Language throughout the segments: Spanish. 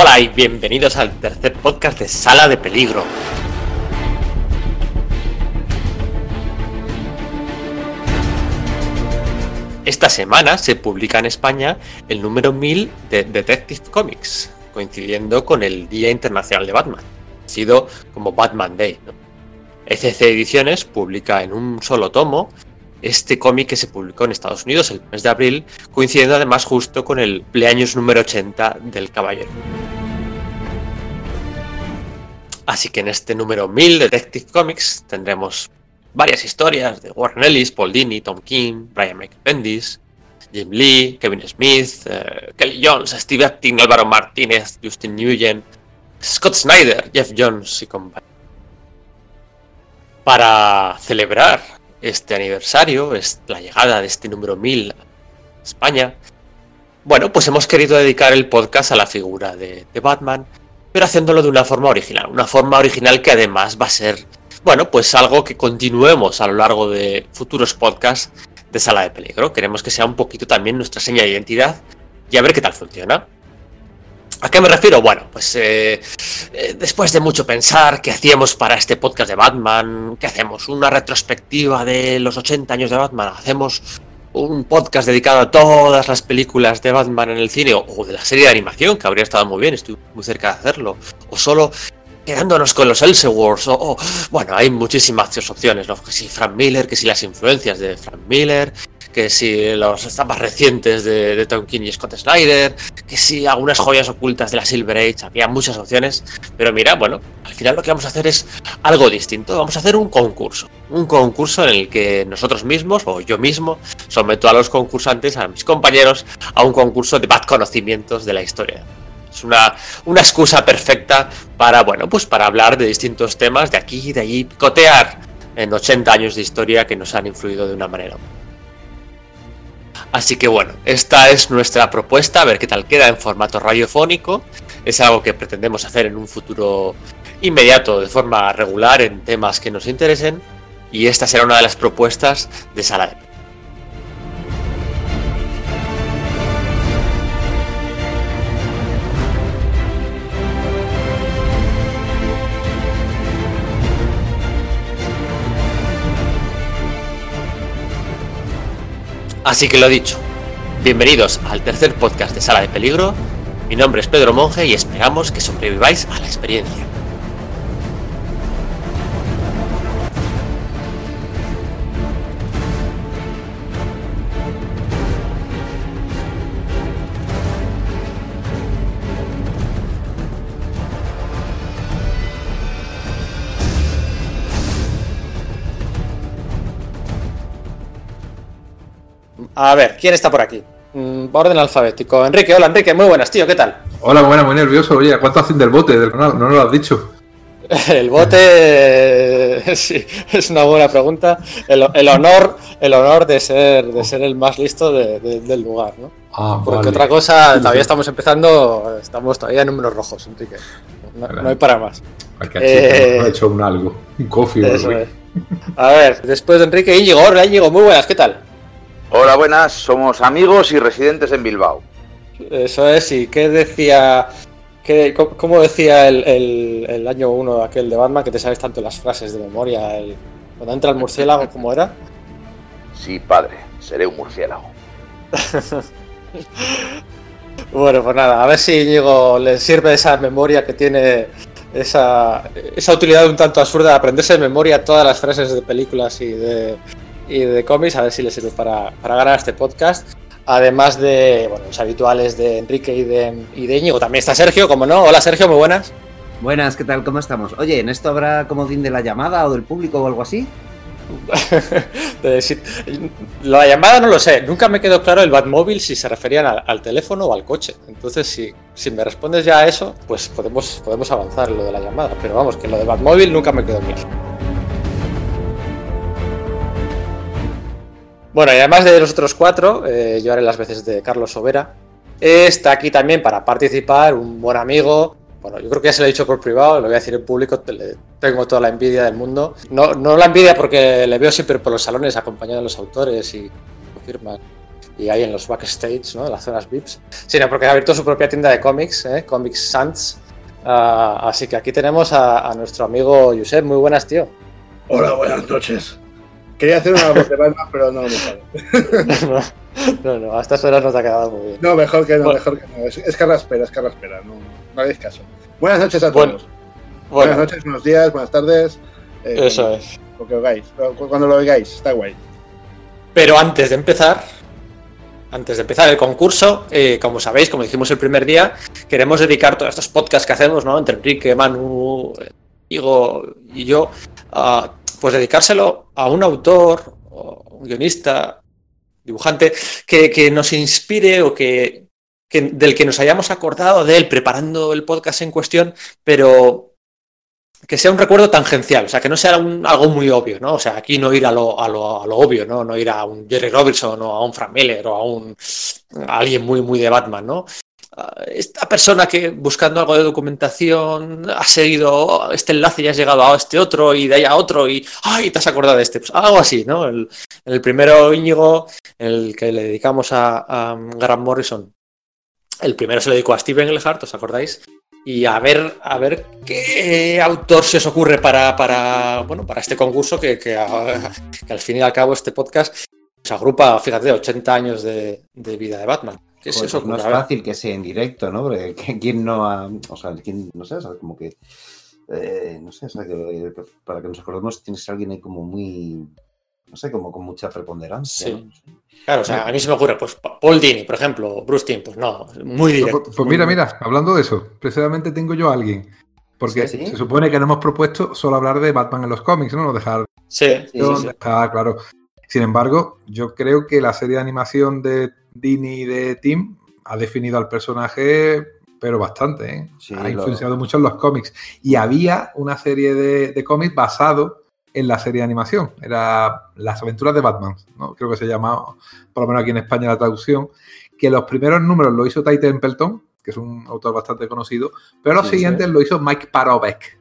Hola, y bienvenidos al tercer podcast de Sala de Peligro. Esta semana se publica en España el número 1000 de Detective Comics, coincidiendo con el Día Internacional de Batman, sido como Batman Day. ECC Ediciones publica en un solo tomo este cómic que se publicó en Estados Unidos el mes de abril, coincidiendo además justo con el cumpleaños número 80 del Caballero. Así que en este número 1000 de Detective Comics tendremos varias historias de Warren Ellis, Paul Dini, Tom King, Brian Michael Bendis, Jim Lee, Kevin Smith, eh, Kelly Jones, Steve Epting, Álvaro Martínez, Justin Nguyen, Scott Snyder, Jeff Jones y compañía. Para celebrar este aniversario, es la llegada de este número 1000 a España, bueno, pues hemos querido dedicar el podcast a la figura de, de Batman, pero haciéndolo de una forma original, una forma original que además va a ser bueno, pues algo que continuemos a lo largo de futuros podcasts de Sala de Peligro. Queremos que sea un poquito también nuestra seña de identidad y a ver qué tal funciona. ¿A qué me refiero? Bueno, pues eh, eh, después de mucho pensar qué hacíamos para este podcast de Batman, qué hacemos, una retrospectiva de los 80 años de Batman, hacemos un podcast dedicado a todas las películas de Batman en el cine o de la serie de animación, que habría estado muy bien, estoy muy cerca de hacerlo, o solo quedándonos con los Elseworlds, o, bueno, hay muchísimas opciones, ¿no? Que si Frank Miller, que si las influencias de Frank Miller, que si los estampas recientes de, Tom King y Scott Snyder, que si algunas joyas ocultas de la Silver Age, había muchas opciones, pero mira, bueno, al final lo que vamos a hacer es algo distinto, vamos a hacer un concurso, un concurso en el que nosotros mismos, o yo mismo, someto a los concursantes, a mis compañeros, a un concurso de bad conocimientos de la historia. Es una, una excusa perfecta para, bueno, pues para hablar de distintos temas de aquí y de allí, picotear en 80 años de historia que nos han influido de una manera. Así que bueno, esta es nuestra propuesta, a ver qué tal queda en formato radiofónico. Es algo que pretendemos hacer en un futuro inmediato, de forma regular, en temas que nos interesen. Y esta será una de las propuestas de Sala de Así que lo dicho, bienvenidos al tercer podcast de Sala de Peligro. Mi nombre es Pedro Monge y esperamos que sobreviváis a la experiencia. A ver, ¿quién está por aquí? Mm, orden alfabético. Enrique, hola Enrique, muy buenas, tío, ¿qué tal? Hola, buena, muy nervioso. Oye, ¿cuánto hacen del bote? No, no lo has dicho. El bote sí, es una buena pregunta. El, honor, el honor de ser, de ser el más listo del lugar, ¿no? Ah, Porque otra cosa, todavía estamos empezando, estamos todavía en números rojos, Enrique. No, hay para más. Eh, hecho un algo, un coffee. A ver, después de Enrique Íñigo, hola Íñigo, muy buenas, ¿qué tal? Hola, buenas, somos amigos y residentes en Bilbao. Eso es, ¿y qué decía, qué, cómo decía el, año 1 aquel de Batman, que te sabes tanto las frases de memoria? El, cuando entra el murciélago, ¿cómo era? Sí, padre, seré un murciélago. bueno, pues nada, a ver si Diego le sirve esa memoria que tiene esa, esa utilidad un tanto absurda de aprenderse de memoria todas las frases de películas y de, y de cómics, a ver si les sirve para, ganar este podcast. Además de bueno, los habituales de Enrique y de, y de Íñigo, también está Sergio, como no. Hola Sergio, muy buenas. Buenas, ¿qué tal? ¿Cómo estamos? Oye, ¿en esto habrá comodín de la llamada o del público o algo así? la llamada no lo sé, nunca me quedó claro el Batmóvil si se referían al, teléfono o al coche. Entonces, si, si me respondes ya a eso, pues podemos, podemos avanzar en lo de la llamada. Pero vamos, que lo de Batmóvil nunca me quedó claro. Bueno, y además de los otros cuatro, eh, yo haré las veces de Carlos Sobera. Está aquí también para participar un buen amigo. Bueno, yo creo que ya se lo he dicho por privado, lo voy a decir en público, tengo toda la envidia del mundo. No, no la envidia porque le veo siempre por los salones acompañado de los autores y firmas. y ahí en los backstage, ¿no? En las zonas VIPs, sino porque ha abierto su propia tienda de cómics, ¿eh? Comics Sans. Ah, así que aquí tenemos a, nuestro amigo Josep. Muy buenas, tío. Hola, buenas noches. Quería hacer una voz de Batman, pero no me sale. no, no, no, a estas horas no te ha quedado muy bien. No, mejor que no, Bueno. mejor que no. Es, es carraspera, es carraspera. No, no hagáis caso. Buenas noches a todos. Bueno, Buenas noches, buenos días, buenas tardes. eh, eso es. Lo que oigáis. Cu- Cuando lo oigáis, está guay. Pero antes de empezar, antes de empezar el concurso, eh, como sabéis, como dijimos el primer día, queremos dedicar todos estos podcasts que hacemos, ¿no? Entre Enrique, Manu, eh, Igo y yo, a, pues dedicárselo a un autor, o un guionista, dibujante, que, que nos inspire o que, que- del que nos hayamos acordado de él preparando el podcast en cuestión, pero que sea un recuerdo tangencial, o sea, que no sea un- algo muy obvio, ¿no? O sea, aquí no ir a lo, a lo, a lo obvio, ¿no? No ir a un Jerry Robinson o a un Frank Miller o a un a alguien muy, muy de Batman, ¿no? Esta persona que buscando algo de documentación ha seguido este enlace y has llegado a este otro y de ahí a otro y ¡ay! te has acordado de este. Pues algo así, ¿no? El, el primero Íñigo, el que le dedicamos a, a Grant Morrison, el primero se lo dedicó a Steven Englehart, ¿os acordáis? Y a ver, a ver qué autor se os ocurre para, para, bueno, para este concurso que, que, al fin y al cabo este podcast se agrupa, fíjate, 80 años de vida de Batman. ¿Qué se Joder, os pues no es fácil que sea en directo, ¿no? Porque que- quién no ha. O sea, quién, no sé, o sea, como que. eh, no sé, que, que para que nos acordemos, tienes a alguien ahí como muy. No sé, como con mucha preponderancia. Sí. Claro, o sea, a mí se me ocurre, pues Paul Dini, por ejemplo, Bruce Timm, pues no, muy directo. Pues, pues mira, mira, hablando de eso, precisamente tengo yo a alguien. Porque ¿Sí? se supone que no hemos propuesto solo hablar de Batman en los cómics, ¿no? Dejar, Sí, Sí, sí, sí. dejar claro. Sin embargo, yo creo que la serie de animación de Dini y de Tim ha definido al personaje, pero bastante, ¿eh? Sí, ha lo- influenciado mucho en los cómics. Y había una serie de, de cómics basado en la serie de animación. Era Las aventuras de Batman, ¿no? Creo que se llama, por lo menos aquí en España, la traducción. Que los primeros números lo hizo Ty Templeton, que es un autor bastante conocido, pero los Sí, siguientes lo hizo Mike Parovek,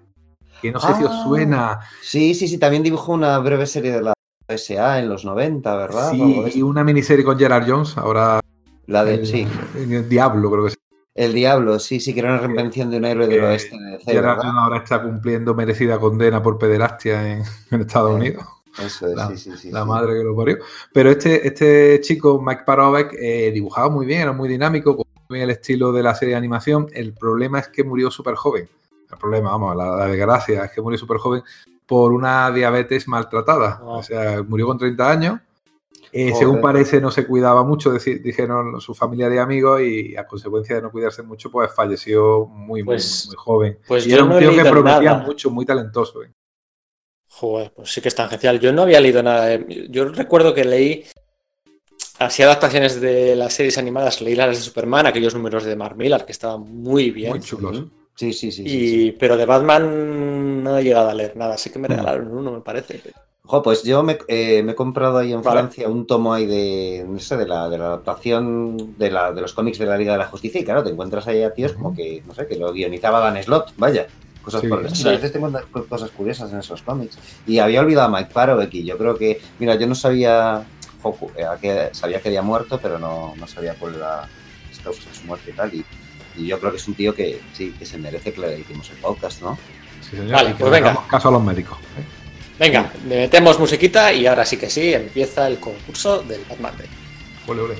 que no sé si os Ah. suena. Sí, sí, sí, también dibujó una breve serie de la SA en los 90, ¿verdad? Sí, y una miniserie con Gerard Jones, ahora La de, el, sí, el Diablo, creo que sí. el Diablo, sí, sí, que era una reinvención de un héroe del oeste de DC, Gerard. Jones ahora está cumpliendo merecida condena por pederastia en, en Estados Eh, Unidos. Eso es, La- sí, sí, sí. la sí. madre que lo parió. Pero este, este chico, Mike Parovek, eh, dibujaba muy bien, era muy dinámico, con muy bien el estilo de la serie de animación. El problema es que murió súper joven. El problema, vamos, la, la desgracia es que murió súper joven por una diabetes maltratada. Ah. O sea, murió con 30 años. Eh, según parece, no se cuidaba mucho, dijeron su familia y amigos, y a consecuencia de no cuidarse mucho, pues falleció muy, muy- Pues- muy, joven. Pues y yo era un no tío que prometía nada. mucho, muy talentoso. ¿eh? Joder, pues sí que es tangencial. Yo no había leído nada. de- Yo recuerdo que leí así adaptaciones de las series animadas, leí las de Superman, aquellos números de Mark Millar que estaban muy bien. Muy chulos. Sí, sí, sí. sí, y, sí. Pero de Batman no he llegado a leer nada. Sí que me regalaron uno, me parece. Jo, pues yo me, eh, me he comprado ahí en Vale. Francia un tomo ahí de, no sé, de la, de la adaptación de, la, de los cómics de la Liga de la Justicia y claro, te encuentras ahí a tíos como que, no sé, que lo guionizaba Dan Slott, vaya, cosas Sí, por el estilo. sí. A veces te encuentras co- cosas curiosas en esos cómics. Y había olvidado a Mike Parovek y yo creo que, mira, yo no sabía, jo, eh, sabía que había muerto, pero no, no sabía cuál era las causas de su muerte y tal. Y, y yo creo que es un tío que sí, que se merece que le dediquemos el podcast, ¿no? Sí, señor. Vale, y que pues le venga. caso a los médicos. ¿eh? Venga, le metemos musiquita y ahora sí que sí, empieza el concurso del Batman Day. Ole, ole.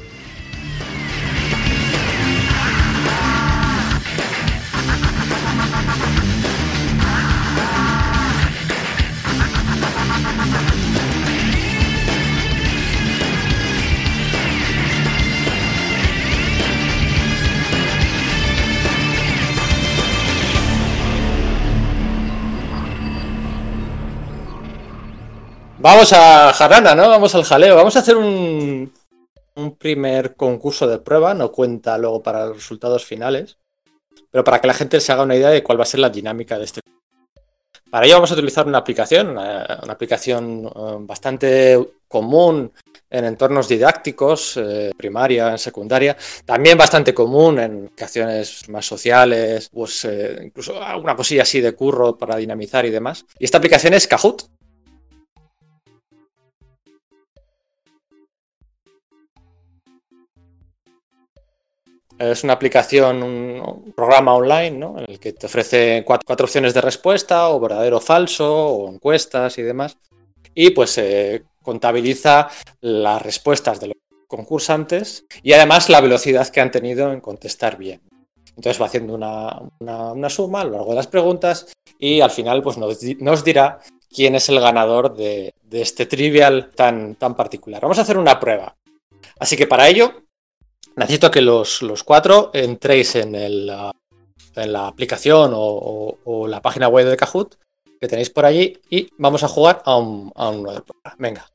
Vamos a Jarana, ¿no? Vamos al jaleo. Vamos a hacer un, primer concurso de prueba, no cuenta luego para los resultados finales, pero para que la gente se haga una idea de cuál va a ser la dinámica de este. Para ello vamos a utilizar una aplicación, una, una aplicación eh, bastante común en entornos didácticos, eh, primaria, secundaria, también bastante común en aplicaciones más sociales, pues eh, incluso alguna cosilla así de curro para dinamizar y demás. Y esta aplicación es Kahoot. Es una aplicación, un programa online, ¿no? En el que te ofrece cuatro, opciones de respuesta, o verdadero o falso, o encuestas y demás. Y pues se contabiliza las respuestas de los concursantes y además la velocidad que han tenido en contestar bien. Entonces va haciendo una, una- suma a lo largo de las preguntas y al final pues nos, nos dirá quién es el ganador de, de este trivial tan, tan particular. Vamos a hacer una prueba. Así que para ello necesito que los, los cuatro entréis en, el, ah, en la aplicación o, o- o la página web de Kahoot que tenéis por allí y vamos a jugar a un, a un nuevo programa. Venga.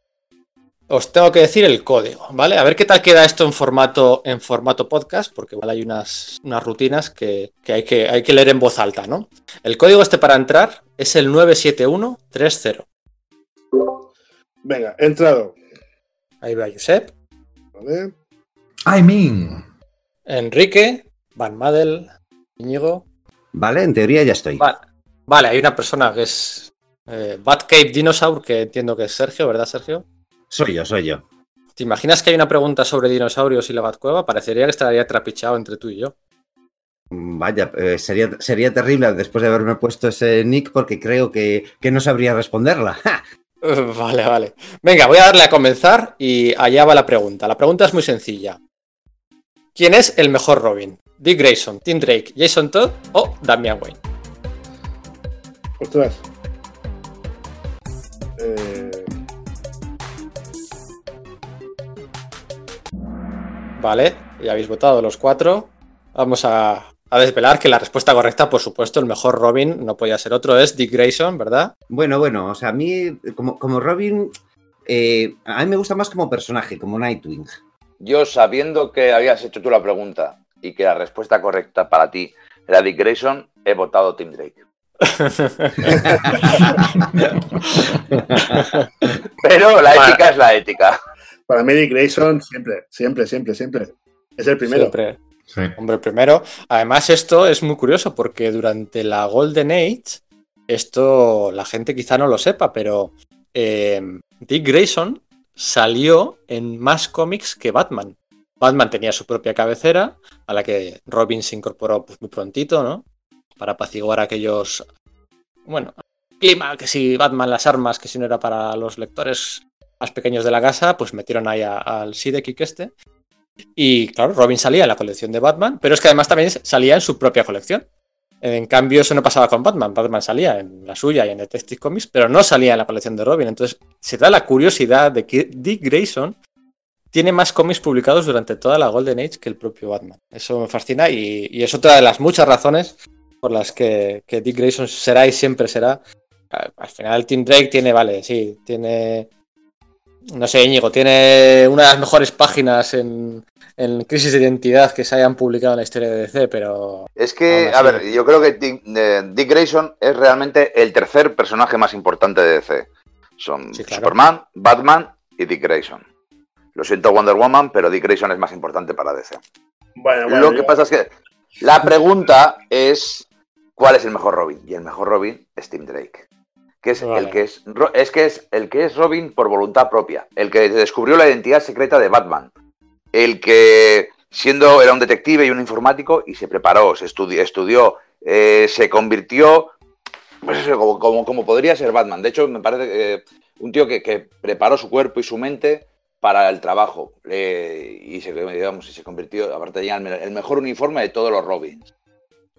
Os tengo que decir el código, ¿vale? A ver qué tal queda esto en formato, en formato podcast, porque igual hay unas, unas rutinas que, que hay que hay que leer en voz alta, ¿no? El código este para entrar es el 97130. Venga, entrado. Ahí va Josep, ¿vale? I mean. Enrique, Van Madel, Íñigo. Vale, en teoría ya estoy. Va- Vale, hay una persona que es eh, Bad Cape Dinosaur, que entiendo que es Sergio, ¿verdad, Sergio? Soy yo, soy yo. ¿Te imaginas que hay una pregunta sobre dinosaurios y la Batcueva? Parecería que estaría trapichado entre tú y yo. Mm, Vaya, eh, sería, sería terrible después de haberme puesto ese nick porque creo que, que no sabría responderla. ¡Ja! Vale, vale. Venga, voy a darle a comenzar y allá va la pregunta. La pregunta es muy sencilla. ¿Quién es el mejor Robin? ¿Dick Grayson, Tim Drake, Jason Todd o Damian Wayne? Ostras. Eh, Vale, ya habéis votado los cuatro. Vamos a, a desvelar que la respuesta correcta, por supuesto, el mejor Robin no podía ser otro, es Dick Grayson, ¿verdad? Bueno, bueno, o sea, a mí, como, como Robin, eh, a mí me gusta más como personaje, como Nightwing. Yo, sabiendo que habías hecho tú la pregunta y que la respuesta correcta para ti era Dick Grayson, he votado Tim Drake. Pero la Vale. ética es la ética. para mí, Dick Grayson, siempre, siempre, siempre, siempre. Es el primero. Siempre. Sí. Hombre, primero, además esto es muy curioso porque durante la Golden Age, esto la gente quizá no lo sepa, pero eh, Dick Grayson salió en más cómics que Batman. Batman tenía su propia cabecera, a la que Robin se incorporó pues, muy prontito, ¿no? Para apaciguar aquellos... Bueno, clima, que si Batman las armas, que si no era para los lectores más pequeños de la casa, pues metieron ahí a- al Sidekick este. Y claro, Robin salía en la colección de Batman, pero es que además también salía en su propia colección. En cambio, eso no pasaba con Batman. Batman salía en la suya y en Detective Comics, pero no salía en la colección de Robin. Entonces, se da la curiosidad de que Dick Grayson tiene más cómics publicados durante toda la Golden Age que el propio Batman. Eso me fascina y, y es otra de las muchas razones por las que, Dick Grayson será y siempre será. Al al final, Tim Drake tiene, vale, sí, tiene. No sé, Íñigo, tiene una de las mejores páginas en, en crisis de identidad que se hayan publicado en la historia de DC, pero Es que, a ver, yo creo que Dick, eh, Dick Grayson es realmente el tercer personaje más importante de DC. Son Sí, claro. Superman, Batman y Dick Grayson. Lo siento Wonder Woman, pero Dick Grayson es más importante para DC. Bueno, bueno, Lo que yo- pasa es que la pregunta es ¿cuál es el mejor Robin? Y el mejor Robin es Tim Drake. Que es Vale. el que es, es que es el que es Robin por voluntad propia, el que descubrió la identidad secreta de Batman, el que siendo era un detective y un informático y se preparó, se estudió, estudió eh, se convirtió pues eso, como, como, como podría ser Batman. De hecho, me parece que un tío que, que preparó su cuerpo y su mente para el trabajo eh, y se, digamos, y se convirtió, aparte de el, el mejor uniforme de todos los Robins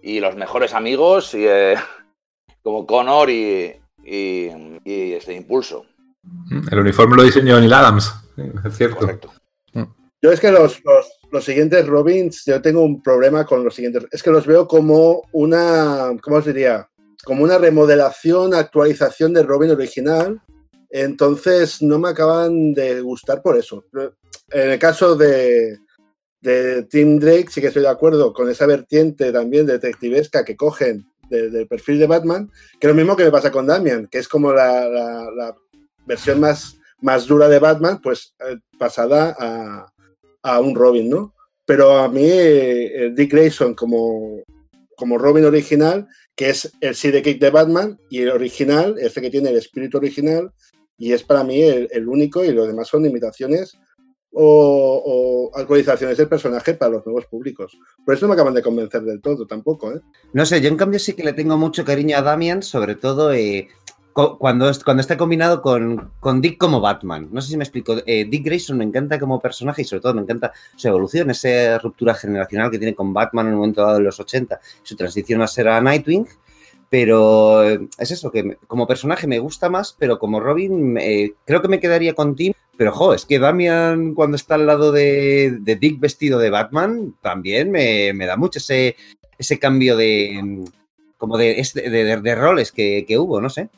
y los mejores amigos y, eh, como Connor y, y, y este Impulso. El uniforme lo diseñó Neil Adams. Es cierto. Correcto. Yo es que los, los, los siguientes Robins, yo tengo un problema con los siguientes. Es que los veo como una, ¿cómo os diría? Como una remodelación, actualización del Robin original. Entonces no me acaban de gustar por eso. En el caso de, de Tim Drake sí que estoy de acuerdo con esa vertiente también detectivesca que cogen de- del perfil de Batman, que lo mismo que me pasa con Damian, que es como la, la- la versión más, más dura de Batman, pues eh, pasada a, a un Robin, ¿no? Pero a mí eh, Dick Grayson como, como Robin original, que es el sidekick de Batman, y el original, este que tiene el espíritu original, y es para mí el, el único, y los demás son imitaciones o, o actualizaciones del personaje para los nuevos públicos. Por eso no me acaban de convencer del todo tampoco, ¿eh? No sé, yo en cambio sí que le tengo mucho cariño a Damian, sobre todo eh, cuando, cuando está combinado con, con Dick como Batman. No sé si me explico. Eh, Dick Grayson me encanta como personaje y sobre todo me encanta su evolución, esa ruptura generacional que tiene con Batman en un momento dado de los 80, su transición a ser a Nightwing. Pero es eso, que como personaje me gusta más, pero como Robin creo que me quedaría con Tim. Pero, jo, es que Damian cuando está al lado de, de Dick vestido de Batman también me, me da mucho ese, ese cambio de como de, de, de- roles que, que hubo, no sé.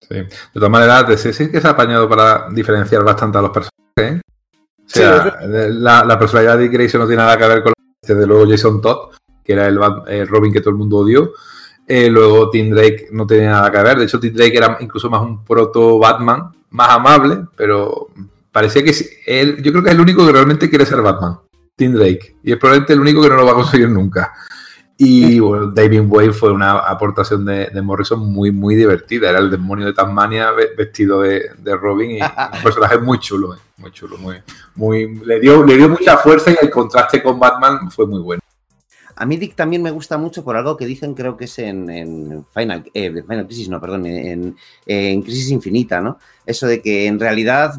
Sí. De todas maneras, DC sí que se ha apañado para diferenciar bastante a los personajes. ¿eh? O sea, la, la personalidad de Dick Grayson no tiene nada que ver con desde luego Jason Todd, que era el Robin que todo el mundo odió. Eh, luego Tim Drake no tenía nada que ver. De hecho, Tim Drake era incluso más un proto Batman, más amable, pero parecía que él, yo creo que es el único que realmente quiere ser Batman. Tim Drake. Y es probablemente el único que no lo va a conseguir nunca. Y bueno, David Wayne fue una aportación de, de Morrison muy, muy divertida. Era el demonio de Tasmania ve- vestido de, de Robin y un personaje muy chulo, eh, muy chulo, muy, muy, le dio, le dio mucha fuerza y el contraste con Batman fue muy bueno. A mí Dick también me gusta mucho por algo que dicen, creo que es en, en Final, eh, Final Crisis, no, perdón, en, en Crisis Infinita, ¿no? Eso de que en realidad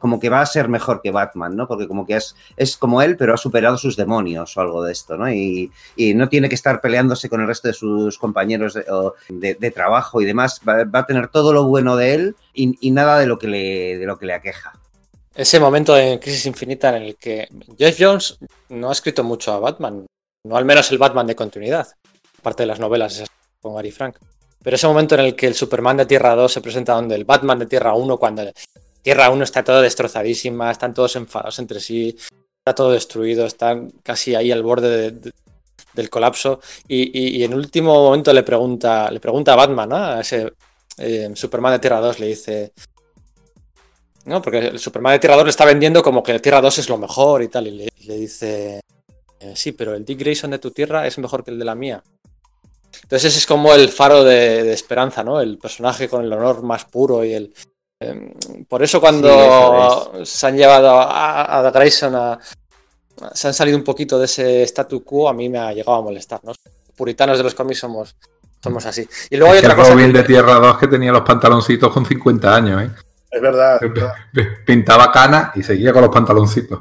como que va a ser mejor que Batman, ¿no? Porque como que es, es como él, pero ha superado sus demonios o algo de esto, ¿no? Y, y no tiene que estar peleándose con el resto de sus compañeros de, de- trabajo y demás. Va, a tener todo lo bueno de él y, y nada de lo que le, de lo que le aqueja. Ese momento en Crisis Infinita en el que Jeff Jones no ha escrito mucho a Batman, no al menos el Batman de continuidad, aparte de las novelas con Gary Frank. Pero ese momento en el que el Superman de Tierra 2 se presenta donde el Batman de Tierra 1, cuando Tierra 1 está todo destrozadísima, están todos enfadados entre sí, está todo destruido, están casi ahí al borde de- de- del colapso. Y, y- en último momento le pregunta, le pregunta a Batman, ¿no? a ese eh, Superman de Tierra 2, le dice, ¿no? Porque el Superman de Tierra 2 le está vendiendo como que Tierra 2 es lo mejor y tal. Y le, y le dice, eh, sí, pero el Dick Grayson de tu tierra es mejor que el de la mía. Entonces ese es como el faro de, de esperanza, ¿no? El personaje con el honor más puro y el... eh, por eso cuando Sí, se han llevado a, a Grayson a... Se han salido un poquito de ese statu quo, a mí me ha llegado a molestar, ¿no? Puritanos de los cómics somos, somos así. Y luego hay Es que otra cosa... Robin que- de Tierra 2 que tenía los pantaloncitos con 50 años, ¿eh? Es verdad. Pintaba cana y seguía con los pantaloncitos.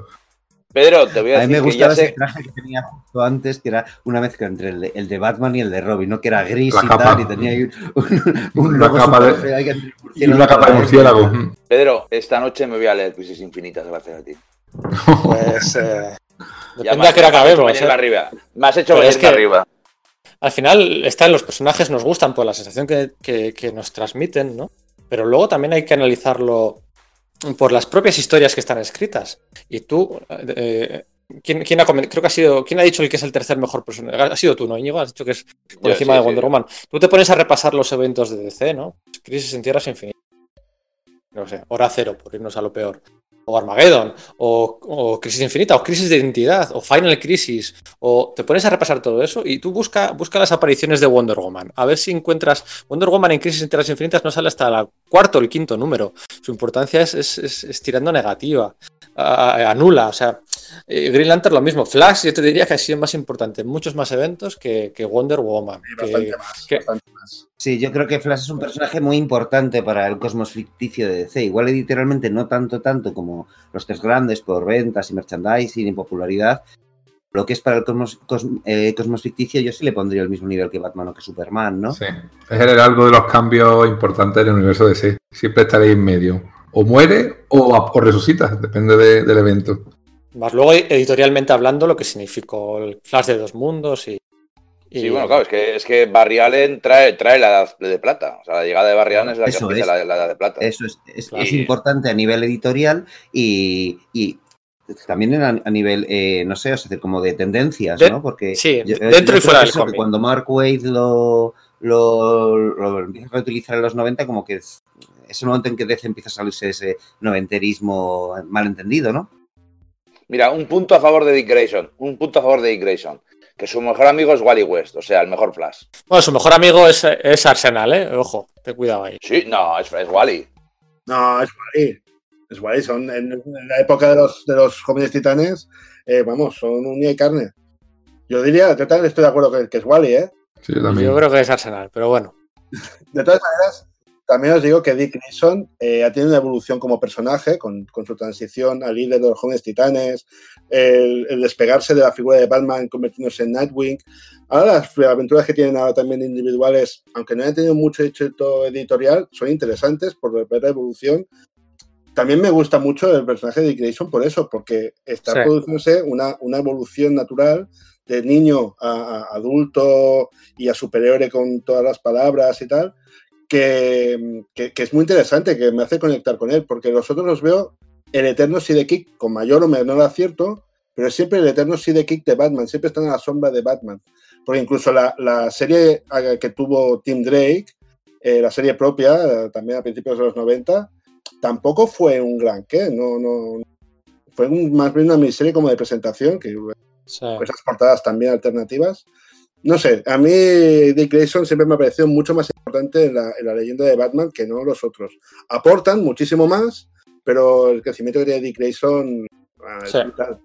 Pedro, te voy a A mí decir me que ya gustaba ese sé. traje que tenía justo antes, que era una mezcla entre el de, el de Batman y el de Robin, ¿no? Que era gris La y capa. tal, y tenía ahí un, un Una logo capa de- que Y una capa de murciélago. Pedro, esta noche me voy a leer Crisis Infinitas gracias a ti. Pues... eh, depende me a qué hora has hecho acabemos. ¿eh? arriba. Me has hecho venirme es que- arriba. Al final están los personajes, nos gustan por la sensación que, que- que nos transmiten, ¿no? Pero luego también hay que analizarlo por las propias historias que están escritas. Y tú, eh, ¿quién, quién ha creo que ha sido, ¿quién ha dicho el que es el tercer mejor personaje? Ha sido tú, ¿no, Íñigo? Has dicho que es por Yo, encima sí, de Wonder. Woman. Tú te pones a repasar los eventos de DC, ¿no? Crisis en Tierras Infinitas. No sé, Hora Cero, por irnos a lo peor. O Armageddon, o, Crisis Infinita, o Crisis de Identidad, o Final Crisis, o te pones a repasar todo eso y tú busca, busca las apariciones de Wonder Woman. A ver si encuentras. Wonder Woman en Crisis en Tierras Infinitas no sale hasta el cuarto o el quinto número. Su importancia es, es- es- tirando negativa, anula. O sea, eh, Green Lantern lo mismo. Flash, yo te diría que ha sido más importante en muchos más eventos que, que Wonder Woman. Que- bastante más. que- bastante más. Sí, yo creo que Flash es un personaje muy importante para el cosmos ficticio de DC. Igual editorialmente no tanto, tanto como los tres grandes por ventas y merchandising y popularidad. Lo que es para el cosmos, cos- eh, cosmos ficticio, yo sí le pondría el mismo nivel que Batman o que Superman, ¿no? Sí. Es el algo de los cambios importantes del universo de DC. Siempre estaréis en medio. O muere o, o resucita, depende de- del evento. Más luego, editorialmente hablando, lo que significó el Flash de dos mundos y. y- Sí, bueno, claro, es que, es que Barry Allen trae, trae la edad de plata. O sea, la llegada de Barry Allen es la que Eso empieza es. la, la edad de plata. Eso es, es- Claro. es importante a nivel editorial y, y también a, nivel, eh, no sé, o sea, como de tendencias, De- ¿no? Porque sí, yo- dentro yo y fuera que del eso, que cómic. cuando Mark Waid lo, lo, lo empieza a reutilizar en los 90, como que es, es el momento en que DC empieza a salirse ese noventerismo malentendido, ¿no? Mira, un punto a favor de Dick Grayson. Un punto a favor de Dick Grayson. Que su mejor amigo es Wally West, o sea, el mejor Flash. Bueno, su mejor amigo es, es Arsenal, ¿eh? Ojo, ten cuidado ahí. Sí, no, es, es Wally. No, es Wally. Es guay, son en, en la época de los, de los jóvenes titanes, eh, vamos, son uña y carne. Yo diría, yo también estoy de acuerdo que, que es Wally, ¿eh? Sí, yo también. Yo creo que es Arsenal, pero bueno. De todas maneras, también os digo que Dick Grayson eh, ha tenido una evolución como personaje con, con su transición al líder de los jóvenes titanes, el, el despegarse de la figura de Batman convirtiéndose en Nightwing. Ahora las aventuras que tienen ahora también individuales, aunque no hayan tenido mucho éxito editorial, son interesantes por ver la evolución. También me gusta mucho el personaje de Dick Grayson por eso, porque está Sí. produciéndose una, una evolución natural de niño a, a adulto y a superhéroe con todas las palabras y tal, que, que- que es muy interesante, que me hace conectar con él, porque los otros los veo el eterno Sidekick con mayor o menor acierto, pero siempre el eterno Sidekick de Batman, siempre están a la sombra de Batman. Porque incluso la, la serie eh, que tuvo Tim Drake, eh, la serie propia, eh, también a principios de los 90, tampoco fue un gran qué, no, no, fue un- más bien una miniserie como de presentación, que Sí. con esas portadas también alternativas. No sé, a mí Dick Grayson siempre me ha parecido mucho más importante en la, en la leyenda de Batman que no los otros. Aportan muchísimo más, pero el crecimiento que tiene Dick Grayson ah, es Sí. brutal.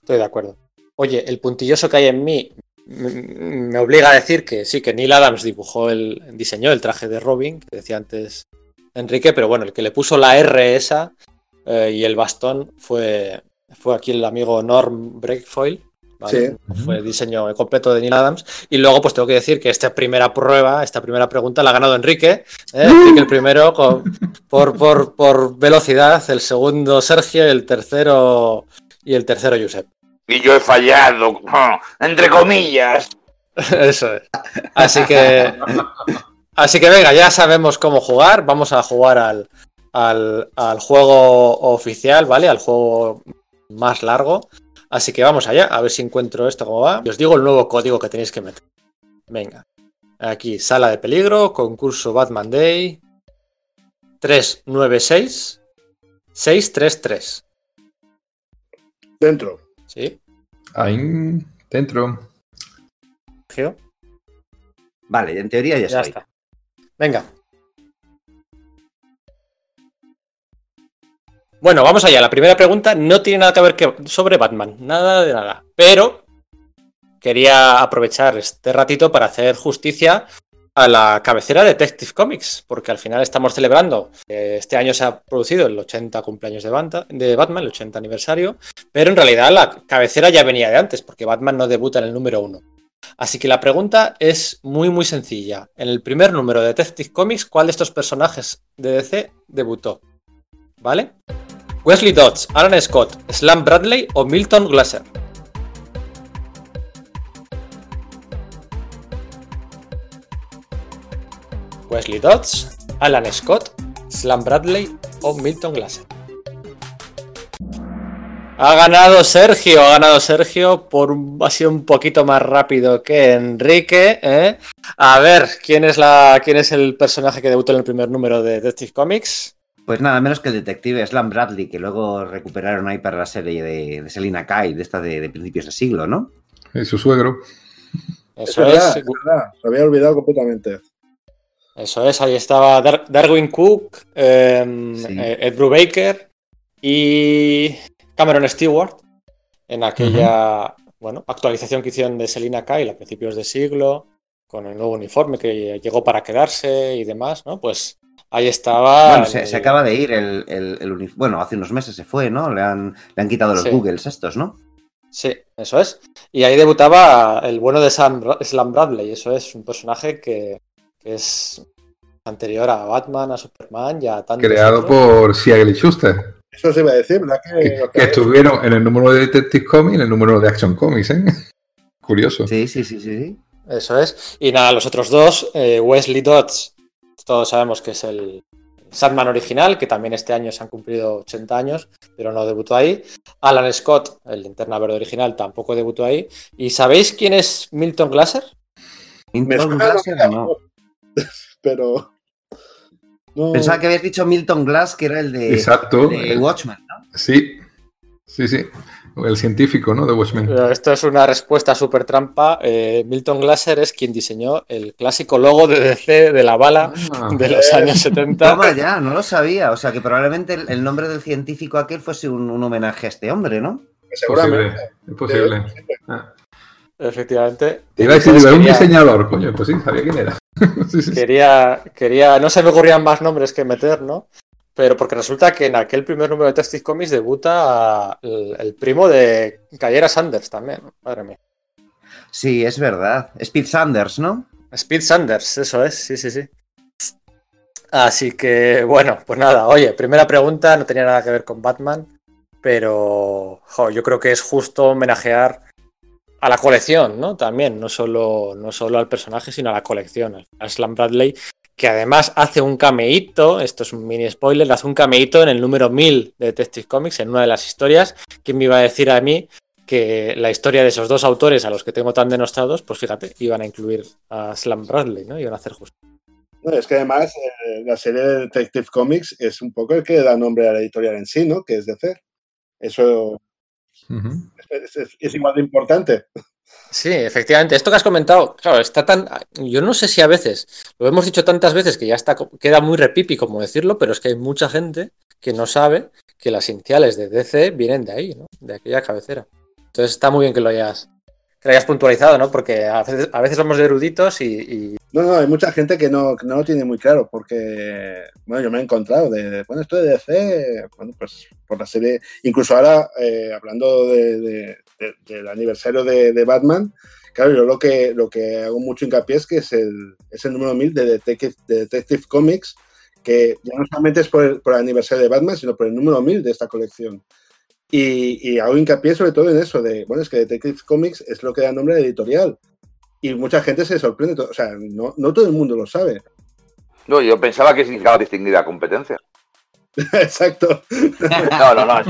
Estoy de acuerdo. Oye, el puntilloso que hay en mí me obliga a decir que sí, que Neil Adams dibujó el, diseñó el traje de Robin, que decía antes Enrique, pero bueno, el que le puso la R esa eh, y el bastón fue, fue aquí el amigo Norm Breakfoil. ¿Vale? Fue el diseño completo de Neil Adams. Y luego, pues tengo que decir que esta primera prueba, esta primera pregunta la ha ganado Enrique. ¿eh? Enrique el primero con- por, por, por velocidad, el segundo Sergio y el tercero y el tercero Josep. Y yo he fallado, entre comillas. Eso es. Así que. Así que venga, ya sabemos cómo jugar. Vamos a jugar al, al, al juego oficial, ¿vale? Al juego más largo. Así que vamos allá, a ver si encuentro esto cómo va. Y os digo el nuevo código que tenéis que meter. Venga. Aquí, sala de peligro, concurso Batman Day. 396 633. Dentro. ¿Sí? Ahí dentro. Sergio? Vale, en teoría ya, Ya estoy. está. Venga. Bueno, vamos allá. La primera pregunta no tiene nada que ver sobre Batman. Nada de nada. Pero quería aprovechar este ratito para hacer justicia a la cabecera de Detective Comics, porque al final estamos celebrando. Este año se ha producido el 80 cumpleaños de, Batman, el 80 aniversario, pero en realidad la cabecera ya venía de antes, porque Batman no debuta en el número 1. Así que la pregunta es muy muy sencilla. En el primer número de Detective Comics, ¿cuál de estos personajes de DC debutó? ¿Vale? Wesley Dodds, Alan Scott, Slam Bradley o Milton Glaser. Wesley Dodds, Alan Scott, Slam Bradley o Milton Glaser. Ha ganado Sergio, ha ganado Sergio por ha sido un poquito más rápido que Enrique. ¿eh? A ver, ¿quién es, la, ¿quién es el personaje que debutó en el primer número de Detective Comics? Pues nada menos que el detective Slam Bradley, que luego recuperaron ahí para la serie de, de Selina Kyle, de esta de, de principios de siglo, ¿no? Y su suegro. Es Eso es, es verdad. Lo había olvidado completamente. eso es, ahí estaba Dar- Darwin Cook, eh, Sí. eh, Ed Brubaker y Cameron Stewart en aquella bueno, actualización que hicieron de Selina Kyle a principios de siglo, con el nuevo uniforme que llegó para quedarse y demás, ¿no? Pues ahí estaba. Bueno, se, el- se acaba de ir el, el- Bueno, hace unos meses se fue, ¿no? Le han, le han quitado los Sí. Googles estos, ¿no? Sí, eso es. Y ahí debutaba el bueno de Sam Slam Bradley. Eso es un personaje que, que es anterior a Batman, a Superman y a tantos Creado otros. por Siegel y Schuster. Eso se iba a decir, ¿verdad? Que, Que, que estuvieron en el número de Detective Comics y en el número de Action Comics, ¿eh? Curioso. Sí, sí, sí, sí. sí. Eso es. Y nada, los otros dos, eh, Wesley Dodds, todos sabemos que es el Sandman original, que también este año se han cumplido 80 años, pero no debutó ahí. Alan Scott, el linterna verde original, tampoco debutó ahí. ¿Y sabéis quién es Milton Glaser? Milton Glaser, no. Pero. No. Pensaba que habías dicho Milton Glass, que era el de, Exacto. de Watchmen, ¿no? Sí, sí, sí. El científico, ¿no? De Watchmen. Pero esto es una respuesta súper trampa. Eh, Milton Glaser es quien diseñó el clásico logo de DC de la bala Ah. de los años 70. Toma ya, no lo sabía. O sea que probablemente el, el nombre del científico aquel fuese un, un homenaje a este hombre, ¿no? Seguramente. Es posible. Ah. Efectivamente. Te iba a decir, un quería- diseñador, coño. Pues sí, sabía quién era. Sí, sí, sí. quería, quería, no se me ocurrían más nombres que meter, ¿no? Pero porque resulta que en aquel primer número de Textis Comics debuta el, el primo de Cayera Sanders también, madre mía. Sí, es verdad. Speed Sanders, ¿no? Speed Sanders, eso es, sí, sí, sí. Así que, bueno, pues nada, oye, primera pregunta, no tenía nada que ver con Batman, pero jo, yo creo que es justo homenajear a la colección, ¿no? También, no solo, no solo al personaje, sino a la colección, a Slam Bradley, que además hace un cameíto, esto es un mini spoiler, hace un cameíto en el número 1000 de Detective Comics, en una de las historias. ¿Quién me iba a decir a mí que la historia de esos dos autores a los que tengo tan denostados, pues fíjate, iban a incluir a Slam Bradley, ¿no? Iban a hacer justo. No, es que además eh, la serie de Detective Comics es un poco el que da nombre a la editorial en sí, ¿no? Que es DC. Eso Ujú. es, es- es igual de importante. Sí, efectivamente. Esto que has comentado, claro, está tan. Yo no sé si a veces, lo hemos dicho tantas veces que ya está, queda muy repipi como decirlo, pero es que hay mucha gente que no sabe que las iniciales de DC vienen de ahí, ¿no? De aquella cabecera. Entonces está muy bien que lo hayas, que lo hayas puntualizado, ¿no? Porque a veces, a veces somos eruditos y, y- No, no, hay mucha gente que no, que no lo tiene muy claro porque, bueno, yo me he encontrado de, de, bueno, esto de DC, bueno, pues por la serie, incluso ahora, eh, hablando de- de- de- del aniversario de, Batman, claro, yo lo que, lo que hago mucho hincapié es que es el, es número 1000 de Detective, de Detective Comics, que ya no solamente es por el, por el aniversario de Batman, sino por el número 1000 de esta colección. Y, y hago hincapié sobre todo en eso, de, bueno, es que Detective Comics es lo que da nombre a la editorial. Y mucha gente se sorprende, o sea, no, no todo el mundo lo sabe. No, yo pensaba que significaba distinguida competencia. Exacto. No, no, no. Es,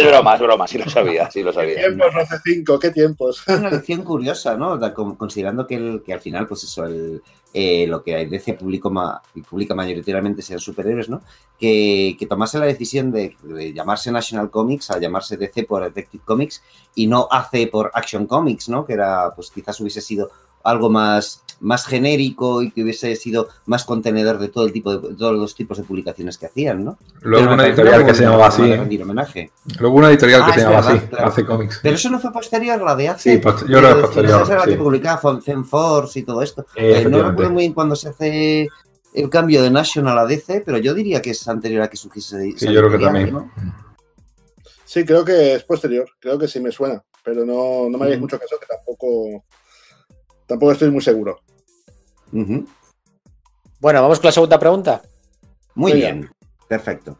es broma, es broma. Sí lo sabía, sí lo ¿Qué sabía. tiempos, hace cinco? ¿Qué tiempos? Es una lección curiosa, ¿no? Considerando que, el- que al final, pues eso, el, eh, lo que DC publicó ma- y publica mayoritariamente sean superhéroes, ¿no? Que, que tomase la decisión de, de llamarse National Comics a llamarse DC por Detective Comics y no AC por Action Comics, ¿no? Que era, pues quizás hubiese sido algo más, más genérico y que hubiese sido más contenedor de todo el tipo de, de todos los tipos de publicaciones que hacían, ¿no? Luego una editorial que se llamaba así. homenaje. Luego una editorial que Ah, se llamaba así, hace cómics. Pero eso no fue posterior, la de AC. Sí, yo creo que es posterior, Esa era la que publicaba Fon- Zen Force y todo esto. Eh, Eh, no recuerdo muy bien cuando se hace el cambio de National a DC, pero yo diría que es anterior a que surgiese. Sí, yo creo que también. ¿no? Sí, creo que es posterior. Creo que sí me suena. Pero no, no me hagáis mucho caso, que tampoco, tampoco estoy muy seguro. Bueno, vamos con la segunda pregunta. Muy bien, perfecto.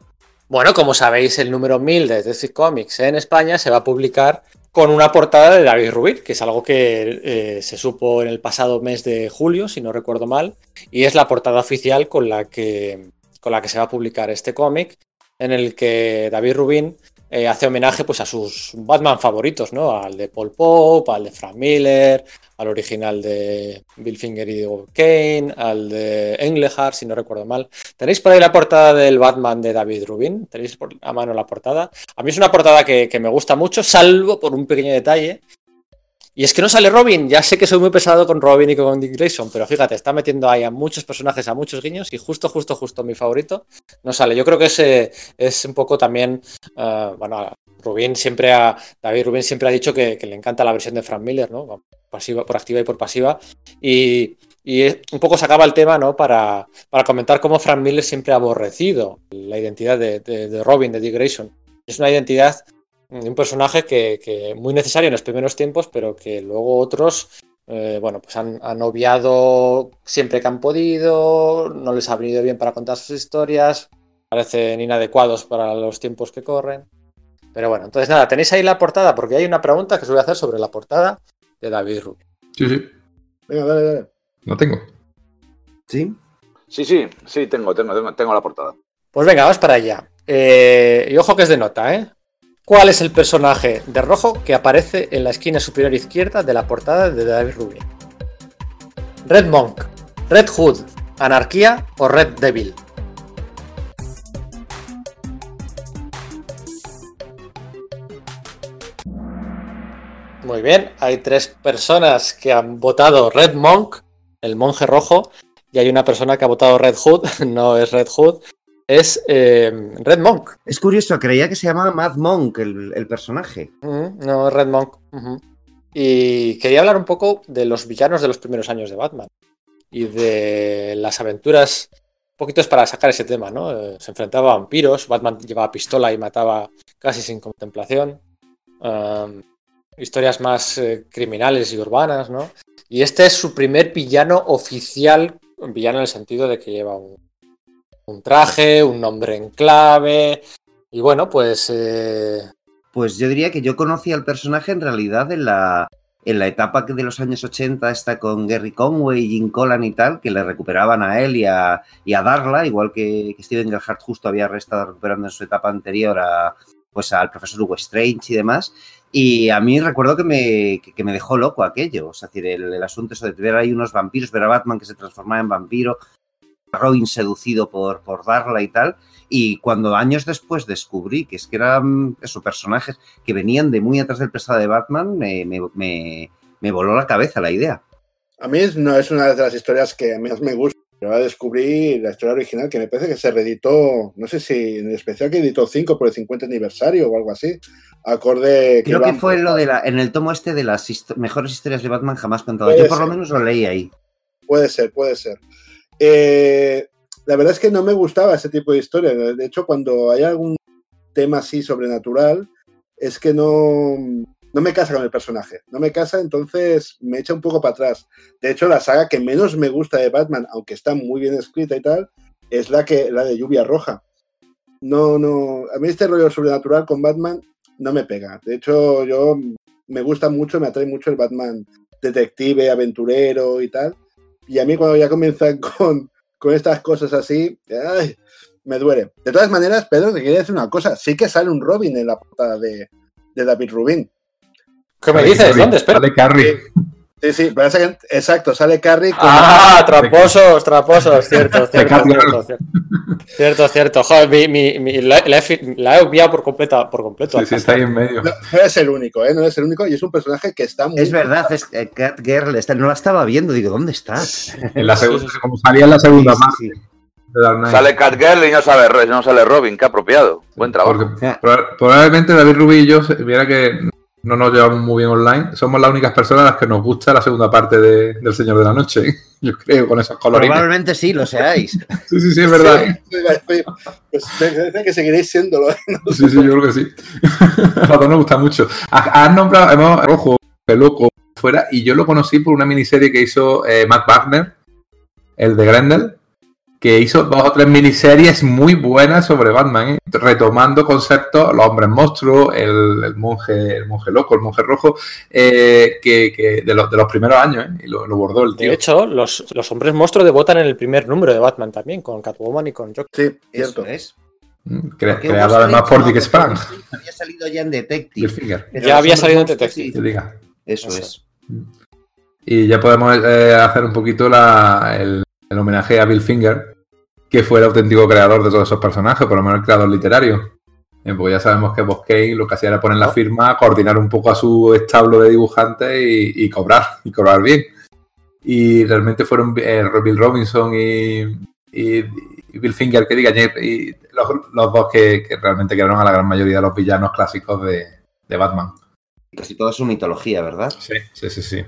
Bueno, como sabéis, el número 1000 de DC Comics en España se va a publicar con una portada de David Rubin, que es algo que eh, se supo en el pasado mes de julio, si no recuerdo mal, y es la portada oficial con la que, con la que se va a publicar este cómic, en el que David Rubin eh, hace homenaje pues, a sus Batman favoritos, ¿no? Al de Paul Pope, al de Frank Miller, al original de Bill Finger y Diego Kane, al de Englehart, si no recuerdo mal. ¿Tenéis por ahí la portada del Batman de David Rubin? ¿Tenéis por- a mano la portada? A mí es una portada que, me gusta mucho, salvo por un pequeño detalle. Y es que no sale Robin. Ya sé que soy muy pesado con Robin y con Dick Grayson, pero fíjate, está metiendo ahí a muchos personajes, a muchos guiños, y justo, justo, justo mi favorito no sale. Yo creo que ese es un poco también. eh, bueno, Rubin siempre ha. David Rubin siempre ha dicho que le encanta la versión de Frank Miller, ¿no? Por activa y por pasiva. Y, un poco sacaba el tema, ¿no? Para, para comentar cómo Frank Miller siempre ha aborrecido la identidad de, de- de Robin, de Dick Grayson. Es una identidad de un personaje que, que muy necesario en los primeros tiempos, pero que luego otros, eh, bueno, pues han, han obviado siempre que han podido, no les ha venido bien para contar sus historias, parecen inadecuados para los tiempos que corren. Pero bueno, entonces nada, tenéis ahí la portada, porque hay una pregunta que os voy a hacer sobre la portada de David Rubin. Sí, sí. Venga, dale, dale. No tengo. ¿Sí? Sí, sí, sí, tengo, tengo, tengo, tengo la portada. Pues venga, vamos para allá. Eh, y ojo que es de nota, ¿eh? ¿Cuál es el personaje de rojo que aparece en la esquina superior izquierda de la portada de David Rubin? ¿Red Monk, Red Hood, Anarquía o Red Devil? Muy bien, hay tres personas que han votado Red Monk, el monje rojo, y hay una persona que ha votado Red Hood, no es Red Hood, es eh, Red Monk. Es curioso, creía que se llamaba Mad Monk el, el personaje. Mm, no, es Red Monk. Y quería hablar un poco de los villanos de los primeros años de Batman y de las aventuras. Un poquito es para sacar ese tema, ¿no? Eh, Se enfrentaba a vampiros, Batman llevaba pistola y mataba casi sin contemplación. Um, historias más eh, criminales y urbanas, ¿no? Y este es su primer villano oficial, un villano en el sentido de que lleva un, traje, un nombre en clave. Y bueno, pues eh, Pues yo diría que yo conocí al personaje en realidad en la, en la etapa de los años 80 está con Gary Conway, Jim Collan y tal, que le recuperaban a él y a, y a Darla, igual que, que Steven Gerhardt justo había estado recuperando en su etapa anterior a, pues al profesor Hugo Strange y demás. Y a mí recuerdo que me, que, me dejó loco aquello. Es decir, el, el asunto eso de ver ahí unos vampiros, ver a Batman que se transformaba en vampiro, Robin seducido por, por Darla y tal. Y cuando años después descubrí que es que eran esos personajes que venían de muy atrás del pesado de Batman, me, me, me, me voló la cabeza la idea. A mí no es una de las historias que más me gusta. Yo ahora descubrí la historia original que me parece que se reeditó, no sé si en especial que editó 5 por el 50 aniversario o algo así. Acorde Creo que fue lo de la, en el tomo este de las histo- mejores historias de Batman jamás contadas. Yo por lo menos lo leí ahí. Puede ser, puede ser. Eh, la verdad es que no me gustaba ese tipo de historia. De hecho, cuando hay algún tema así sobrenatural, es que no, no me casa con el personaje. No me casa, entonces me echa un poco para atrás. De hecho, la saga que menos me gusta de Batman, aunque está muy bien escrita y tal, es la, que, la de Lluvia Roja. No, no. A mí este rollo sobrenatural con Batman no me pega. De hecho, yo me gusta mucho, me atrae mucho el Batman detective, aventurero y tal. Y a mí cuando ya comienzan con, con estas cosas así, me duele. De todas maneras, Pedro, te quería decir una cosa. Sí que sale un Robin en la portada de, de David Rubin. ¿Qué me Sale dices? Carrie, ¿Dónde? Espera. Sale Carrie. Sí, sí, parece que, exacto, sale Carrie con... Ah, tramposos, tramposos, cierto, cierto, cierto, cierto, cierto, cierto. Joder, mi, mi- mi- la, la he, fi- la he obviado por, completa, por completo. Sí, sí, está ahí en medio. No, no es el único, ¿eh? No es el único y es un personaje que está muy... Es verdad, es que Catgirl está- no la estaba viendo. Digo, ¿dónde está? En la segunda, como salía en la segunda Sí, parte. Sale Catgirl y no sale, no sale Robin, qué apropiado. Buen trabajo. Porque probablemente David Rubí y yo, viera que no nos llevamos muy bien online, somos las únicas personas a las que nos gusta la segunda parte de- del Señor de la Noche. Yo creo, con esos colorines. Probablemente sí, lo seáis. Sí, sí, sí, es verdad. Sí, pues me parece que seguiréis siéndolo. ¿eh? Sí, sí, yo creo que sí. A nos gusta mucho. Has has nombrado, hemos, rojo, loco, fuera, y yo lo conocí por una miniserie que hizo eh, Matt Wagner, el de Grendel, que hizo dos o tres miniseries muy buenas sobre Batman, ¿eh? retomando conceptos, los hombres monstruos, el, el monje, el monje loco, el monje rojo, eh, que, que de, los, de los primeros años, ¿eh? y lo, lo bordó el tío. De hecho, los, los hombres monstruos debutan en el primer número de Batman también, con Catwoman y con Joker. Sí, Eso cierto. es. Mm, cre- Porque creado además por Dick Sprang. Había salido ya en Bill Detective. Ya había salido en Detective. diga. Eso Eso es. Y ya podemos eh, hacer un poquito la- el, el homenaje a Bill Finger, que fue el auténtico creador de todos esos personajes, por lo menos el creador literario. Eh, porque ya sabemos que Kane lo que hacía era poner la firma, coordinar un poco a su establo de dibujantes y, y cobrar, y cobrar bien. Y realmente fueron eh, Bill Robinson y, y- y Bill Finger, que diga, y los, los dos que, que realmente crearon a la gran mayoría de los villanos clásicos de, de Batman. Casi toda su mitología, ¿verdad? Sí, sí, sí, sí.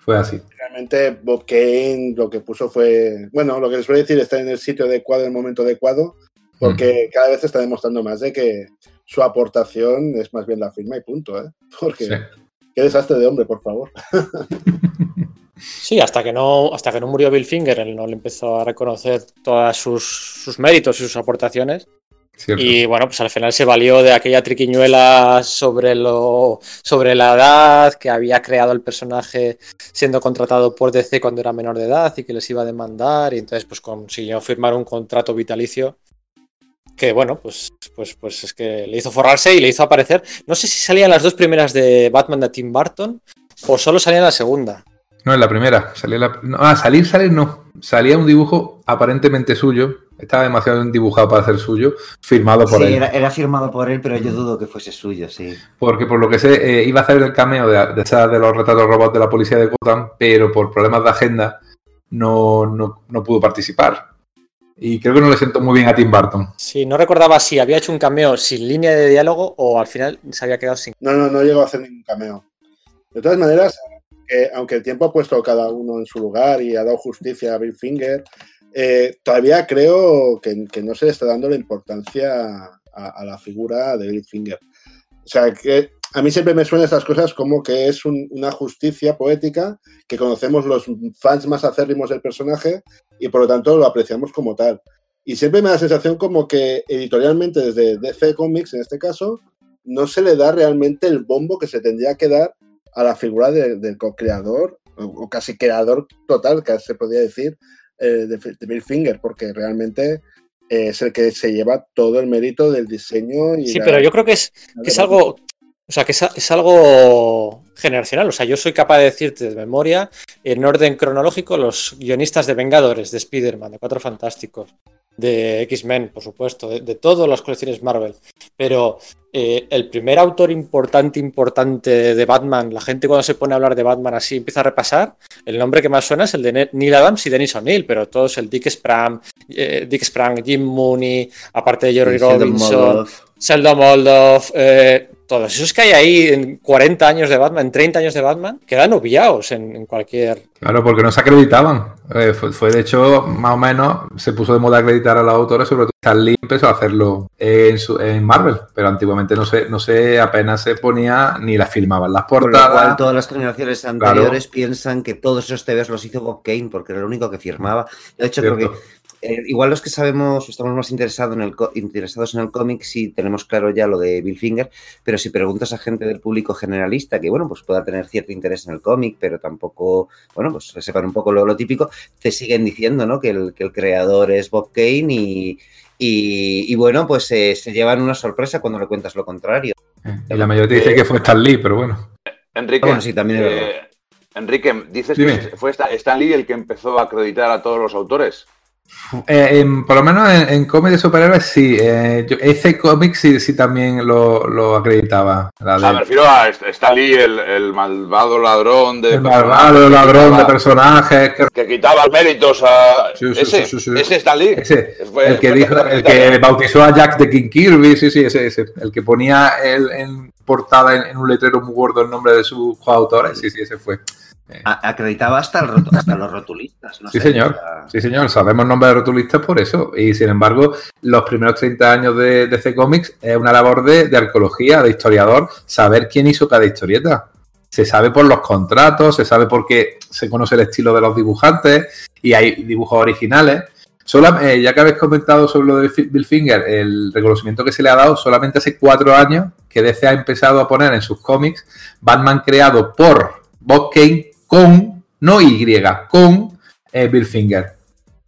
Fue así. Realmente Bob Kane lo que puso fue, bueno, lo que les voy a decir, está en el sitio adecuado, en el momento adecuado, porque cada vez está demostrando más de que su aportación es más bien la firma y punto, ¿eh? Porque Sí. qué desastre de hombre, por favor. Sí, hasta que no, hasta que no murió Bill Finger, él no le empezó a reconocer todos sus, sus méritos y sus aportaciones. Cierto. Y bueno, pues al final se valió de aquella triquiñuela sobre lo sobre la edad que había creado el personaje siendo contratado por DC cuando era menor de edad y que les iba a demandar. Y entonces pues consiguió firmar un contrato vitalicio que bueno, pues, pues, pues es que le hizo forrarse y le hizo aparecer. No sé si salían las dos primeras de Batman de Tim Burton o solo salía la segunda. No, en la primera. Salía la... no, ah, salir, salir no. Salía un dibujo aparentemente suyo Estaba demasiado dibujado para ser suyo, firmado por sí, él. Era, era, firmado por él, pero yo dudo que fuese suyo, sí. Porque por lo que sé, eh, iba a hacer el cameo de, de, de, los retratos robots de la policía de Gotham, pero por problemas de agenda no, no, no pudo participar. Y creo que no le siento muy bien a Tim Burton. Sí, no recordaba si había hecho un cameo sin línea de diálogo o al final se había quedado sin. No, no, no llegó a hacer ningún cameo. De todas maneras, eh, aunque el tiempo ha puesto cada uno en su lugar y ha dado justicia a Bill Finger, eh, todavía creo que, que, no se le está dando la importancia a, a, la figura de Bill Finger. O sea, que a mí siempre me suenan estas cosas como que es un, una justicia poética que conocemos los fans más acérrimos del personaje y por lo tanto lo apreciamos como tal. Y siempre me da la sensación como que editorialmente desde DC Comics, en este caso, no se le da realmente el bombo que se tendría que dar a la figura de, del co-creador, o casi creador total, que se podría decir, eh, de, de, Bill Finger, porque realmente es el que se lleva todo el mérito del diseño. Y sí, la, pero yo creo que es, que es algo, o sea, que es, es, algo generacional. O sea, yo soy capaz de decirte de memoria, en orden cronológico, los guionistas de Vengadores, de Spider-Man, de Cuatro Fantásticos, de X-Men, por supuesto, de, de, todas las colecciones Marvel. Pero eh, el primer autor importante, importante de Batman, la gente cuando se pone a hablar de Batman así empieza a repasar, el nombre que más suena es el de Neil Adams y Dennis O'Neill, pero todos el Dick Sprang, eh, Dick Sprang, Jim Mooney, aparte de Jerry Robinson, Sheldon Moldoff, eh, todos esos que hay ahí en 40 años de Batman, en 30 años de Batman, quedan obviados en, en cualquier. Claro, porque no se acreditaban. Eh, fue, fue, de hecho, más o menos, se puso de moda acreditar a los autores, sobre todo Stan Lee empezó a hacerlo en, su, en Marvel, pero antiguamente no se, no se apenas se ponía ni las filmaban las portadas. Por lo cual, todas las generaciones anteriores claro. piensan que todos esos TVs los hizo Bob Kane, porque era el único que firmaba. De hecho, Cierto. creo que eh, igual los que sabemos, estamos más interesados en el, interesados en el cómic, sí tenemos claro ya lo de Bill Finger, pero si preguntas a gente del público generalista que, bueno, pues pueda tener cierto interés en el cómic, pero tampoco, bueno, pues sepan un poco lo, lo, típico, te siguen diciendo, ¿no? Que el, que el creador es Bob Kane y, y, y bueno, pues eh, se llevan una sorpresa cuando le cuentas lo contrario. Y la mayoría te dice que fue Stan Lee, pero bueno. Enrique, bueno, sí, también es eh, Enrique, dices Dime. que fue Stan Lee el que empezó a acreditar a todos los autores. Eh, en, por lo menos en, en cómics de superhéroes sí. Eh, yo, ese cómic sí, sí también lo, lo acreditaba. La de... ah, me refiero a Stan Lee, el, el malvado ladrón de el malvado ladrón quitaba, de personajes que... que, quitaba méritos a sí, sí, ese, sí, ese Stan Lee. Ese, fue, el que dijo, el que bautizó a Jack de King Kirby, sí, sí, ese, ese. El que ponía el, en portada en, en, un letrero muy gordo el nombre de sus coautores, sí, sí, ese fue. Acreditaba hasta, el, hasta los rotulistas. No sí, sé, señor. Sí, señor. Sabemos nombres de rotulistas por eso. Y sin embargo, los primeros 30 años de DC Comics es una labor de, de arqueología, de historiador, saber quién hizo cada historieta. Se sabe por los contratos, se sabe porque se conoce el estilo de los dibujantes y hay dibujos originales. Eh, ya que habéis comentado sobre lo de Bill Finger, el reconocimiento que se le ha dado solamente hace cuatro años que DC ha empezado a poner en sus cómics Batman creado por Bob Kane con, no Y, con eh, Bill Finger,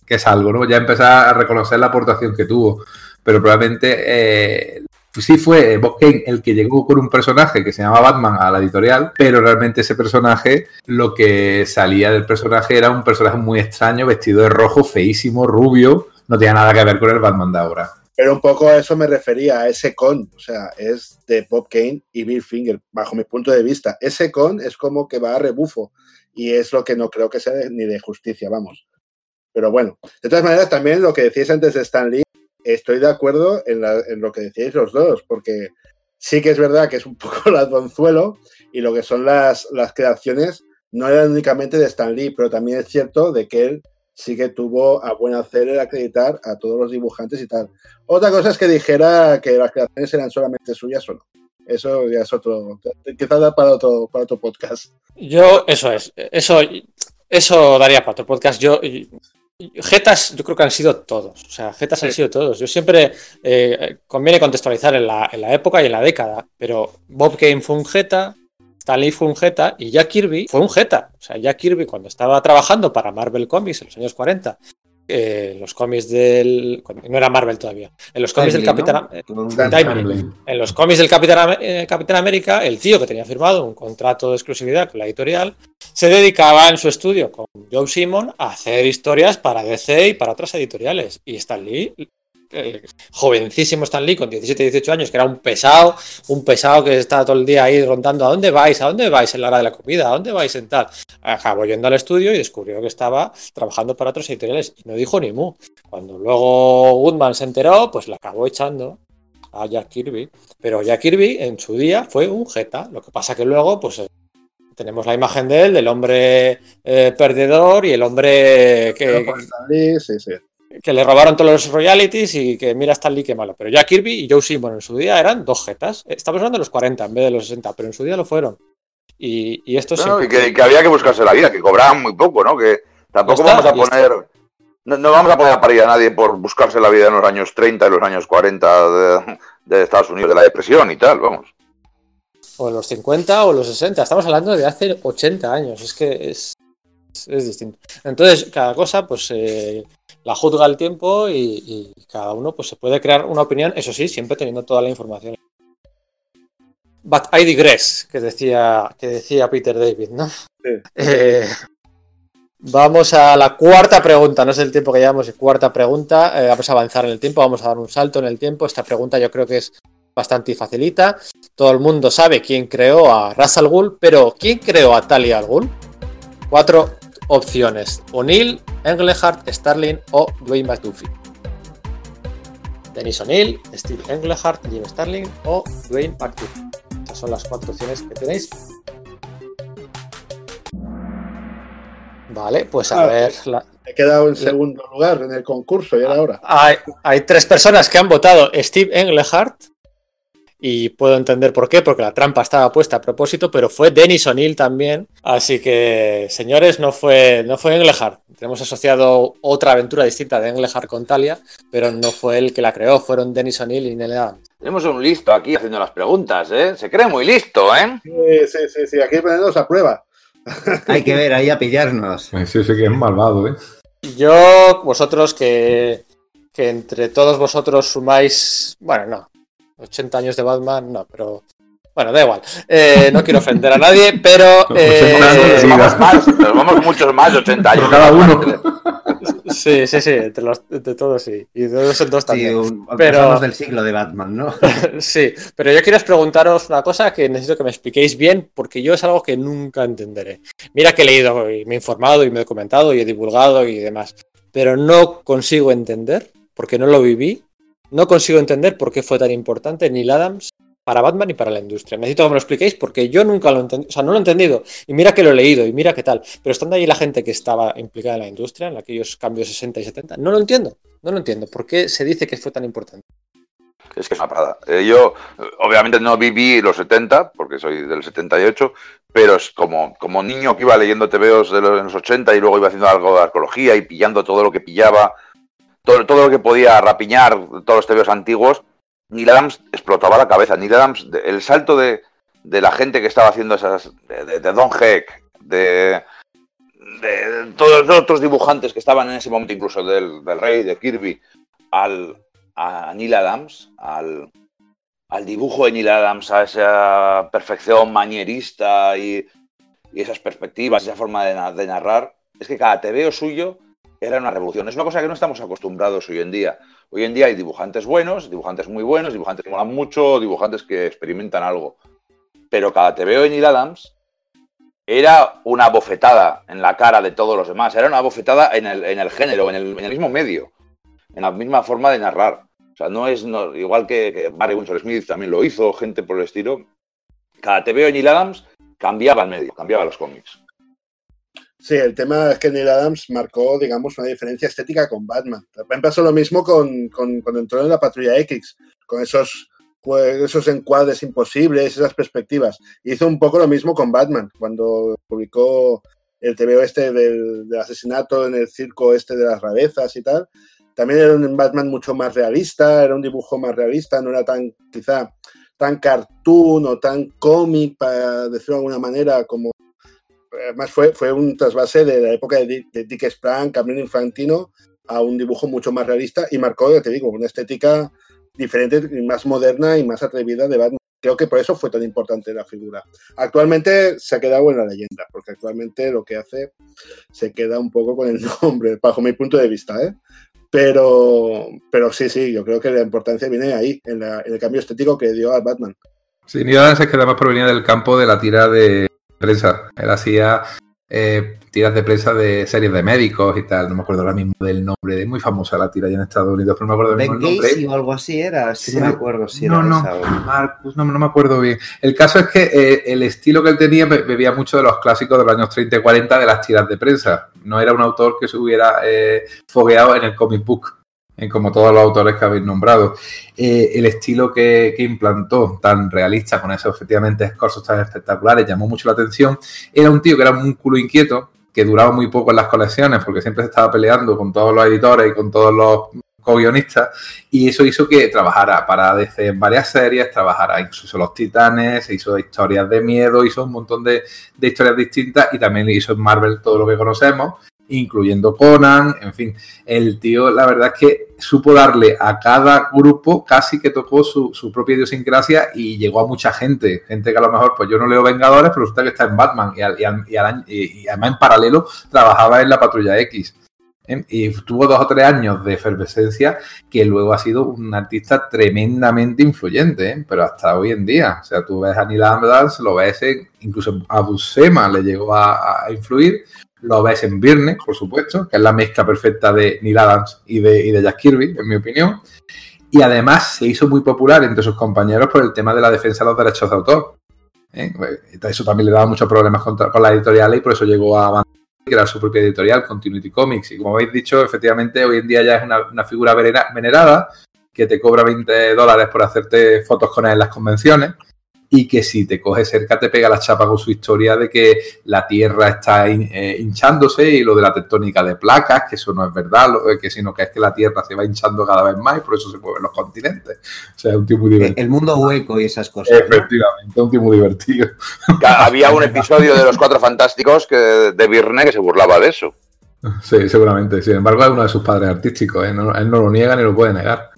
que es algo, ¿no? Ya empezar a reconocer la aportación que tuvo, pero probablemente eh, sí fue Bob Kane el que llegó con un personaje que se llama Batman a la editorial, pero realmente ese personaje, lo que salía del personaje era un personaje muy extraño, vestido de rojo, feísimo, rubio, no tenía nada que ver con el Batman de ahora. Pero un poco a eso me refería, a ese con, o sea, es de Bob Kane y Bill Finger, bajo mi punto de vista. Ese con es como que va a rebufo y es lo que no creo que sea ni de justicia, vamos. Pero bueno, de todas maneras, también lo que decíais antes de Stan Lee, estoy de acuerdo en, la, en lo que decíais los dos, porque sí que es verdad que es un poco ladronzuelo y lo que son las, las creaciones no eran únicamente de Stan Lee, pero también es cierto de que él sí que tuvo a buen hacer el acreditar a todos los dibujantes y tal. Otra cosa es que dijera que las creaciones eran solamente suyas o no. Eso ya es otro, quizás da para otro, para otro podcast. Yo, eso es, eso, eso daría para otro podcast. Yo, Jetas, yo creo que han sido todos. O sea, Jetas sí. han sido todos. Yo siempre eh, conviene contextualizar en la, en la, época y en la década, pero Bob Kane fue un Jeta, Stan Lee fue un Jeta y Jack Kirby fue un Jeta. O sea, Jack Kirby cuando estaba trabajando para Marvel Comics en los años 40, eh, los cómics del. No era Marvel todavía. En los cómics del Capitán. Eh, en los cómics del Capitán, eh, Capitán América, el tío que tenía firmado un contrato de exclusividad con la editorial se dedicaba en su estudio con Joe Simon a hacer historias para DC y para otras editoriales. Y Stan Lee jovencísimo Stan Lee con 17, 18 años, que era un pesado, un pesado que estaba todo el día ahí rondando, ¿a dónde vais? ¿A dónde vais en la hora de la comida? ¿A dónde vais en tal? Acabó yendo al estudio y descubrió que estaba trabajando para otros editoriales y no dijo ni mu. Cuando luego Woodman se enteró, pues la acabó echando a Jack Kirby. Pero Jack Kirby en su día fue un jeta. Lo que pasa que luego, pues eh, tenemos la imagen de él, del hombre eh, perdedor y el hombre que, que le robaron todos los royalties y que mira Stanley qué malo. Pero ya Kirby y Joe Simon en su día eran dos jetas. Estamos hablando de los 40 en vez de los 60, pero en su día lo fueron. Y, y esto y que, había que buscarse la vida, que cobraban muy poco, ¿no? Que tampoco vamos a poner. No, vamos a poner a parir a nadie por buscarse la vida en los años 30 y los años 40 de, de Estados Unidos, de la depresión y tal, vamos. O en los 50 o los 60. Estamos hablando de hace 80 años. Es que es, es distinto. Entonces, cada cosa, pues eh, la juzga el tiempo y, cada uno pues se puede crear una opinión, eso sí, siempre teniendo toda la información. But I digress, que decía, que decía Peter David, ¿no? Eh, vamos a la cuarta pregunta, no es el tiempo que llevamos, cuarta pregunta, eh, vamos a avanzar en el tiempo, vamos a dar un salto en el tiempo. Esta pregunta yo creo que es bastante facilita. Todo el mundo sabe quién creó a Russell Ghul, pero ¿quién creó a Talia al Ghul? Cuatro opciones: O'Neill, Englehart, Starling o Dwayne McDuffie. Dennis O'Neill, Steve Englehart, Jim Starling o Dwayne McDuffie. Esas son las cuatro opciones que tenéis. Vale, pues a ah, ver. He quedado en segundo lugar en el concurso y ahora. Hay, hay tres personas que han votado Steve Englehart, y puedo entender por qué, porque la trampa estaba puesta a propósito, pero fue Dennis O'Neill también. Así que, señores, no fue, no fue Englehart. Tenemos asociado otra aventura distinta de Englehart con Talia, pero no fue él que la creó, fueron Dennis O'Neill y Neil Adams. Tenemos un listo aquí haciendo las preguntas, ¿eh? Se cree muy listo, ¿eh? Sí, sí, sí, sí. aquí ponemos a prueba. Hay que ver ahí a pillarnos. Sí, sí que es malvado, ¿eh? Yo, vosotros que, que entre todos vosotros sumáis, bueno, no, 80 años de Batman, no, pero bueno, da igual. Eh, no quiero ofender a nadie, pero. Eh, nos vamos más, nos vamos muchos más de 80 años. Cada uno. Sí, sí, sí, entre, los, todos sí. Y de dos en dos también. Sí, pero del siglo de Batman, ¿no? sí, pero yo quiero preguntaros una cosa que necesito que me expliquéis bien, porque yo es algo que nunca entenderé. Mira que he leído y me he informado y me he documentado y he divulgado y demás, pero no consigo entender, porque no lo viví, no consigo entender por qué fue tan importante Neil Adams para Batman y para la industria. Necesito que me lo expliquéis porque yo nunca lo entendí, o sea, no lo he entendido. Y mira que lo he leído y mira qué tal. Pero estando ahí la gente que estaba implicada en la industria, en aquellos cambios 60 y 70, no lo entiendo. No lo entiendo. ¿Por qué se dice que fue tan importante? Es que es una parada. Eh, yo, obviamente, no viví los 70, porque soy del 78, pero es como, como niño que iba leyendo TVOs de los 80 y luego iba haciendo algo de arqueología y pillando todo lo que pillaba todo, lo que podía rapiñar, todos los tebeos antiguos, Neil Adams explotaba la cabeza. Neil Adams, el salto de, la gente que estaba haciendo esas, de, Don Heck, de, de, todos los otros dibujantes que estaban en ese momento, incluso del, Rey, de Kirby, al, a Neil Adams, al, al dibujo de Neil Adams, a esa perfección manierista y, esas perspectivas, esa forma de, narrar, es que cada tebeo suyo era una revolución. Es una cosa que no estamos acostumbrados hoy en día. Hoy en día hay dibujantes buenos, dibujantes muy buenos, dibujantes que molan mucho, dibujantes que experimentan algo. Pero cada TVO de Neil Adams era una bofetada en la cara de todos los demás. Era una bofetada en el, género, en el, mismo medio, en la misma forma de narrar. O sea, no es igual que, que Barry Smith también lo hizo, gente por el estilo. Cada TVO de Neil Adams cambiaba el medio, cambiaba los cómics. Sí, el tema es que Neil Adams marcó, digamos, una diferencia estética con Batman. También pasó lo mismo con, cuando entró en la Patrulla X, con esos, esos encuadres imposibles, esas perspectivas. Hizo un poco lo mismo con Batman, cuando publicó el TVO este del, asesinato en el circo este de las rarezas y tal. También era un Batman mucho más realista, era un dibujo más realista, no era tan, quizá, tan cartoon o tan cómic, para decirlo de alguna manera, como además fue, fue un trasvase de la época de Dick, Sprang, Camino Infantino, a un dibujo mucho más realista y marcó, ya te digo, una estética diferente, más moderna y más atrevida de Batman. Creo que por eso fue tan importante la figura. Actualmente se ha quedado en la leyenda, porque actualmente lo que hace se queda un poco con el nombre, bajo mi punto de vista, ¿eh? Pero, pero sí, sí, yo creo que la importancia viene ahí, en, el cambio estético que dio a Batman. Neil Adams es que además provenía del campo de la tira de prensa. Él hacía eh, tiras de prensa de series de médicos y tal. No me acuerdo ahora mismo del nombre. Es muy famosa la tira allá en Estados Unidos, pero no me acuerdo Ben mismo el nombre. Casey o algo así era, sí, Sí, no me acuerdo si no, era no. esa o- Marcus, no, no me acuerdo bien. El caso es que eh, el estilo que él tenía be- bebía mucho de los clásicos de los años 30 y 40 de las tiras de prensa. No era un autor que se hubiera eh, fogueado en el comic book, como todos los autores que habéis nombrado. Eh, el estilo que, que implantó, tan realista, con esos efectivamente escorzos tan espectaculares, llamó mucho la atención. Era un tío que era un culo inquieto, que duraba muy poco en las colecciones, porque siempre se estaba peleando con todos los editores y con todos los co-guionistas, y eso hizo que trabajara para DC en varias series, trabajara incluso Los Titanes, hizo historias de miedo, hizo un montón de, de historias distintas y también hizo en Marvel todo lo que conocemos, incluyendo Conan, en fin, el tío la verdad es que supo darle a cada grupo casi que tocó su, su propia idiosincrasia y llegó a mucha gente, gente que a lo mejor pues yo no leo Vengadores, pero resulta que está en Batman y, además en paralelo trabajaba en la Patrulla X. ¿eh? Y tuvo dos o tres años de efervescencia que luego ha sido un artista tremendamente influyente, ¿eh? pero hasta hoy en día. O sea, tú ves a Neil Adams, lo ves en, incluso a Buscema le llegó a influir, lo ves en Virne, por supuesto, que es la mezcla perfecta de Neil Adams y de, y de Jack Kirby, en mi opinión. Y además se hizo muy popular entre sus compañeros por el tema de la defensa de los derechos de autor. ¿eh? Eso también le daba muchos problemas contra- con las editoriales y por eso llegó a era su propia editorial, Continuity Comics. Y como habéis dicho, efectivamente, hoy en día ya es una, una figura venera- venerada que te cobra 20 dólares por hacerte fotos con él en las convenciones y que si te coge cerca te pega la chapa con su historia de que la Tierra está hin- eh, hinchándose y lo de la tectónica de placas, que eso no es verdad, lo- eh, que sino que es que la Tierra se va hinchando cada vez más y por eso se mueven los continentes. O sea, es un tío muy divertido. El mundo hueco y esas cosas. ¿no? Efectivamente, un tío muy divertido. Había un episodio de Los Cuatro Fantásticos que, de Virne que se burlaba de eso. Sí, seguramente. Sin embargo, es uno de sus padres artísticos. ¿eh? No- él no lo niega ni lo puede negar.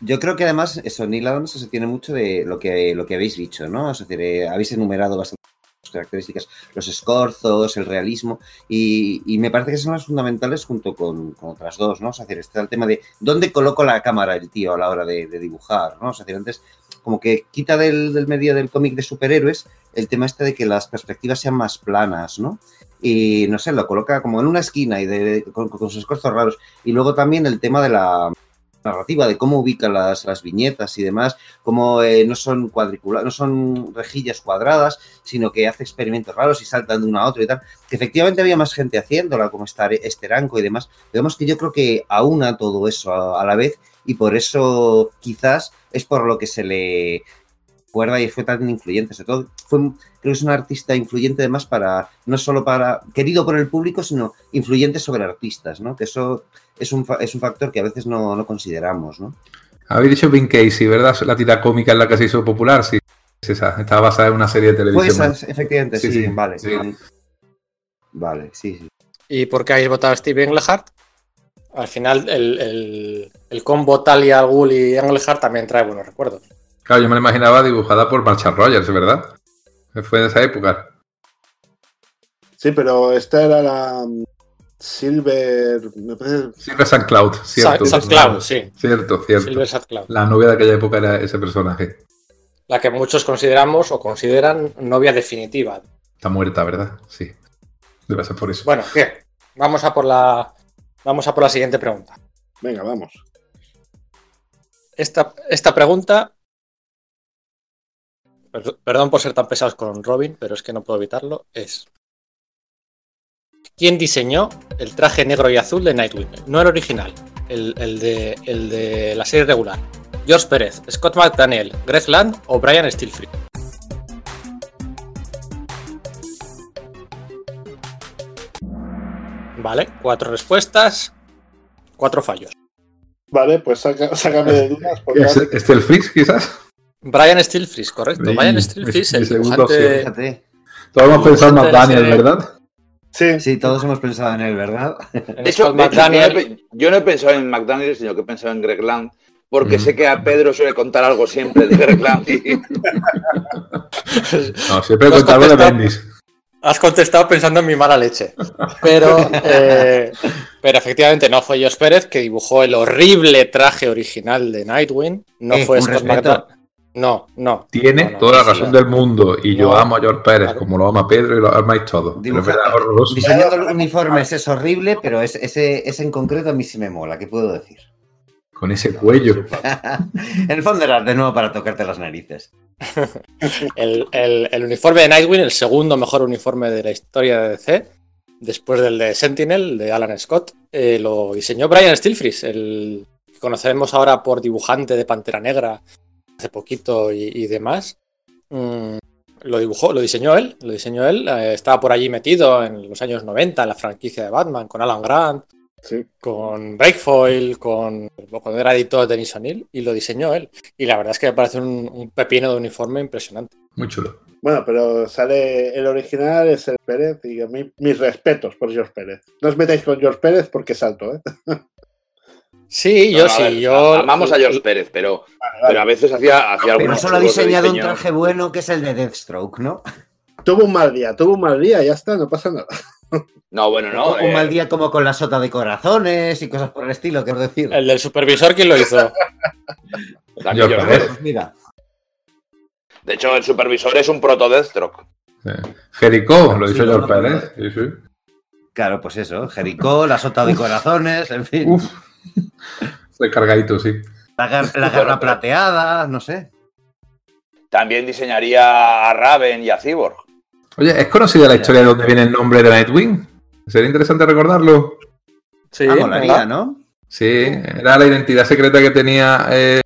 Yo creo que además eso, Neil Adams se tiene mucho de lo que, lo que habéis dicho, ¿no? Es decir, eh, habéis enumerado bastantes características, los escorzos, el realismo, y, me parece que son las fundamentales junto con, con otras dos, ¿no? Es decir, está el tema de dónde coloco la cámara el tío a la hora de, dibujar, ¿no? Es decir, antes como que quita del, del medio del cómic de superhéroes el tema este de que las perspectivas sean más planas, ¿no? Y no sé, lo coloca como en una esquina y de, con sus escorzos raros. Y luego también el tema de la narrativa, de cómo ubica las, las viñetas y demás, cómo eh, no son cuadriculadas, no son rejillas cuadradas, sino que hace experimentos raros y saltan de una a otra y tal, que efectivamente había más gente haciéndola, como estar Esteranco y demás. Vemos que yo creo que aúna todo eso a la vez y por eso quizás es por lo que se le cuerda y fue tan influyente. Sobre todo, fue, creo que es un artista influyente además para, no solo para, querido por el público, sino influyente sobre artistas, ¿no? Que eso es un, es un factor que a veces no, no consideramos, ¿no? Habéis dicho Vin Casey, ¿verdad? La tira cómica en la que se hizo popular, sí. Es esa. Estaba basada en una serie de Fue televisión. esa, efectivamente, Sí, sí, sí, vale. sí. Vale, sí, sí. ¿Y por qué habéis votado a Steve Englehart? Al final, el, el, el combo Talia, al Ghul y Englehart también trae buenos recuerdos. Claro, yo me la imaginaba dibujada por Marshall Rogers, ¿verdad? Fue de esa época. Sí, pero esta era la mm, Silver. Me parece. Silver St. Cloud, cierto. Sad Cloud, sí. Cierto, cierto. Silver Sad Cloud. La novia de aquella época era ese personaje. La que muchos consideramos o consideran novia definitiva. Está muerta, ¿verdad? Sí. Debe ser por eso. Bueno, ¿qué? Vamos a por la. Vamos a por la siguiente pregunta. Venga, vamos. Esta, esta pregunta. Per- Perdón por ser tan pesados con Robin, pero es que no puedo evitarlo. Es. ¿Quién diseñó el traje negro y azul de Nightwing? No el original, el, el de, el de la serie regular. George Pérez, Scott McDaniel, Greg Land o Brian Stilfree. Vale, cuatro respuestas, cuatro fallos. Vale, pues saca- sácame de dudas. Porque ¿Es, ¿Este el Freaks, quizás? Brian Stilfries, correcto. Sí, Brian mi el dibujante. Fíjate. Todos hemos pensado en McDaniel, serie- ¿verdad? Sí, Sí, todos hemos pensado en él, ¿verdad? De hecho, de hecho, yo, no he, McDaniel, pe- yo no he pensado en McDaniel, sino que he pensado en Greg Land, porque Mm. sé que a Pedro suele contar algo siempre de Greg Land. y- No, siempre Has cuento algo de. Bendis. Has contestado pensando en mi mala leche. Pero, eh, pero efectivamente no fue Josh Pérez que dibujó el horrible traje original de Nightwing. No Eh, fue Scott. McDaniel. No, no. Tiene No, no, toda la razón sí. del mundo y yo amo a George Pérez, Claro. como lo ama Pedro y lo amáis todos. Diseñando los uniformes es horrible, pero es- ese, ese en concreto a mí sí me mola, ¿qué puedo decir? Con ese cuello. en el fondo era de nuevo para tocarte las narices. El, el- el uniforme de Nightwing, el segundo mejor uniforme de la historia de DC, después del de Sentinel, de Alan Scott, eh, lo diseñó Brian Stilfries, el que conocemos ahora por dibujante de Pantera Negra hace poquito y, y demás. Mm, lo dibujó, lo diseñó él, lo diseñó él, eh, estaba por allí metido en los años 90 en la franquicia de Batman, con Alan Grant, sí. con Breakfoil, con cuando era editor de Denis O'Neill, y lo diseñó él. Y la verdad es que me parece un, un pepino de uniforme impresionante. Muy chulo. Bueno, pero sale el original, es el Pérez, y a mí mis respetos por George Pérez. No os metáis con George Pérez porque es alto, ¿eh? Sí, No, yo a sí, ver, yo. Amamos a George Pérez, pero, pero a veces hacía, hacía Pero solo ha diseñado un traje bueno que es el de Deathstroke, ¿no? Tuvo un mal día, tuvo un mal día, ya está, no pasa nada. No, bueno, no. un eh, mal día como con la sota de corazones y cosas por el estilo, quiero decir. El del supervisor, ¿quién lo hizo? también George Pérez. Pues mira, De hecho, el supervisor es un proto Deathstroke. Sí. Jericó, lo Sí, dice no, George no, Pérez. Sí, sí. claro, pues eso, Jericó, la sota de corazones, en fin, Uf. Estoy cargadito, sí. la, gar- la garra plateada, no sé. También diseñaría a Raven y a Cyborg. Oye, ¿es conocida la historia de dónde viene el nombre de Nightwing? Sería interesante recordarlo. Sí, ah. ¿no? Sí, era la identidad secreta que tenía eh,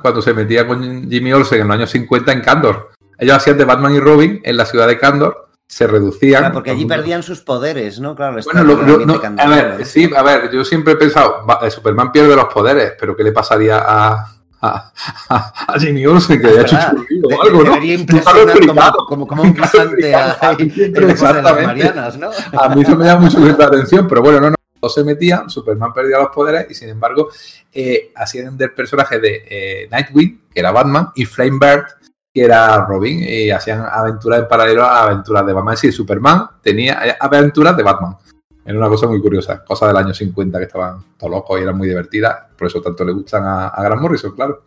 cuando se metía con Jimmy Olsen en los años 50 en Candor. Ellos hacían de Batman y Robin en la ciudad de Candor, se reducían. Claro, porque allí perdían sus poderes, ¿no? Claro, Bueno, lo- no, a ver, sí, a ver, yo siempre he pensado, eh, Superman pierde los poderes, pero ¿qué le pasaría a, a, a- a Jimmy Olsen que haya hecho De- o algo, ¿no? Impresionar como, como, como un guisante a- las. Marianas, ¿no? A mí eso me llama mucho la atención, pero bueno, no, no, no se metía, Superman perdía los poderes y sin embargo eh, hacían del personaje de eh, Nightwing, que era Batman, y Flamebird, que era Robin, y hacían aventuras en paralelo a aventuras de Batman. Es decir, Superman tenía eh, aventuras de Batman. Era una cosa muy curiosa, cosa del año 50 que estaban todos locos y eran muy divertidas, por eso tanto le gustan a, a Grant Morrison, claro.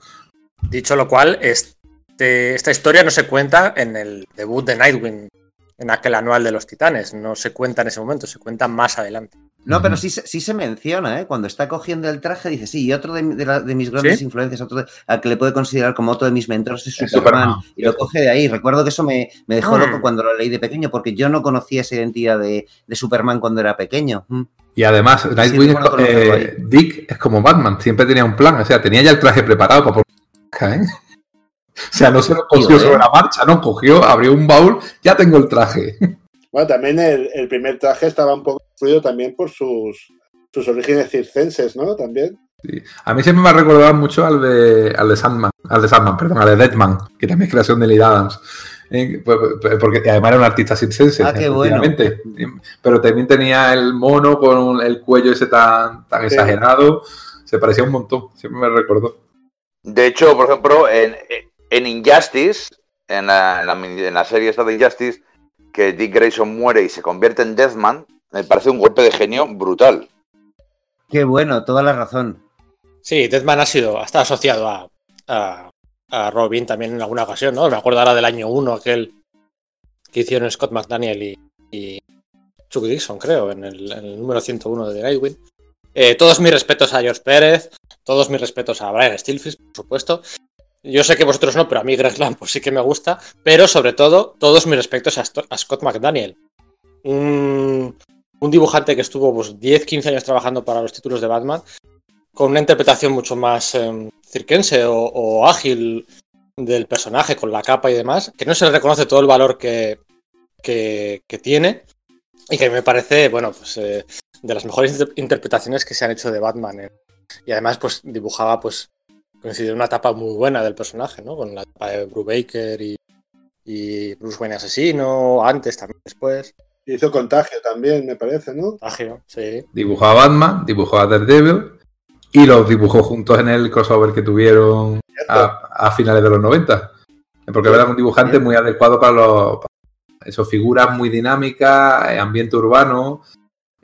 Dicho lo cual, este- esta historia no se cuenta en el debut de Nightwing, en aquel anual de los Titanes. No se cuenta en ese momento, se cuenta más adelante. No, pero sí, se- sí se menciona, ¿eh? Cuando está cogiendo el traje, dice, sí, y otro de, de la- de mis grandes ¿Sí? influencias, otro de- al que le puede considerar como otro de mis mentores es Es Superman. Superman. Y lo coge de ahí. Recuerdo que eso me, me dejó Mm. loco cuando lo leí de pequeño, porque yo no conocía esa identidad de, de Superman cuando era pequeño. Mm. Y además, Nightwing, eh, Dick es como Batman, siempre tenía un plan, o sea, tenía ya el traje preparado para poner. ¿eh? O sea, no se lo cogió Tío, ¿eh? sobre la marcha, no, cogió, abrió un baúl, ya tengo el traje. Bueno, también el, el primer traje estaba un poco influido también por sus, sus orígenes circenses, ¿no? También. A mí siempre me ha recordado mucho al de, al de Sandman, al de Sandman, perdón, al de Deadman, que también es creación de Lee Adams. Eh, pues, pues, Porque además era un artista circense, Ah, qué bueno. Pero también tenía el mono con el cuello ese tan, tan Sí. exagerado. Se parecía un montón, siempre me recordó. De hecho, por ejemplo, en, en Injustice, en la, en la mini- en la serie esta de Injustice, que Dick Grayson muere y se convierte en Deathman, me parece un golpe de genio brutal. Qué bueno, toda la razón. Sí, Deadman ha sido, está asociado a, a, a Robin también en alguna ocasión, ¿no? Me acuerdo ahora del año 1, aquel que hicieron Scott McDaniel y, y Chuck Dixon, creo, en el, en el número 101 de Nightwing. Eh, todos mis respetos a George Pérez, todos mis respetos a Brian Stilfries, por supuesto. Yo sé que vosotros no, pero a mí Greg Land pues sí que me gusta. Pero sobre todo, todos mis respetos a, Scott McDaniel. Un, dibujante que estuvo pues, 10, 15 años trabajando para los títulos de Batman, con una interpretación mucho más em, circense o, ágil del personaje, con la capa y demás, que no se le reconoce todo el valor que, que, tiene y que me parece, bueno, pues eh, de las mejores inter- interpretaciones que se han hecho de Batman. eh. Y además, pues dibujaba, pues, coincidió una etapa muy buena del personaje, ¿no? Con la etapa de Brubaker y, y Bruce Wayne asesino, antes también después. Hizo contagio también, me parece, ¿no? Contagio, sí. Dibujó a Batman, dibujó a Daredevil y los dibujó juntos en el crossover que tuvieron a, a finales de los 90. Porque era un dibujante muy adecuado para los. para Eso, figuras muy dinámicas, ambiente urbano.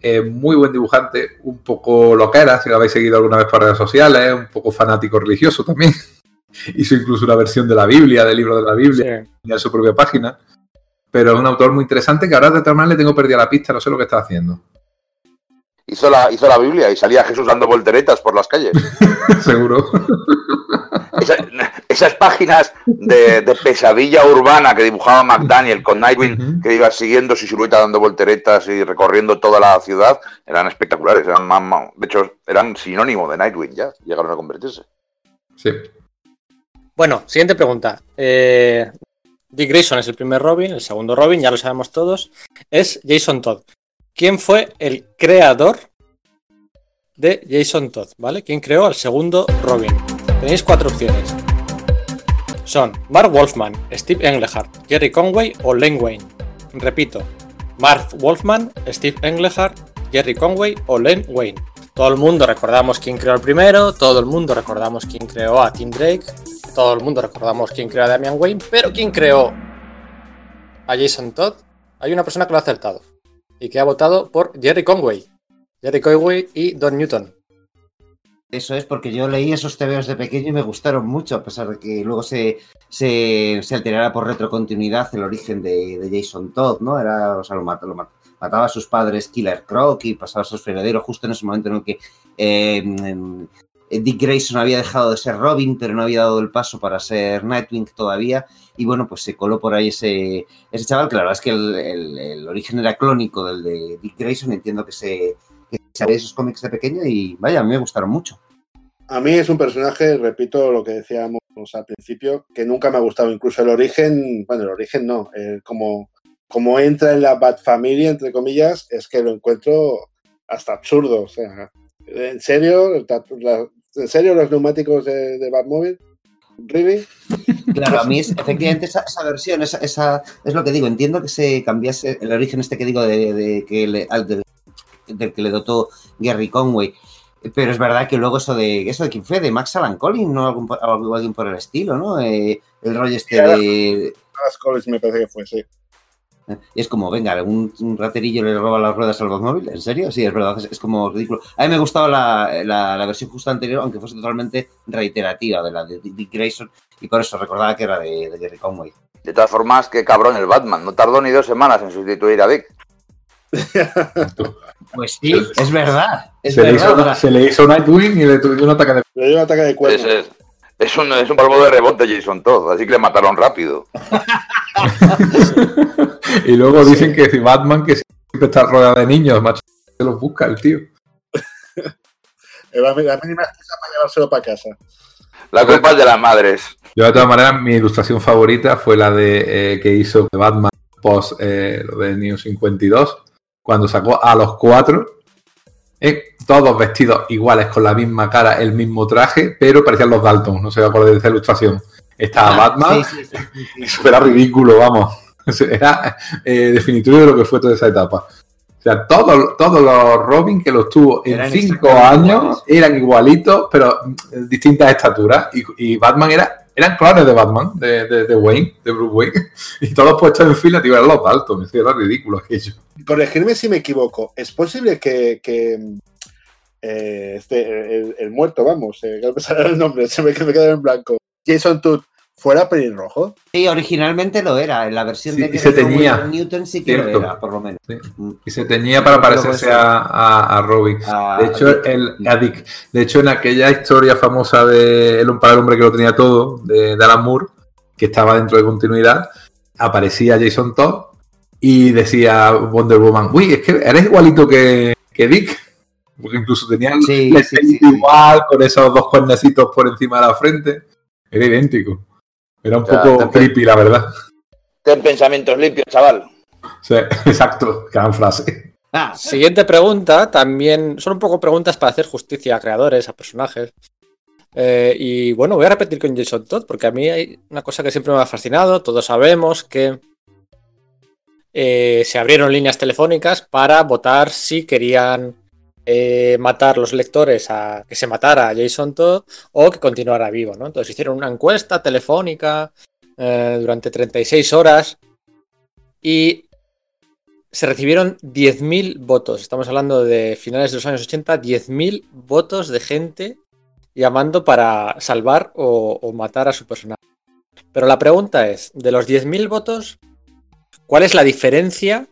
Eh, muy buen dibujante, un poco loquera, si lo habéis seguido alguna vez por redes sociales, un poco fanático religioso también. Hizo incluso una versión de la Biblia, del libro de la Biblia, Sí. en su propia página. Pero es un autor muy interesante que ahora de tal manera le tengo perdida la pista, no sé lo que está haciendo. Hizo la, hizo la Biblia y salía Jesús dando volteretas por las calles. Seguro. Esa- esas páginas de, de pesadilla urbana que dibujaba McDaniel con Nightwing, que iba siguiendo su silueta dando volteretas y recorriendo toda la ciudad, eran espectaculares. Eran más- más- de hecho, eran sinónimo de Nightwing ya. Llegaron a convertirse. Sí. Bueno, siguiente pregunta. Eh, Dick Grayson es el primer Robin, el segundo Robin, ya lo sabemos todos, es Jason Todd. ¿Quién fue el creador de Jason Todd? ¿Vale? ¿Quién creó al segundo Robin? Tenéis cuatro opciones. Son Mark Wolfman, Steve Englehart, Jerry Conway o Len Wayne. Repito, Mark Wolfman, Steve Englehart, Jerry Conway o Len Wayne. Todo el mundo recordamos quién creó el primero, todo el mundo recordamos quién creó a Tim Drake, todo el mundo recordamos quién creó a Damian Wayne, pero quién creó a Jason Todd, hay una persona que lo ha acertado y que ha votado por Jerry Conway. Jerry Conway y Don Newton. Eso es porque yo leí esos TVOs de pequeño y me gustaron mucho, a pesar de que luego se, se, alterara por retrocontinuidad el origen de, Jason Todd, ¿no? Era, o sea, lo, mat- lo mat- mataba a sus padres Killer Croc y pasaba a sus fregaderos justo en ese momento en el que eh, Dick Grayson había dejado de ser Robin, pero no había dado el paso para ser Nightwing todavía. Y bueno, pues se coló por ahí ese, ese chaval, que la verdad es que el, el- el origen era clónico del de Dick Grayson. Entiendo que se, que esos cómics de pequeño y vaya, a me gustaron mucho. A mí es un personaje, repito lo que decíamos al principio, que nunca me ha gustado. Incluso el origen, bueno, el origen no, como, como entra en la Bat Family, entre comillas, es que lo encuentro hasta absurdo. O sea, en serio, en serio los neumáticos de, de Batmobile, ¿really? Claro, a mí es, efectivamente esa, esa versión, esa, esa- es lo que digo, entiendo que se cambiase el origen este que digo de, que le, al de- del que le dotó Gary Conway, pero es verdad que luego eso de eso de quién fue, de Max Alan Collins, ¿no? Algún, alguien por el estilo, ¿no? Eh, el rollo este de... Las Collins me parece que fue, sí. Y es como, venga, un, un raterillo le roba las ruedas al Batmóvil, ¿en serio? Sí, es verdad, es, es como ridículo. A mí me gustaba la, la- la versión justo anterior, aunque fuese totalmente reiterativa de la de Dick Grayson, y por eso recordaba que era de, de Gary Conway. De todas formas, qué cabrón el Batman. No tardó ni dos semanas en sustituir a Dick. Pues sí, es verdad. Es Se le, verdad. hizo, ahora- se le hizo Nightwing y le dio un ataque de. Le dio un ataque de cuerpo. Es, es, es un, es un polvo de rebote Jason Todd, así que le mataron rápido. Y luego dicen que si Batman, que siempre está rodeado de niños, macho, se los busca el tío. La, mínima excusa para llevárselo para casa. La culpa es de las madres. Yo, de todas maneras, mi ilustración favorita fue la de eh, que hizo Batman post eh, lo de New 52, cuando sacó a los cuatro, eh, todos vestidos iguales, con la misma cara, el mismo traje, pero parecían los Dalton, no sé si acordáis de esa ilustración. Estaba Ah, Batman, sí, sí, sí. Eso era ridículo, vamos. Era eh, definitorio de lo que fue toda esa etapa. O sea, todos, todos los Robin que los tuvo en Eran cinco años iguales. eran igualitos, pero mm, distintas estaturas. Y, y Batman era, eran clones de Batman, de, de, Wayne, de Bruce Wayne. Y todos puestos en fila, tío, eran los Dalton. Era ridículo aquello. Corregirme si me equivoco. ¿Es posible que, que, eh, este, el, muerto, vamos, eh, que el nombre, se me, me queda en blanco, Jason Todd, fuera pelirrojo? Sí, originalmente lo era. En la versión Sí, de y Gary se con Newton sí que lo era, por lo menos. Sí. Mm. Y se teñía para parecerse a, a, a Robin. De hecho, Dick. el, a Dick. De hecho, en aquella historia famosa de El para el hombre que lo tenía todo, de, de Alan Moore, que estaba dentro de continuidad, aparecía Jason Todd y decía Wonder Woman, uy, es que eres igualito que, que Dick. Porque incluso tenía el Sí, el igual, con esos dos cuernecitos por encima de la frente. Era idéntico. Era un poco creepy, la verdad. Ten pensamientos limpios, chaval. Sea, exacto, gran frase. Ah, Siguiente pregunta, también son un poco preguntas para hacer justicia a creadores, a personajes. Eh, y bueno, voy a repetir con Jason Todd, porque a mí hay una cosa que siempre me ha fascinado. Todos sabemos que eh, se abrieron líneas telefónicas para votar si querían eh, matar los lectores a que se matara a Jason Todd o que continuara vivo, ¿no? Entonces hicieron una encuesta telefónica eh, durante 36 horas y se recibieron 10.000 votos. Estamos hablando de finales de los años 80, 10.000 votos de gente llamando para salvar o, o matar a su personaje. Pero la pregunta es, de los 10.000 votos, ¿cuál es la diferencia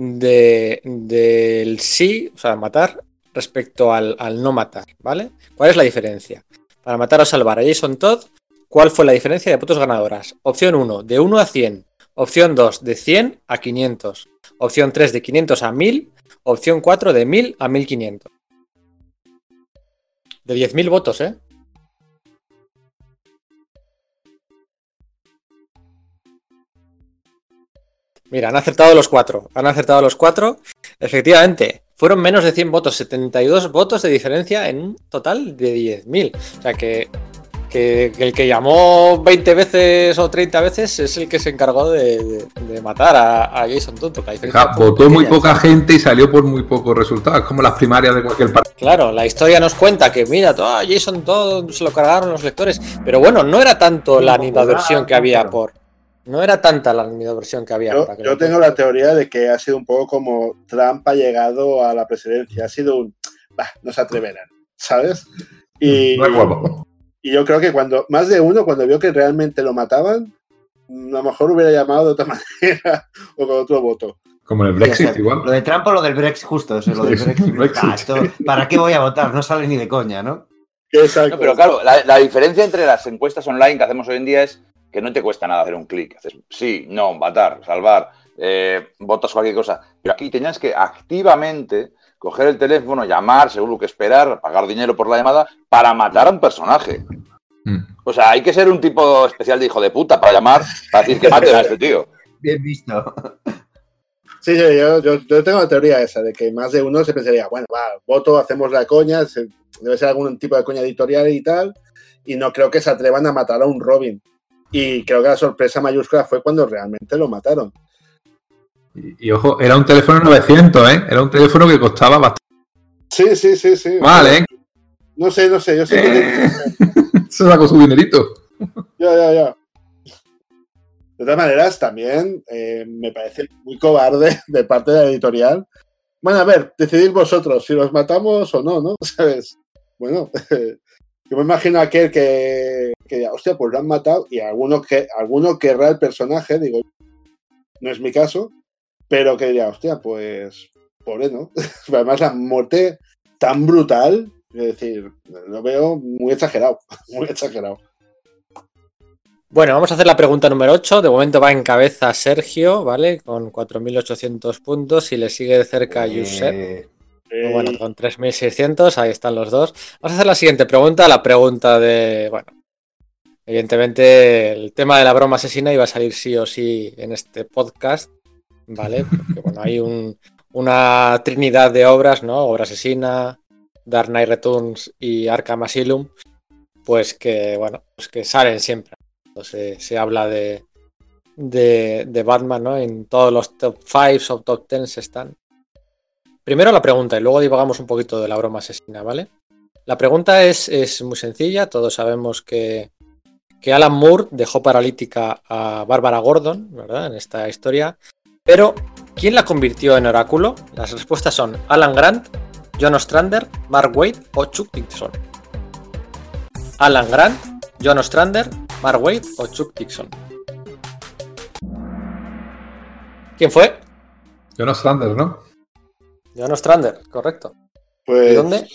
de- del sí, o sea, matar, respecto al, al no matar, ¿vale? ¿Cuál es la diferencia? Para matar o salvar a Jason Todd, ¿cuál fue la diferencia de votos ganadoras? Opción 1, de 1 a 100. Opción 2, de 100 a 500. Opción 3, de 500 a 1000. Opción 4, de 1000 a 1500. De 10.000 votos, ¿eh? Mira, han acertado los cuatro. Han acertado los cuatro. Efectivamente, fueron menos de 100 votos, 72 votos de diferencia en un total de 10.000. O sea que, que- que el que llamó 20 veces o 30 veces es el que se encargó de, de- de matar a, a Jason diferencia Ja, votó muy poca gente y salió por muy pocos resultados. Es como las primarias de cualquier partido. Claro, la historia nos cuenta que, mira, todo, a Jason Todd se lo cargaron los lectores. Pero bueno, no era tanto la animadversión que había por. No era tanta la animadversión que había. Yo, para que yo tengo la teoría de que ha sido un poco como Trump ha llegado a la presidencia. Ha sido un. Bah, no se atreverán, ¿sabes? Y, No es guapo. y yo creo que cuando. Más de uno, cuando vio que realmente lo mataban, mm, a lo mejor hubiera llamado de otra manera o con otro voto. Como el O Brexit, sea, igual. Lo de Trump o lo del Brexit, justo, eso, lo del Sí, Brexit. Brexit. Ah, esto, ¿Para qué voy a votar? No sale ni de coña, ¿no? Exacto. No, pero claro, la, la diferencia entre las encuestas online que hacemos hoy en día es que no te cuesta nada hacer un clic. Haces sí, no, matar, salvar, eh, votas cualquier cosa. Pero aquí tenías que activamente coger el teléfono, llamar, seguro que esperar, pagar dinero por la llamada para matar a un personaje. Mm. O sea, hay que ser un tipo especial de hijo de puta para llamar, para decir que maten a este tío. Bien visto. Sí, sí, yo, yo- yo tengo la teoría esa, de que más de uno se pensaría, bueno, va, voto, hacemos la coña, se- debe ser algún tipo de coña editorial y tal, y no creo que se atrevan a matar a un Robin. Y creo que la sorpresa mayúscula fue cuando realmente lo mataron. Y, y ojo, era un teléfono 900, ¿eh? Era un teléfono que costaba bastante Sí, sí, sí, sí. mal, ¿eh? No sé, no sé, yo sé que... Eh, Se sacó su dinerito. Ya, ya, ya. De todas maneras, también eh, me parece muy cobarde de parte de la editorial. Bueno, a ver, decidid vosotros si los matamos o no, ¿no? ¿Sabes? Bueno, yo me imagino aquel que, que diga, hostia, pues lo han matado y alguno, que, alguno querrá el personaje, digo, no es mi caso, pero que diría, hostia, pues pobre, ¿no? Además, la muerte tan brutal, es decir, lo veo muy exagerado, muy exagerado. Bueno, vamos a hacer la pregunta número 8. De momento va en cabeza Sergio, ¿vale? Con 4.800 puntos y le sigue de cerca Josep. Bueno, con 3.600, ahí están los dos. Vamos a hacer la siguiente pregunta, la pregunta de, bueno, evidentemente el tema de la broma asesina iba a salir sí o sí en este podcast, ¿vale? Porque, bueno, hay un- una trinidad de obras, ¿no? Obra asesina, Dark Knight Returns y Arkham Asylum, pues que, bueno, pues que salen siempre. Entonces se habla de, de, de Batman, ¿no? En todos los top 5 o top 10 están. Primero la pregunta y luego divagamos un poquito de la broma asesina, ¿vale? La pregunta es, es muy sencilla. Todos sabemos que, que Alan Moore dejó paralítica a Bárbara Gordon, ¿verdad? En esta historia. Pero, ¿quién la convirtió en oráculo? Las respuestas son Alan Grant, John Ostrander, Mark Waid o Chuck Dixon. Alan Grant, John Ostrander, Mark Waid o Chuck Dixon. ¿Quién fue? Jonas Sanders, ¿no? John Ostrander, correcto. Pues, ¿Y dónde?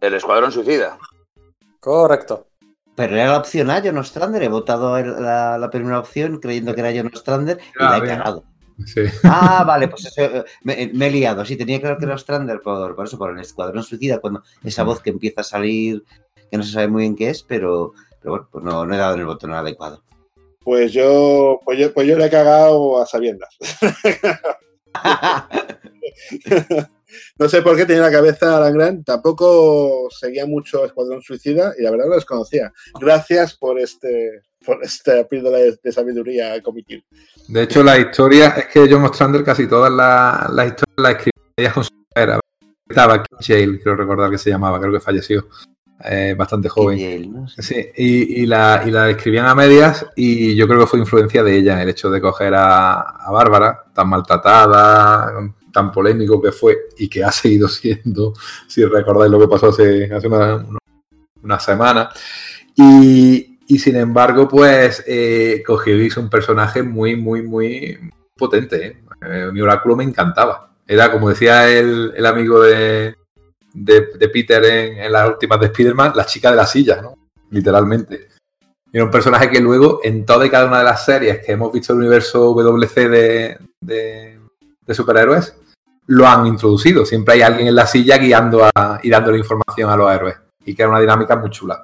El escuadrón suicida. Correcto. pero era la opción A, John Ostrander. He votado la, la primera opción creyendo que era John Ostrander y Ah, la he cagado. Sí. Ah, vale, pues eso, eh, me, me he liado. Sí, tenía claro que era Ostrander por, por eso, por el Escuadrón Suicida, cuando esa voz que empieza a salir, que no se sabe muy bien qué es, pero, pero bueno, pues no, no he dado en el botón adecuado. pues yo, pues yo, pues yo le he cagado a sabiendas. No, sé por qué tenía la cabeza Alan Grant. Tampoco seguía mucho Escuadrón Suicida y la verdad lo desconocía. Gracias por este por esta píldora de, sabiduría comiquil. De hecho, la historia es que John Ostrander casi todas las la historias las escribía con su. Estaba Jail, quiero recordar que se llamaba, creo que falleció. Eh, bastante joven. Sí. Y, y la, y la escribían a medias y yo creo que fue influencia de ella el hecho de coger a, a Bárbara, tan maltratada, tan polémico que fue y que ha seguido siendo, si recordáis lo que pasó hace, hace una, una, semana. Y, y sin embargo, pues eh, cogió y hizo un personaje muy, muy, muy potente. ¿eh? Eh, mi oráculo me encantaba. Era, como decía el, el amigo de, de, Peter en, en las últimas de Spider-Man, la chica de la silla, ¿no? Literalmente. Era un personaje que luego, en toda y cada una de las series que hemos visto en el universo WC de, de, de superhéroes, lo han introducido. Siempre hay alguien en la silla guiando a, y dándole información a los héroes. Y que era una dinámica muy chula.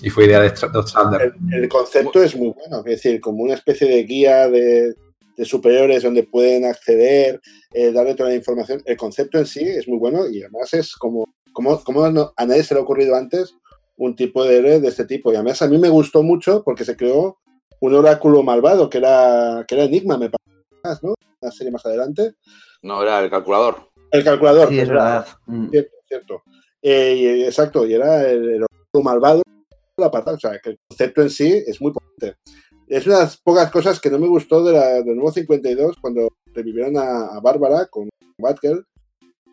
Y fue idea de, de el concepto es muy bueno, es decir, como una especie de guía de, de superiores donde pueden acceder, eh, darle toda la información. El concepto en sí es muy bueno y además es como, como, como no- a nadie se le ha ocurrido antes un tipo de héroe de este tipo. Y además a mí me gustó mucho porque se creó un oráculo malvado que era, que era Enigma, me parece, ¿no? Una serie más adelante. No, era el calculador. El calculador. Sí, es verdad. Mm. Cierto, cierto. Eh, y- exacto, y era el, el oráculo malvado. La pata, o sea, que el concepto en sí es muy potente. Es una de las pocas cosas que no me gustó de la, del nuevo 52 cuando revivieron a, a Bárbara con Batgirl,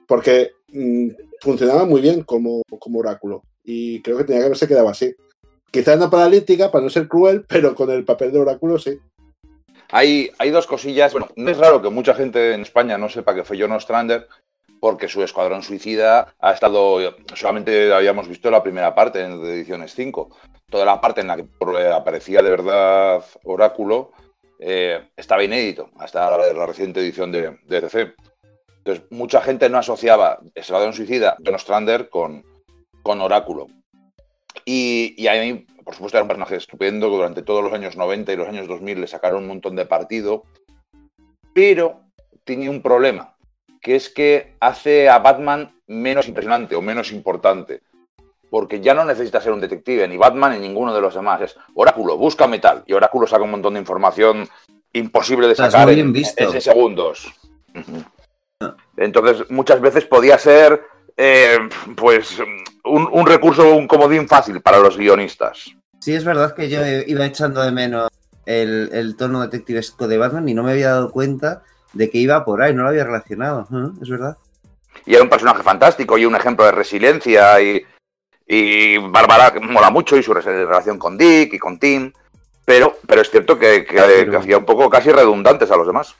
porque mm, funcionaba muy bien como, como oráculo y creo que tenía que haberse quedado así. Quizás no paralítica, para no ser cruel, pero con el papel de oráculo sí. Hay, hay dos cosillas. Bueno, no es raro que mucha gente en España no sepa que fue John Ostrander, porque su escuadrón suicida ha estado. Solamente habíamos visto la primera parte en de ediciones 5. Toda la parte en la que aparecía de verdad Oráculo eh, estaba inédito, hasta la, la reciente edición de, de DC. Entonces, mucha gente no asociaba Escuadrón Suicida, John Ostrander, con, con Oráculo. Y, y a mí, por supuesto, era un personaje estupendo que durante todos los años 90 y los años 2000 le sacaron un montón de partido, pero tenía un problema, que es que hace a Batman menos impresionante o menos importante, porque ya no necesita ser un detective, ni Batman ni ninguno de los demás, es Oráculo, búscame tal, y Oráculo saca un montón de información imposible de sacar muy en, bien visto. en segundos. Ujú. Entonces, muchas veces podía ser eh, pues un, un recurso, un comodín fácil para los guionistas. Sí, es verdad que yo iba echando de menos el, el tono detectivesco de Batman y no me había dado cuenta de que iba por ahí, no lo había relacionado. Es verdad. Y era un personaje fantástico y un ejemplo de resiliencia y, y Bárbara mola mucho y su re- relación con Dick y con Tim, pero, pero es cierto que, que- Pero- que hacía un poco casi redundantes a los demás.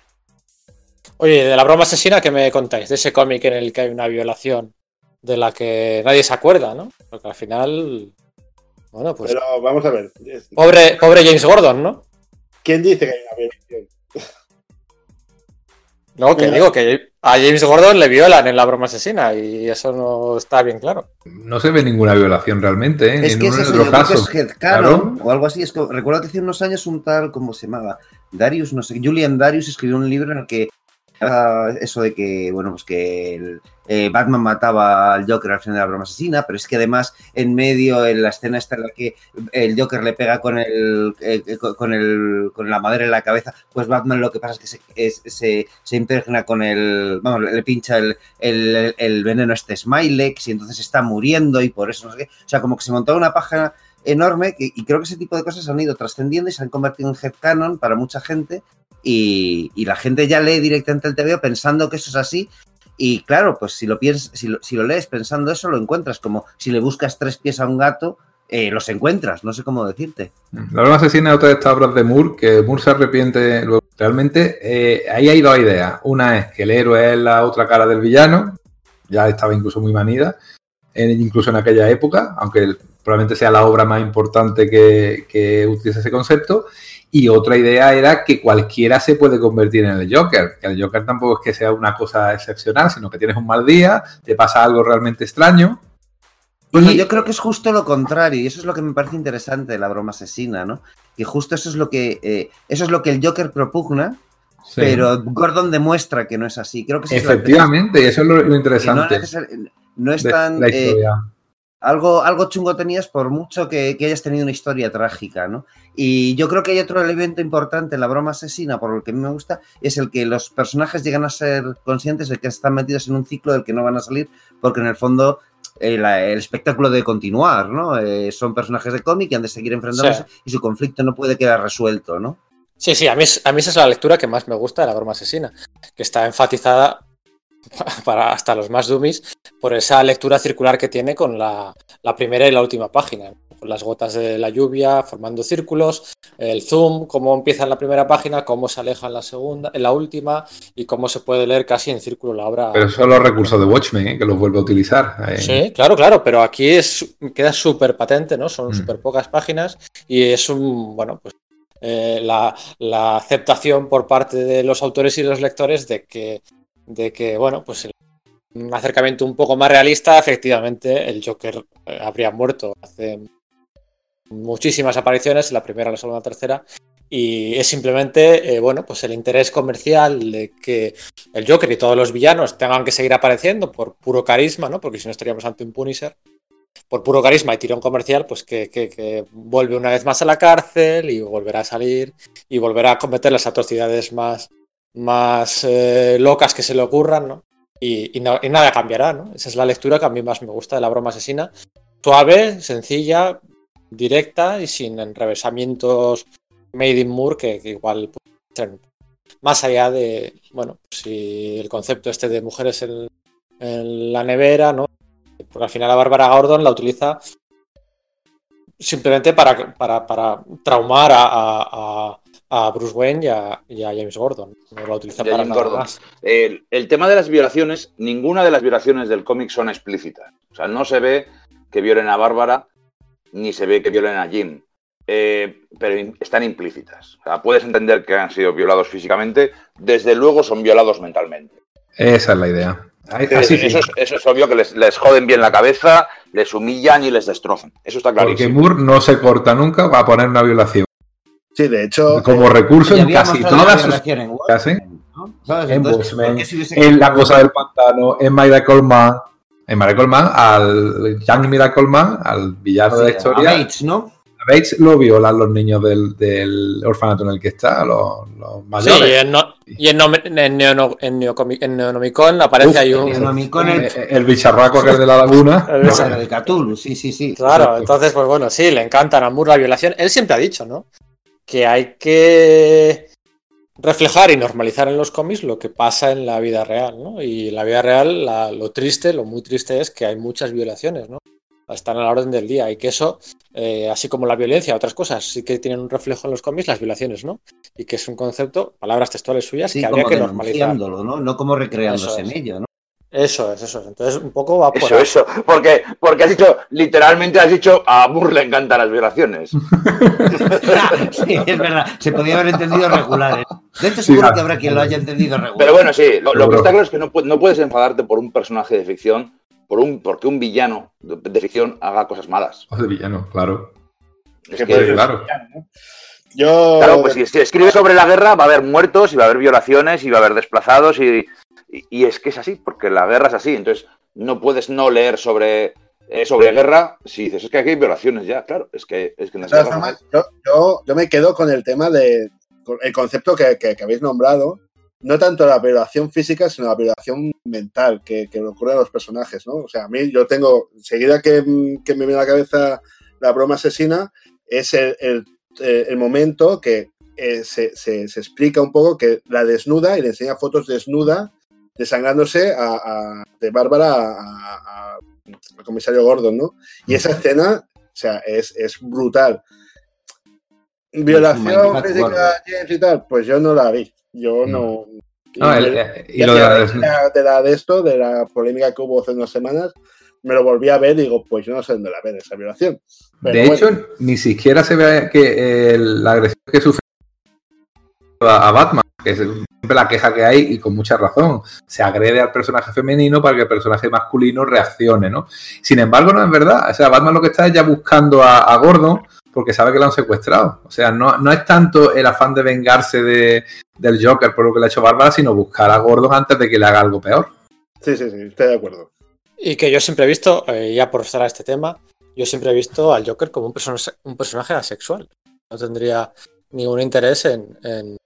Oye, de la broma asesina, ¿qué me contáis? De ese cómic en el que hay una violación de la que nadie se acuerda, ¿no? Porque al final. Bueno, pues. Pero vamos a ver. Pobre, pobre James Gordon, ¿no? ¿Quién dice que hay una violación? No, que digo que a James Gordon le violan en la broma asesina y eso no está bien claro. No se ve ninguna violación realmente, ¿eh? Es en que uno es ni eso, en yo otro creo que caso. es headcanon Claro. o algo así. Es que recuerdo que hace unos años un tal, ¿cómo se llamaba? Darius, no sé, Julian Darius escribió un libro en el que era eso de que, bueno, pues que el, eh, Batman mataba al Joker al final de la broma asesina, pero es que además en medio, en la escena esta en la que el Joker le pega con el, eh, eh, con el con la madera en la cabeza, pues Batman lo que pasa es que se, se, se impregna con el, vamos, le pincha el, el, veneno este Smilex y entonces está muriendo y por eso no sé qué. O sea, como que se montó una paja enorme que- y creo que ese tipo de cosas han ido trascendiendo y se han convertido en headcanon para mucha gente y, y la gente ya lee directamente el TVO pensando que eso es así y claro, pues si lo, piensas, si lo, si lo lees pensando eso lo encuentras como si le buscas tres pies a un gato, eh, los encuentras, no sé cómo decirte. La broma asesina es otra de estas obras de Moore, que Moore se arrepiente. luego. Realmente, eh, ahí hay dos ideas. Una es que el héroe es la otra cara del villano, ya estaba incluso muy manida, incluso en aquella época, aunque probablemente sea la obra más importante que, que utiliza ese concepto. Y otra idea era que cualquiera se puede convertir en el Joker, que el Joker tampoco es que sea una cosa excepcional, sino que tienes un mal día, te pasa algo realmente extraño. Bueno, y- yo creo que es justo lo contrario, y eso es lo que me parece interesante de la broma asesina, ¿no? Que justo eso es lo que, eh, eso es lo que el Joker propugna, Sí. pero Gordon demuestra que no es así. Creo que es Efectivamente, y eso es lo, lo que no, interesante necesar- no es tan... la eh. Algo, algo chungo tenías por mucho que, que hayas tenido una historia trágica, ¿no? Y yo creo que hay otro elemento importante en la broma asesina, por lo que a mí me gusta, es el que los personajes llegan a ser conscientes de que están metidos en un ciclo del que no van a salir, porque en el fondo eh, el espectáculo de continuar, ¿no? Eh, son personajes de cómic y han de seguir enfrentándose y su conflicto no puede quedar resuelto, ¿no? Sí, sí, a mí, a mí esa es la lectura que más me gusta de la broma asesina, que está enfatizada para hasta los más dummies por esa lectura circular que tiene con la, la primera y la última página, las gotas de la lluvia formando círculos, el zoom, cómo empieza en la primera página, cómo se aleja en la segunda, en la última y cómo se puede leer casi en círculo la obra. Pero son los recursos de Watchmen, ¿eh? que los vuelve a utilizar. eh. Sí, claro, claro, pero aquí es, queda súper patente, ¿no? Son Mm. súper pocas páginas y es un, bueno, pues eh, la, la aceptación por parte de los autores y los lectores de que, de que bueno, pues un acercamiento un poco más realista, efectivamente, el Joker eh, habría muerto hace muchísimas apariciones, la primera, la segunda, la tercera, y es simplemente, eh, bueno, pues el interés comercial de que el Joker y todos los villanos tengan que seguir apareciendo por puro carisma, ¿no? Porque si no estaríamos ante un Punisher. Por puro carisma y tirón comercial, pues que- que vuelve una vez más a la cárcel y volverá a salir y volverá a cometer las atrocidades más, más eh, locas que se le ocurran, ¿no? Y, nada cambiará, ¿no? Esa es la lectura que a mí más me gusta de la broma asesina. Suave, sencilla, directa y sin enrevesamientos made in Moore que, que igual pueden más allá de, bueno, si el concepto este de mujeres en, la nevera, ¿no? Porque al final la Bárbara Gordon la utiliza simplemente para, para, para traumar a- a- Bruce Wayne y a, y a James Gordon. No la utiliza para James nada Gordon. más. El, el tema de las violaciones, ninguna de las violaciones del cómic son explícitas. O sea, no se ve que violen a Bárbara, ni se ve que violen a Jim. Eh, pero in- están implícitas. O sea, puedes entender que han sido violados físicamente, desde luego son violados mentalmente. Esa es la idea. Así eso, es, eso es obvio que les, les joden bien la cabeza, les humillan y les destrozan. Eso está Porque clarísimo. Moore no se corta nunca va a poner una violación. Sí, de hecho, Como recurso Ya en casi todas sus en casi, ¿no? En Entonces, Watchmen, ¿por qué si hubiese en La Cosa del Pantano, en Miracle Man, en Miracle Man, al Young Miracle Man, al villano de la Sí, a historia, Bates, ¿no? a Bates lo violan los niños del, del orfanato en el que está, los, los Sí, mayores. y en, no- y en, Nome- en, Neono- en Neocomi- en Neonomicon aparece Uf, ahí El un... Neonomicon, el- Eh, el bicharraco que es de la laguna. El no, de Cthulhu, sí, sí, sí. Claro, Exacto. entonces, pues bueno, sí, le encantan a Moore la violación. Él siempre ha dicho, ¿no? Que hay que reflejar y normalizar en los cómics lo que pasa en la vida real, ¿no? Y en la vida real, la- lo triste, lo muy triste es que hay muchas violaciones, ¿no? Están a la orden del día y que eso, eh, así como la violencia, otras cosas, sí que tienen un reflejo en los cómics, las violaciones, ¿no? Y que es un concepto, palabras textuales suyas, Sí, que habría que normalizar. ¿no? No como recreándose Eso en es. ello, ¿no? Eso es, eso es. Entonces, un poco va por Eso, ahí. eso. Porque, porque has dicho, literalmente has dicho, a Moore le encantan las violaciones. sí, es verdad. Se podía haber entendido regular. ¿eh? De hecho, Sí, seguro que habrá quien lo haya entendido regular. Pero bueno, sí, lo, lo que está claro es que no, no puedes enfadarte por un personaje de ficción, por un, porque un villano de, de ficción haga cosas malas. O de villano, claro. Es que puede ser claro. villano, ¿no? Yo, claro, pues si, si escribes sobre la guerra va a haber muertos y va a haber violaciones y va a haber desplazados y, y- y es que es así, porque la guerra es así. Entonces no puedes no leer sobre, eh, sobre guerra si dices, es que aquí hay violaciones ya, claro, es que, es que en las todas guerras... formas, yo, yo- yo me quedo con el tema de el concepto que, que- que habéis nombrado, no tanto la violación física, sino la violación mental que, que le ocurre a los personajes, ¿no? O sea, a mí yo tengo, enseguida que, que me viene a la cabeza la broma asesina, es el, el- eh, el momento que eh, se, se- se explica un poco que la desnuda y le enseña fotos desnuda, desangrándose a, a- de Bárbara a- al comisario Gordon, ¿no? Y esa escena, o sea, es, es brutal. Violación física. James y tal, pues yo no la vi. Yo no. No, y el- de- eh, y lo de la de la de esto, de la polémica que hubo hace unas semanas, me lo volví a ver y digo, pues yo no sé dónde la ver esa violación. Pero De bueno, hecho, ni siquiera se ve que el- la agresión que sufre a, a Batman, que es siempre la queja que hay y con mucha razón, se agrede al personaje femenino para que el personaje masculino reaccione, ¿no? Sin embargo, no es verdad. O sea, Batman lo que está es ya buscando a, a Gordon porque sabe que lo han secuestrado. O sea, no, no es tanto el afán de vengarse de, del Joker por lo que le ha hecho Bárbara, sino buscar a Gordon antes de que le haga algo peor. Sí, sí, sí, estoy de acuerdo. Y que yo siempre he visto, eh, ya por estar a este tema, yo siempre he visto al Joker como un, person- un personaje asexual. No tendría ningún interés en, en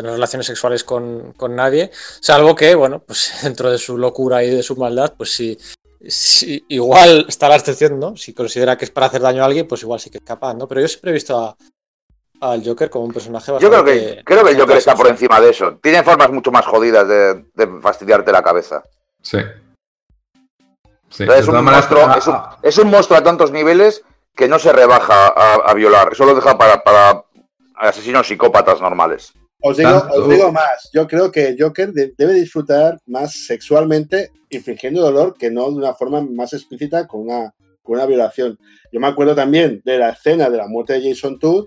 tener relaciones sexuales con, con nadie, salvo que, bueno, pues dentro de su locura y de su maldad, pues sí, sí, igual está la excepción, ¿no? Si considera que es para hacer daño a alguien, pues igual sí que es capaz, ¿no? Pero yo siempre he visto a- al Joker como un personaje Yo creo bastante- que, creo que el Joker está por bastante encima de eso. Tiene formas mucho más jodidas de, de fastidiarte la cabeza. Sí. Sí, Entonces, de es, un monstruo, es, un, ah, es un monstruo a tantos niveles que no se rebaja a, a violar. Eso lo deja para, para asesinos psicópatas normales. Os digo, Tanto- os digo más, yo creo que Joker de- debe disfrutar más sexualmente infligiendo dolor que no de una forma más explícita con una, con una violación. Yo me acuerdo también de la escena de la muerte de Jason Todd,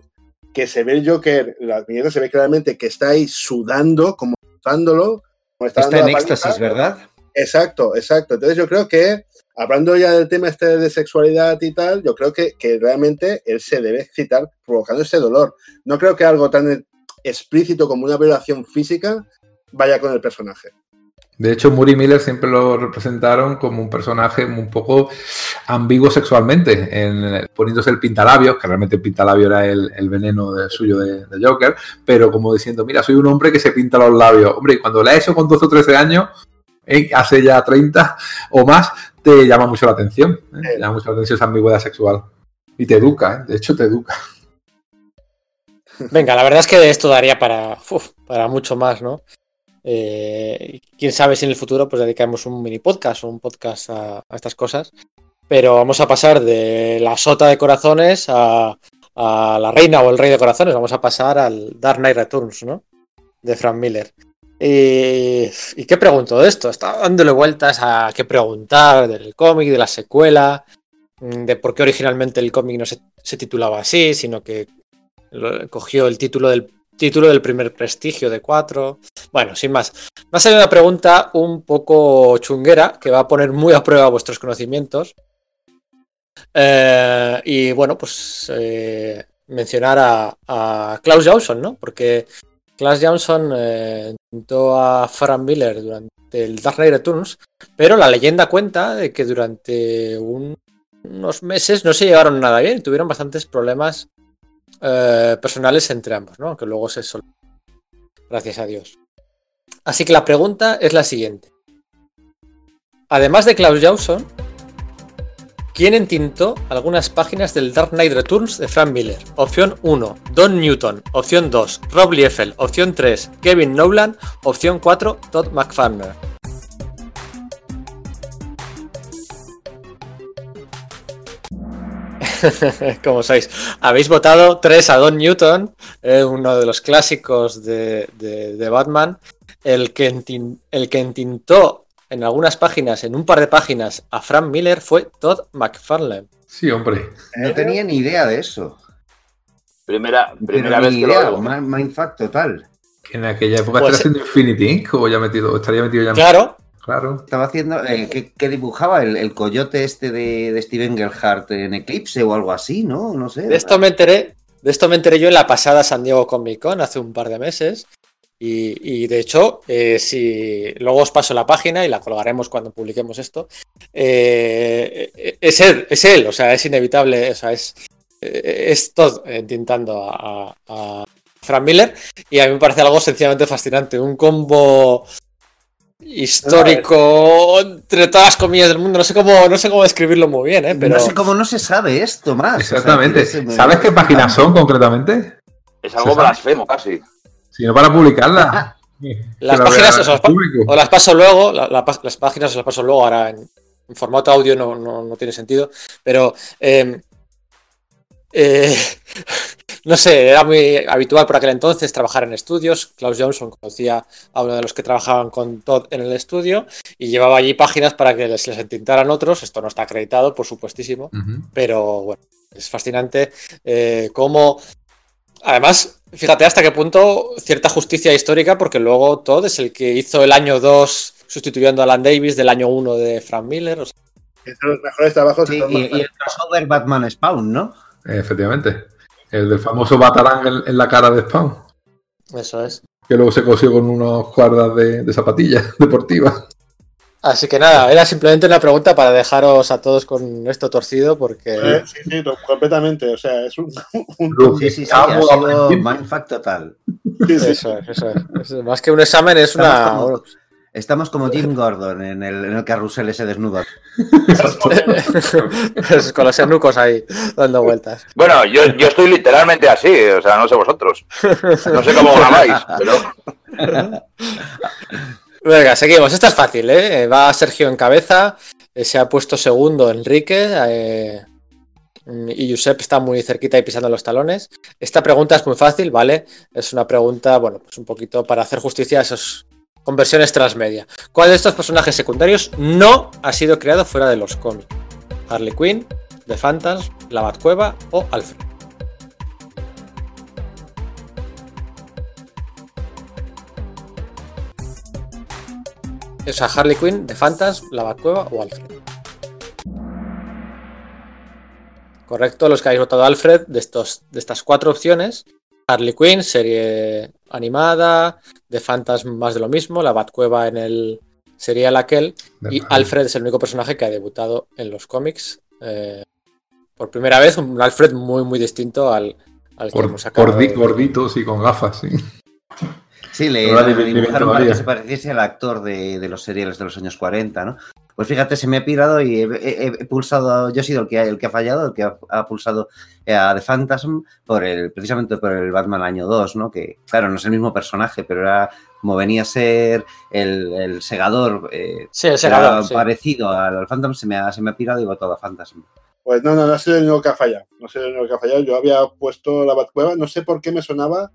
que se ve el Joker, la viñeta se ve claramente que está ahí sudando, como usándolo. como Está dando en éxtasis, ¿verdad? Exacto, exacto. Entonces yo creo que, hablando ya del tema este de sexualidad y tal, yo creo que, que realmente él se debe excitar provocando ese dolor. No creo que algo tan explícito como una violación física vaya con el personaje. De hecho, Muri Miller siempre lo representaron como un personaje un poco ambiguo sexualmente, en- poniéndose el pintalabios, que realmente el pintalabio era el, el veneno de- suyo de, de Joker, pero como diciendo, mira, soy un hombre que se pinta los labios. Hombre, y cuando le eso con 12 o 13 años, eh, hace ya 30 o más, te llama mucho la atención. ¿eh? Te llama mucho la atención esa ambigüedad sexual. Y te educa, ¿eh? de hecho te educa. Venga, la verdad es que esto daría para, para mucho más, ¿no? Eh, quién sabe si en el futuro pues dedicamos un mini podcast o un podcast a, estas cosas. Pero vamos a pasar de la sota de corazones a, la reina o el rey de corazones. Vamos a pasar al Dark Knight Returns, ¿no? De Frank Miller. Y, ¿y qué pregunto de esto? Estaba dándole vueltas a qué preguntar del cómic, de la secuela, mm, de por qué originalmente el cómic no se, titulaba así, sino que cogió el título del título del primer prestigio de 4. Bueno, sin más. Me ha salido una pregunta un poco chunguera que va a poner muy a prueba vuestros conocimientos. Eh, y bueno, pues eh, mencionar a, a Klaus Johnson, ¿no? Porque Klaus Johnson eh, intentó a Frank Miller durante el Dark Knight Returns, pero la leyenda cuenta de que durante un- unos meses no se llevaron nada bien, tuvieron bastantes problemas eh, personales entre ambos, ¿no? Que luego se sol... Gracias a Dios. Así que la pregunta es la siguiente. Además de Klaus Johnson, ¿quién entintó algunas páginas del Dark Knight Returns de Frank Miller? Opción 1, Don Newton. Opción 2, Rob Liefeld. Opción 3, Kevin Nolan. Opción 4, Todd McFarlane. Como sabéis, habéis votado 3 a Don Newton, eh, uno de los clásicos de, de- de Batman, el que, entin- el que entintó en algunas páginas, en un par de páginas, a Frank Miller fue Todd McFarlane. Sí, hombre. No tenía ni idea de eso. Primera, Pero primera ni vez que lo idea, Mindfuck total. Que en aquella época Pues- estaría haciendo Infinity Inc. o ya metido, estaría metido ya en- Claro, Claro. Estaba haciendo. eh, ¿qué, qué dibujaba? El, el coyote este de, de Steven Gerhardt en Eclipse o algo así, ¿no? No sé. de esto me enteré, de esto me enteré yo en la pasada San Diego Comic Con hace un par de meses. Y, y de hecho, eh, si luego os paso la página y la colgaremos cuando publiquemos esto, eh, es él, es él, o sea, es inevitable, o sea, es, eh, es Todd entintando a, a Frank Miller y a mí me parece algo sencillamente fascinante, un combo histórico entre todas las comillas del mundo, no sé cómo, no sé cómo describirlo muy bien, ¿eh? pero No sé cómo no se sabe esto más. O sea, Exactamente. me- ¿Sabes qué páginas son concretamente? Es algo blasfemo casi. Si no para publicarlas. Las páginas os las las paso luego, la- la pa- las páginas os las paso luego, ahora en, en formato audio no, no- no tiene sentido, pero eh, eh, no sé, era muy habitual por aquel entonces trabajar en estudios. Klaus Johnson conocía a uno de los que trabajaban con Todd en el estudio y llevaba allí páginas para que les, les entintaran otros. Esto no está acreditado, por supuestísimo, pero bueno, es fascinante eh, cómo, además, fíjate hasta qué punto cierta justicia histórica, porque luego Todd es el que hizo el año 2 sustituyendo a Alan Davis del año 1 de Frank Miller. o sea, Es de los mejores trabajos Sí, y, y el crossover Batman Spawn, ¿no? Efectivamente. El del famoso Batarán en, en la cara de Spawn. Eso es. Que luego se cosió con unos cuerdas de, de zapatillas deportivas. Así que nada, era simplemente una pregunta para dejaros a todos con esto torcido porque... Eh, sí, sí, completamente. O sea, es un. un- Sí, sí, sí, ha sido mindfuck total. sí, sí. Eso es, eso es. Más que un examen es una... Estamos como Jim Gordon en el, en el carrusel ese desnudo. es con los enucos ahí dando vueltas. Bueno, yo, yo estoy literalmente así, o sea, no sé vosotros. No sé cómo gramáis, pero. Venga, seguimos. Esta es fácil, ¿eh? Va Sergio en cabeza. eh, Se ha puesto segundo Enrique. eh, y Josep está muy cerquita y pisando los talones. Esta pregunta es muy fácil, ¿vale? Es una pregunta, bueno, pues un poquito para hacer justicia a esas conversiones transmedia. ¿Cuál de estos personajes secundarios no ha sido creado fuera de los cómics? Harley Quinn, The Phantasm, La Batcueva o Alfred. O Harley Quinn, The Phantasm, La Batcueva o Alfred. Correcto, los que habéis votado Alfred, de, estos, de estas cuatro opciones, Harley Quinn, serie animada, The Phantasm más de lo mismo, La Batcueva en el serial aquel, y Alfred es el único personaje que ha debutado en los cómics. eh, por primera vez, un Alfred muy, muy distinto al, al que hemos acabado gordi- de- Gorditos y con gafas, sí. Sí, le, dibujaron para que se pareciese al actor de, de los seriales de los años 40, ¿no? Pues fíjate, se me ha pirado y he, he- he pulsado, yo he sido el que, ha- el que ha fallado, el que ha, ha pulsado a The Phantasm por el, precisamente por el Batman año 2, ¿no? Que, claro, no es el mismo personaje, pero era como venía a ser el, el segador, eh, Sí, el era segador, sí. parecido al, al Phantom, se me ha, se me ha pirado y he votado a Phantasm. Pues no, no, no ha sido el único que ha fallado. No ha sido el único que ha fallado. Yo había puesto la Batcueva. No sé por qué me sonaba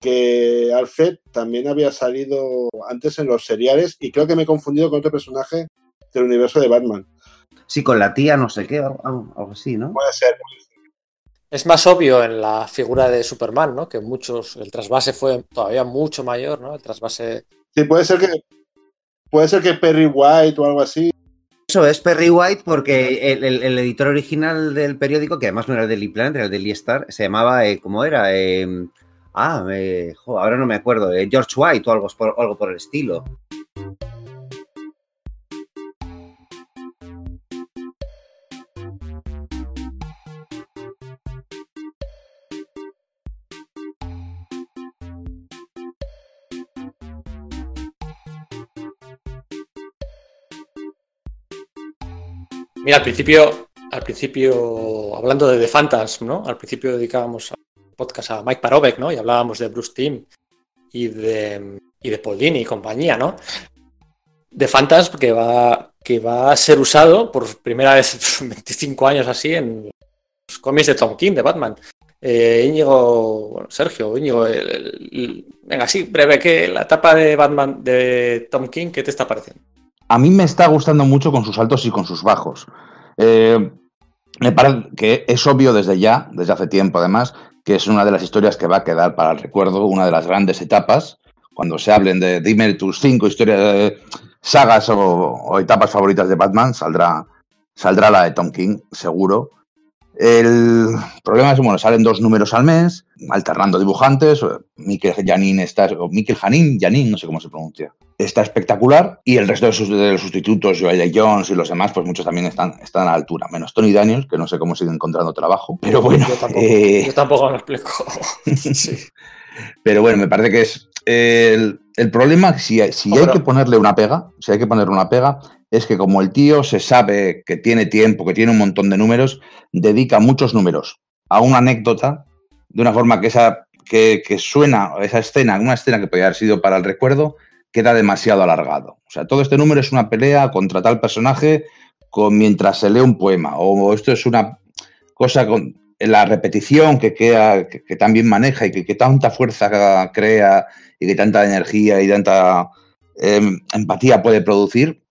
que Alfred también había salido antes en los seriales y creo que me he confundido con otro personaje del universo de Batman. Sí, con la tía no sé qué, algo, algo así, ¿no? Puede ser. Es más obvio en la figura de Superman, ¿no? Que muchos, el trasvase fue todavía mucho mayor, ¿no? El trasvase. Sí, puede ser que puede ser que Perry White o algo así. Eso es Perry White porque el, el- el editor original del periódico, que además no era el Daily Planet, era el Daily Star, se llamaba, eh, ¿cómo era? Eh, ah, eh, jo, ahora no me acuerdo, eh, George White o algo por, algo por el estilo. Mira, al principio, al principio, hablando de The Phantasm, ¿no? Al principio dedicábamos podcast a Mike Parovek, ¿no? Y hablábamos de Bruce Timm y de, y de Paul y compañía, ¿no? The Phantasm que va, que va a ser usado por primera vez 25 años así en los cómics de Tom King, de Batman. Eh, Íñigo, Sergio, Íñigo, el- venga, sí, breve, que la etapa de Batman de Tom King, ¿qué te está pareciendo? A mí me está gustando mucho con sus altos y con sus bajos. Eh, me parece que es obvio desde ya, desde hace tiempo además, que es una de las historias que va a quedar para el recuerdo, una de las grandes etapas, cuando se hablen de dime tus cinco historias, eh, sagas o, etapas favoritas de Batman, saldrá, saldrá la de Tom King, seguro. El problema es, bueno, salen dos números al mes, alternando dibujantes. Mikel Janin está, o Mikel Janin, Janin, no sé cómo se pronuncia. Está espectacular. Y el resto de, sus, de los sustitutos, Joel. Jones y los demás, pues muchos también están, están a la altura. Menos Tony Daniels, que no sé cómo sigue encontrando trabajo. Pero bueno, Yo tampoco, eh, yo tampoco me lo explico. Sí. pero bueno, me parece que es el, el problema, si, si hay que ponerle una pega, si hay que ponerle una pega, es que como el tío se sabe que tiene tiempo, que tiene un montón de números, dedica muchos números a una anécdota de una forma que esa que, que suena esa escena, una escena que podría haber sido para el recuerdo, queda demasiado alargado. O sea, todo este número es una pelea contra tal personaje con, mientras se lee un poema, o esto es una cosa con la repetición que, queda, que, bien maneja y que, que tanta fuerza crea y que tanta energía y tanta eh, empatía puede producir,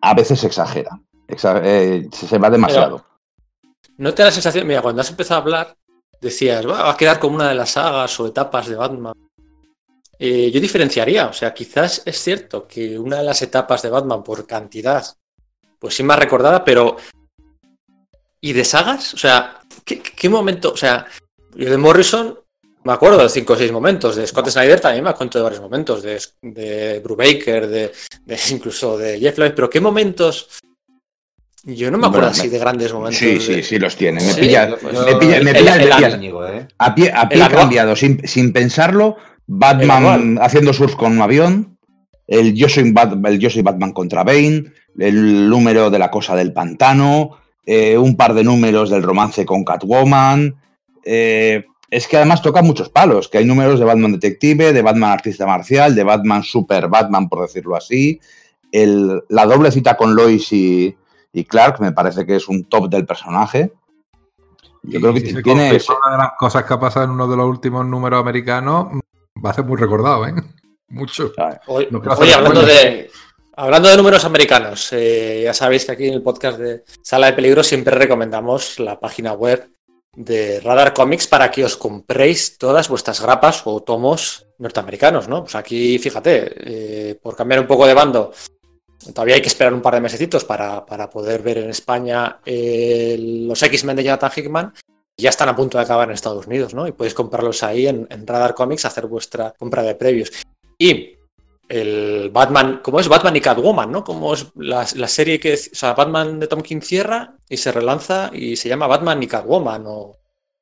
a veces se exagera. Exa- eh, se va demasiado. ¿No te da la sensación? Mira, cuando has empezado a hablar, decías, "Va, va a quedar como una de las sagas o etapas de Batman. Eh, yo diferenciaría, o sea, quizás es cierto que una de las etapas de Batman por cantidad, pues sí más recordada, pero ¿Y de sagas? O sea, ¿qué, qué momento? O sea, yo de Morrison me acuerdo de cinco o seis momentos. De Scott Snyder también me acuerdo de varios momentos. De, de Brubaker, de, de incluso de Jeff Lloyd. Pero ¿qué momentos? Yo no me acuerdo Bueno, así de grandes momentos. Sí, de- sí, sí los tiene. Me Sí, pilla, me pilla, me el- pilla- el- el- Íñigo, ¿eh? a pie, a pie el cambiado, sin, sin pensarlo, El Batman haciendo surf con un avión, el yo, soy Bat- el yo soy Batman contra Bane, el número de la cosa del pantano, eh, un par de números del romance con Catwoman. eh, es que además toca muchos palos, que hay números de Batman Detective, de Batman Artista Marcial, de Batman Super Batman, por decirlo así. El- la doble cita con Lois y, y Clark me parece que es un top del personaje. Yo creo que si tiene... una de las cosas que ha pasado en uno de los últimos números americanos va a ser muy recordado, ¿eh? Mucho. No oye, hacer hablando de, hablando de números americanos, eh, ya sabéis que aquí en el podcast de Sala de Peligro siempre recomendamos la página web de Radar Comics para que os compréis todas vuestras grapas o tomos norteamericanos, ¿no? Pues aquí, fíjate, eh, por cambiar un poco de bando, todavía hay que esperar un par de mesecitos para, para poder ver en España eh, los X-Men de Jonathan Hickman. Ya están a punto de acabar en Estados Unidos, ¿no? Y podéis comprarlos ahí en, Radar Comics, hacer vuestra compra de previos. Y el Batman, ¿cómo es? Batman y Catwoman, ¿no? Como es la, la serie que, o sea, Batman de Tom King cierra y se relanza y se llama Batman y Catwoman o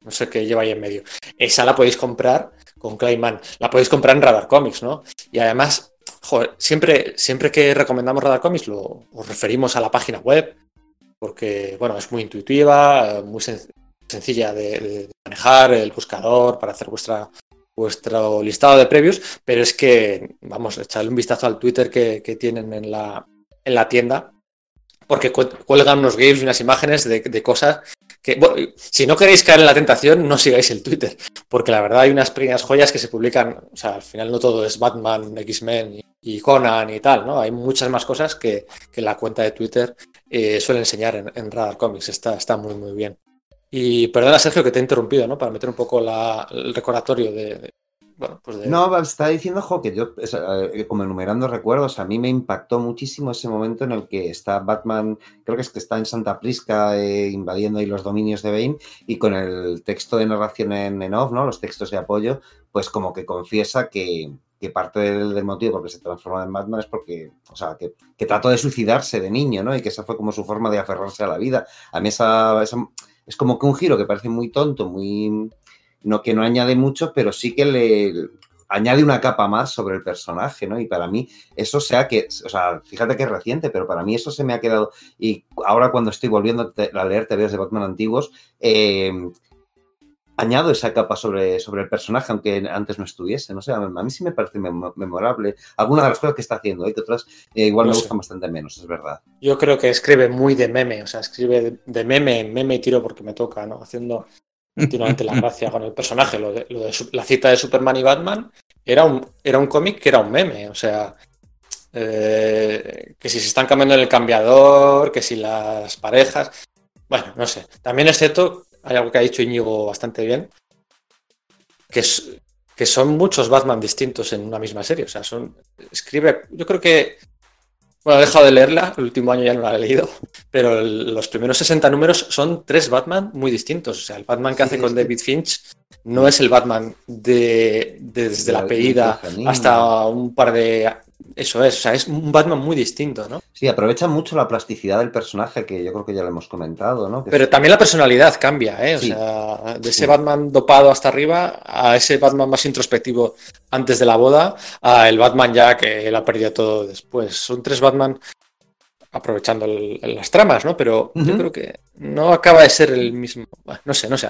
no sé qué lleva ahí en medio. Esa la podéis comprar con Clayman, la podéis comprar en Radar Comics, ¿no? Y además, joder, siempre, siempre que recomendamos Radar Comics lo, os referimos a la página web porque, bueno, es muy intuitiva, muy sen- sencilla de, de manejar, el buscador para hacer vuestra vuestro listado de previews, pero es que, vamos, echarle un vistazo al Twitter que, que tienen en la, en la tienda, porque cu- cuelgan unos GIFs y unas imágenes de, de cosas que, bueno, si no queréis caer en la tentación, no sigáis el Twitter, porque la verdad hay unas pequeñas joyas que se publican, o sea, al final no todo es Batman, X-Men y Conan y tal, ¿no? Hay muchas más cosas que, que la cuenta de Twitter eh, suele enseñar en, en Radar Comics, está, está muy, muy bien. Y perdona, Sergio, que te he interrumpido, ¿no? Para meter un poco el recordatorio de, pues No, está diciendo, jo, que yo, eh, como enumerando recuerdos, a mí me impactó muchísimo ese momento en el que está Batman, creo que es que está en Santa Prisca eh, invadiendo ahí los dominios de Bane y con el texto de narración en, en off, ¿no? Los textos de apoyo, pues como que confiesa que, parte del, motivo por el que se transforma en Batman es porque, o sea, que, que trató de suicidarse de niño, ¿no? Y que esa fue como su forma de aferrarse a la vida. A mí esa- es como que un giro que parece muy tonto, muy no que no añade mucho, pero sí que le añade una capa más sobre el personaje, ¿no? Y para mí eso sea que, o sea, fíjate que es reciente, pero para mí eso se me ha quedado y ahora cuando estoy volviendo a leer teorías de Batman antiguos, eh, añado esa capa sobre, sobre el personaje, aunque antes no estuviese, no sé, a mí sí me parece mem- memorable. Algunas de las cosas que está haciendo, ¿eh? que otras eh, igual No me sé. gustan bastante menos, es verdad. Yo creo que escribe muy de meme, o sea, escribe de, de meme en meme y tiro porque me toca, ¿no? Haciendo continuamente la gracia con el personaje. Lo de, lo de su- la cita de Superman y Batman era un, era un cómic que era un meme, o sea, eh, que si se están cambiando en el cambiador, que si las parejas. Bueno, no sé. También es cierto, hay algo que ha dicho Íñigo bastante bien, que es que son muchos Batman distintos en una misma serie. O sea, son. Escribe. Yo creo que. Bueno, he dejado de leerla, el último año ya no la he leído, pero el- los primeros 60 números son tres Batman muy distintos. O sea, el Batman que Sí, hace con David Finch no es el Batman de, de- desde la De- apellida hasta un par de. Eso es, o sea, es un Batman muy distinto, ¿no? Sí, aprovecha mucho la plasticidad del personaje, que yo creo que ya lo hemos comentado, ¿no? Que Pero también la personalidad cambia, ¿eh? O Sí. sea, de ese Sí. Batman dopado hasta arriba a ese Batman más introspectivo antes de la boda a el Batman ya que él ha perdido todo después. Son tres Batman aprovechando el- las tramas, ¿no? Pero yo creo que no acaba de ser el mismo. Bueno, no sé, no sé.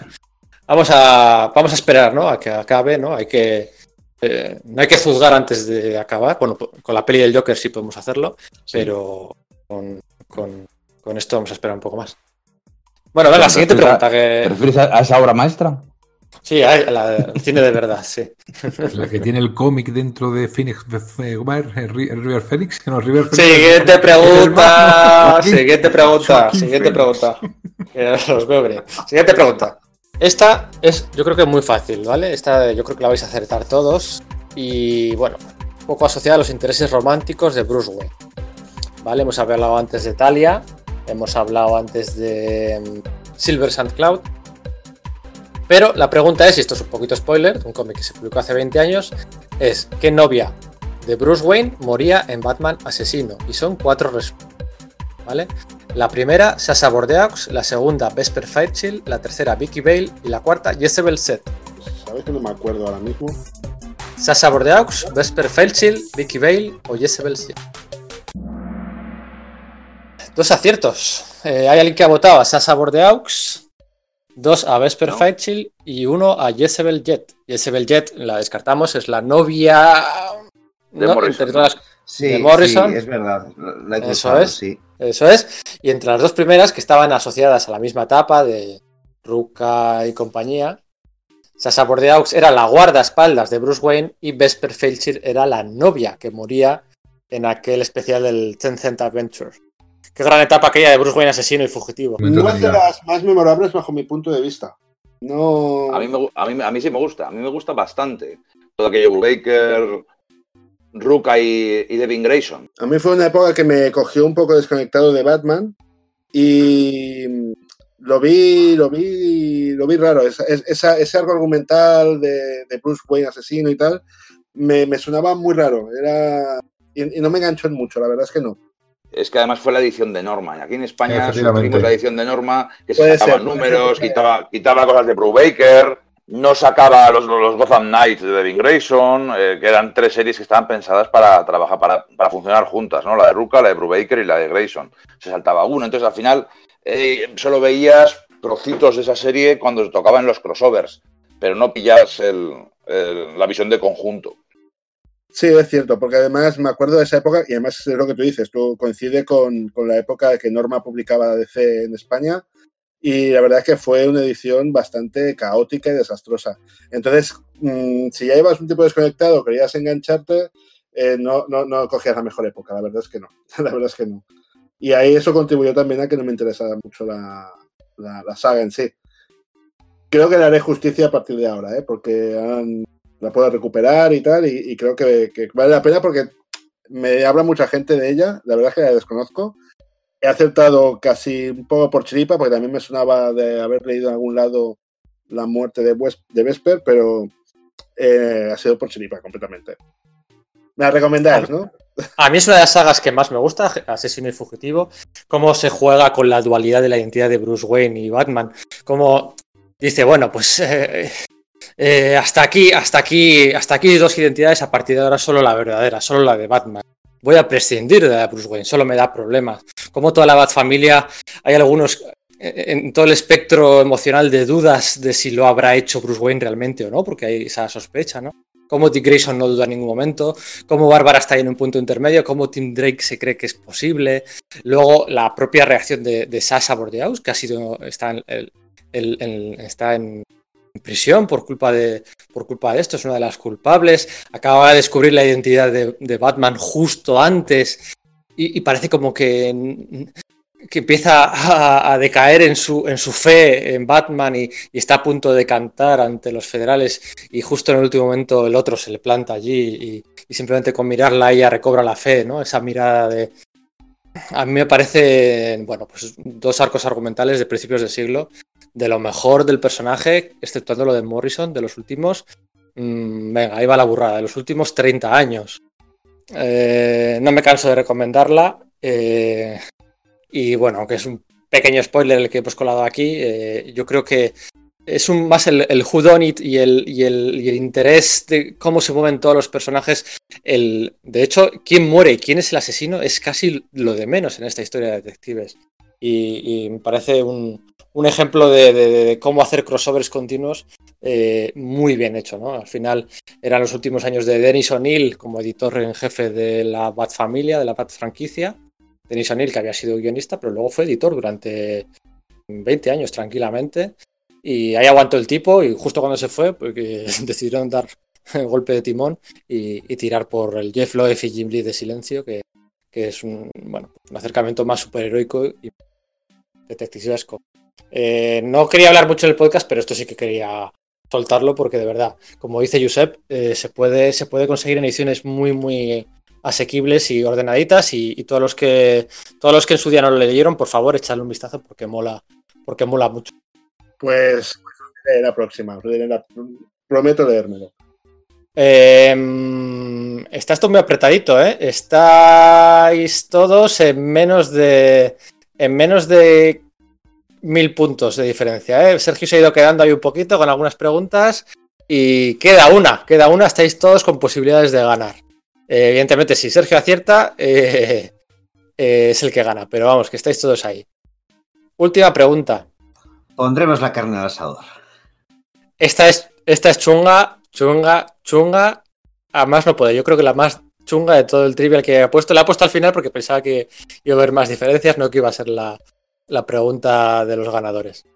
Vamos a, vamos a esperar, ¿no? A que acabe, ¿no? Hay que. Eh, no hay que juzgar antes de acabar. Bueno, con la peli del Joker sí podemos hacerlo, pero con, con- con esto vamos a esperar un poco más. Bueno, venga, ¿Te siguiente refieres a- pregunta. ¿Te Que... refieres a, esa obra maestra? Sí, a- la- el cine de verdad, sí. La que tiene el cómic dentro de Phoenix, eh, el River Phoenix. No, River Phoenix. Siguiente pregunta. Siguiente pregunta. Joaquín Siguiente Phoenix. pregunta. Que Los veo. Siguiente pregunta. Esta es, yo creo que muy fácil, ¿vale? Esta yo creo que la vais a acertar todos. Y bueno, un poco asociada a los intereses románticos de Bruce Wayne. ¿Vale? Hemos hablado antes de Talia. Hemos hablado antes de, Silver Sand Cloud. Pero la pregunta es, y esto es un poquito spoiler, un cómic que se publicó hace 20 años, es ¿qué novia de Bruce Wayne moría en Batman Asesino? Y son cuatro respuestas. ¿Vale? La primera, Sasha Bordeaux, la segunda, Vesper Fairchild, la tercera, Vicky Bale y la cuarta, Jezebel Set. ¿Sabes que no me acuerdo ahora mismo? Sasha Bordeaux, Vesper Fairchild, Vicky Bale o Jezebel Set. Dos aciertos. Eh, hay alguien que ha votado a Sasha Bordeaux, dos a Vesper ¿No? Fairchild y uno a Jezebel Jet. Jezebel Jet la descartamos, es la novia. De ¿no? Morrison, Entre todas- Sí, de Morrison. sí, es verdad. La he Eso es. sí. Eso es. Y entre las dos primeras que estaban asociadas a la misma etapa de Ruka y compañía, Sasha Bordeaux era la guardaespaldas de Bruce Wayne y Vesper Fairchild era la novia que moría en aquel especial del Ten Cent Adventure. Qué gran etapa aquella de Bruce Wayne asesino y fugitivo. Es de las más memorables bajo mi punto de vista. No. A mí, me gu- a, mí, a mí sí me gusta, a mí me gusta bastante. Todo aquello Baker, Ruka y, y Devin Grayson. A mí fue una época que me cogió un poco desconectado de Batman y lo vi, lo vi, lo vi raro. Esa- es- esa- ese arco argumental de, de Bruce Wayne asesino y tal me, me sonaba muy raro. Era y, y no me enganchó en mucho, la verdad es que no. Es que además fue la edición de Norma. Y aquí en España sufrimos la edición de Norma, que se sacaban números, quitaba, quitaba cosas de Bruce Baker, no sacaba los, los Gotham Knights de Devin Grayson, eh, que eran tres series que estaban pensadas para trabajar, para, para funcionar juntas, ¿no? La de Ruka, la de Bruce Baker y la de Grayson. Se saltaba una. Entonces al final eh, solo veías trocitos de esa serie cuando se tocaban los crossovers, pero no pillas el- la visión de conjunto. Sí, es cierto, porque además me acuerdo de esa época, y además es lo que tú dices, tú coincide con, con la época que Norma publicaba DC en España, y la verdad es que fue una edición bastante caótica y desastrosa. Entonces, mm, si ya ibas un tipo desconectado, querías engancharte, eh, no, no, no cogías la mejor época, la verdad es que no, la verdad es que no. Y ahí eso contribuyó también a que no me interesara mucho la, la- la saga en sí. Creo que le haré justicia a partir de ahora, ¿eh? porque han- la puedo recuperar y tal, y, y creo que, que vale la pena porque me habla mucha gente de ella, la verdad es que la desconozco. He acertado casi un poco por chiripa, porque también me sonaba de haber leído en algún lado la muerte de Vesper, pero eh, ha sido por chiripa completamente. Me la recomendáis, ¿no? A mí es una de las sagas que más me gusta, Asesino y Fugitivo, cómo se juega con la dualidad de la identidad de Bruce Wayne y Batman, cómo dice, bueno, pues eh, eh, hasta aquí, hasta aquí, hasta aquí dos identidades, a partir de ahora solo la verdadera, solo la de Batman. Voy a prescindir de Bruce Wayne, solo me da problemas. Como toda la Bat familia, hay algunos eh, en todo el espectro emocional de dudas de si lo habrá hecho Bruce Wayne realmente o no, porque hay esa sospecha, ¿no? Como Dick Grayson no duda en ningún momento, cómo Bárbara está ahí en un punto intermedio, cómo Tim Drake se cree que es posible. Luego la propia reacción de, de Sasha Bordeaux, que ha sido está en prisión por culpa de por culpa de esto, es una de las culpables. Acaba de descubrir la identidad de, Batman justo antes y, parece como que que empieza a, decaer en su, en su fe en Batman y, y está a punto de cantar ante los federales y justo en el último momento el otro se le planta allí y, y simplemente con mirarla ella recobra la fe, ¿no? Esa mirada de... A mí me parece, bueno, pues dos arcos argumentales de principios de siglo, de lo mejor del personaje, exceptuando lo de Morrison, de los últimos, mm, venga, ahí va la burrada, de los últimos 30 años. Eh, no me canso de recomendarla. eh, y bueno, aunque es un pequeño spoiler el que hemos colado aquí, eh, yo creo que es un, más el, el y el, y, el, y el interés de cómo se mueven todos los personajes. El, de hecho, quién muere y quién es el asesino es casi lo de menos en esta historia de detectives. Y, me parece un, un ejemplo de, cómo hacer crossovers continuos eh, muy bien hecho. ¿no? Al final eran los últimos años de Dennis O'Neill como editor en jefe de la Bat Familia, de la Bat franquicia. Denis O'Neill, que había sido guionista, pero luego fue editor durante 20 años tranquilamente. Y ahí aguantó el tipo y justo cuando se fue, porque decidieron dar el golpe de timón y, tirar por el Jeff Loeb y Jim Lee de Silencio, que, es un, bueno, un acercamiento más superheroico y detectivesco. Eh, no quería hablar mucho del podcast, pero esto sí que quería soltarlo porque de verdad, como dice Josep, eh, se, puede, se puede conseguir ediciones muy, muy asequibles y ordenaditas y, y todos los que todos los que en su día no lo leyeron, por favor, echadle un vistazo porque mola, porque mola mucho. Pues, diré la próxima. prometo leérmelo. Eh, está esto muy apretadito, ¿eh? Estáis todos en menos de. En menos de mil puntos de diferencia, ¿eh? Sergio se ha ido quedando ahí un poquito con algunas preguntas. Y queda una, queda una, estáis todos con posibilidades de ganar. Eh, evidentemente, si Sergio acierta, eh, es el que gana, pero vamos, que estáis todos ahí. Última pregunta. Pondremos la carne al asador. Esta es, esta es chunga, chunga, chunga. A más no puede. Yo creo que la más chunga de todo el trivial que he puesto. La he puesto al final porque pensaba que iba a haber más diferencias, no que iba a ser la, la pregunta de los ganadores.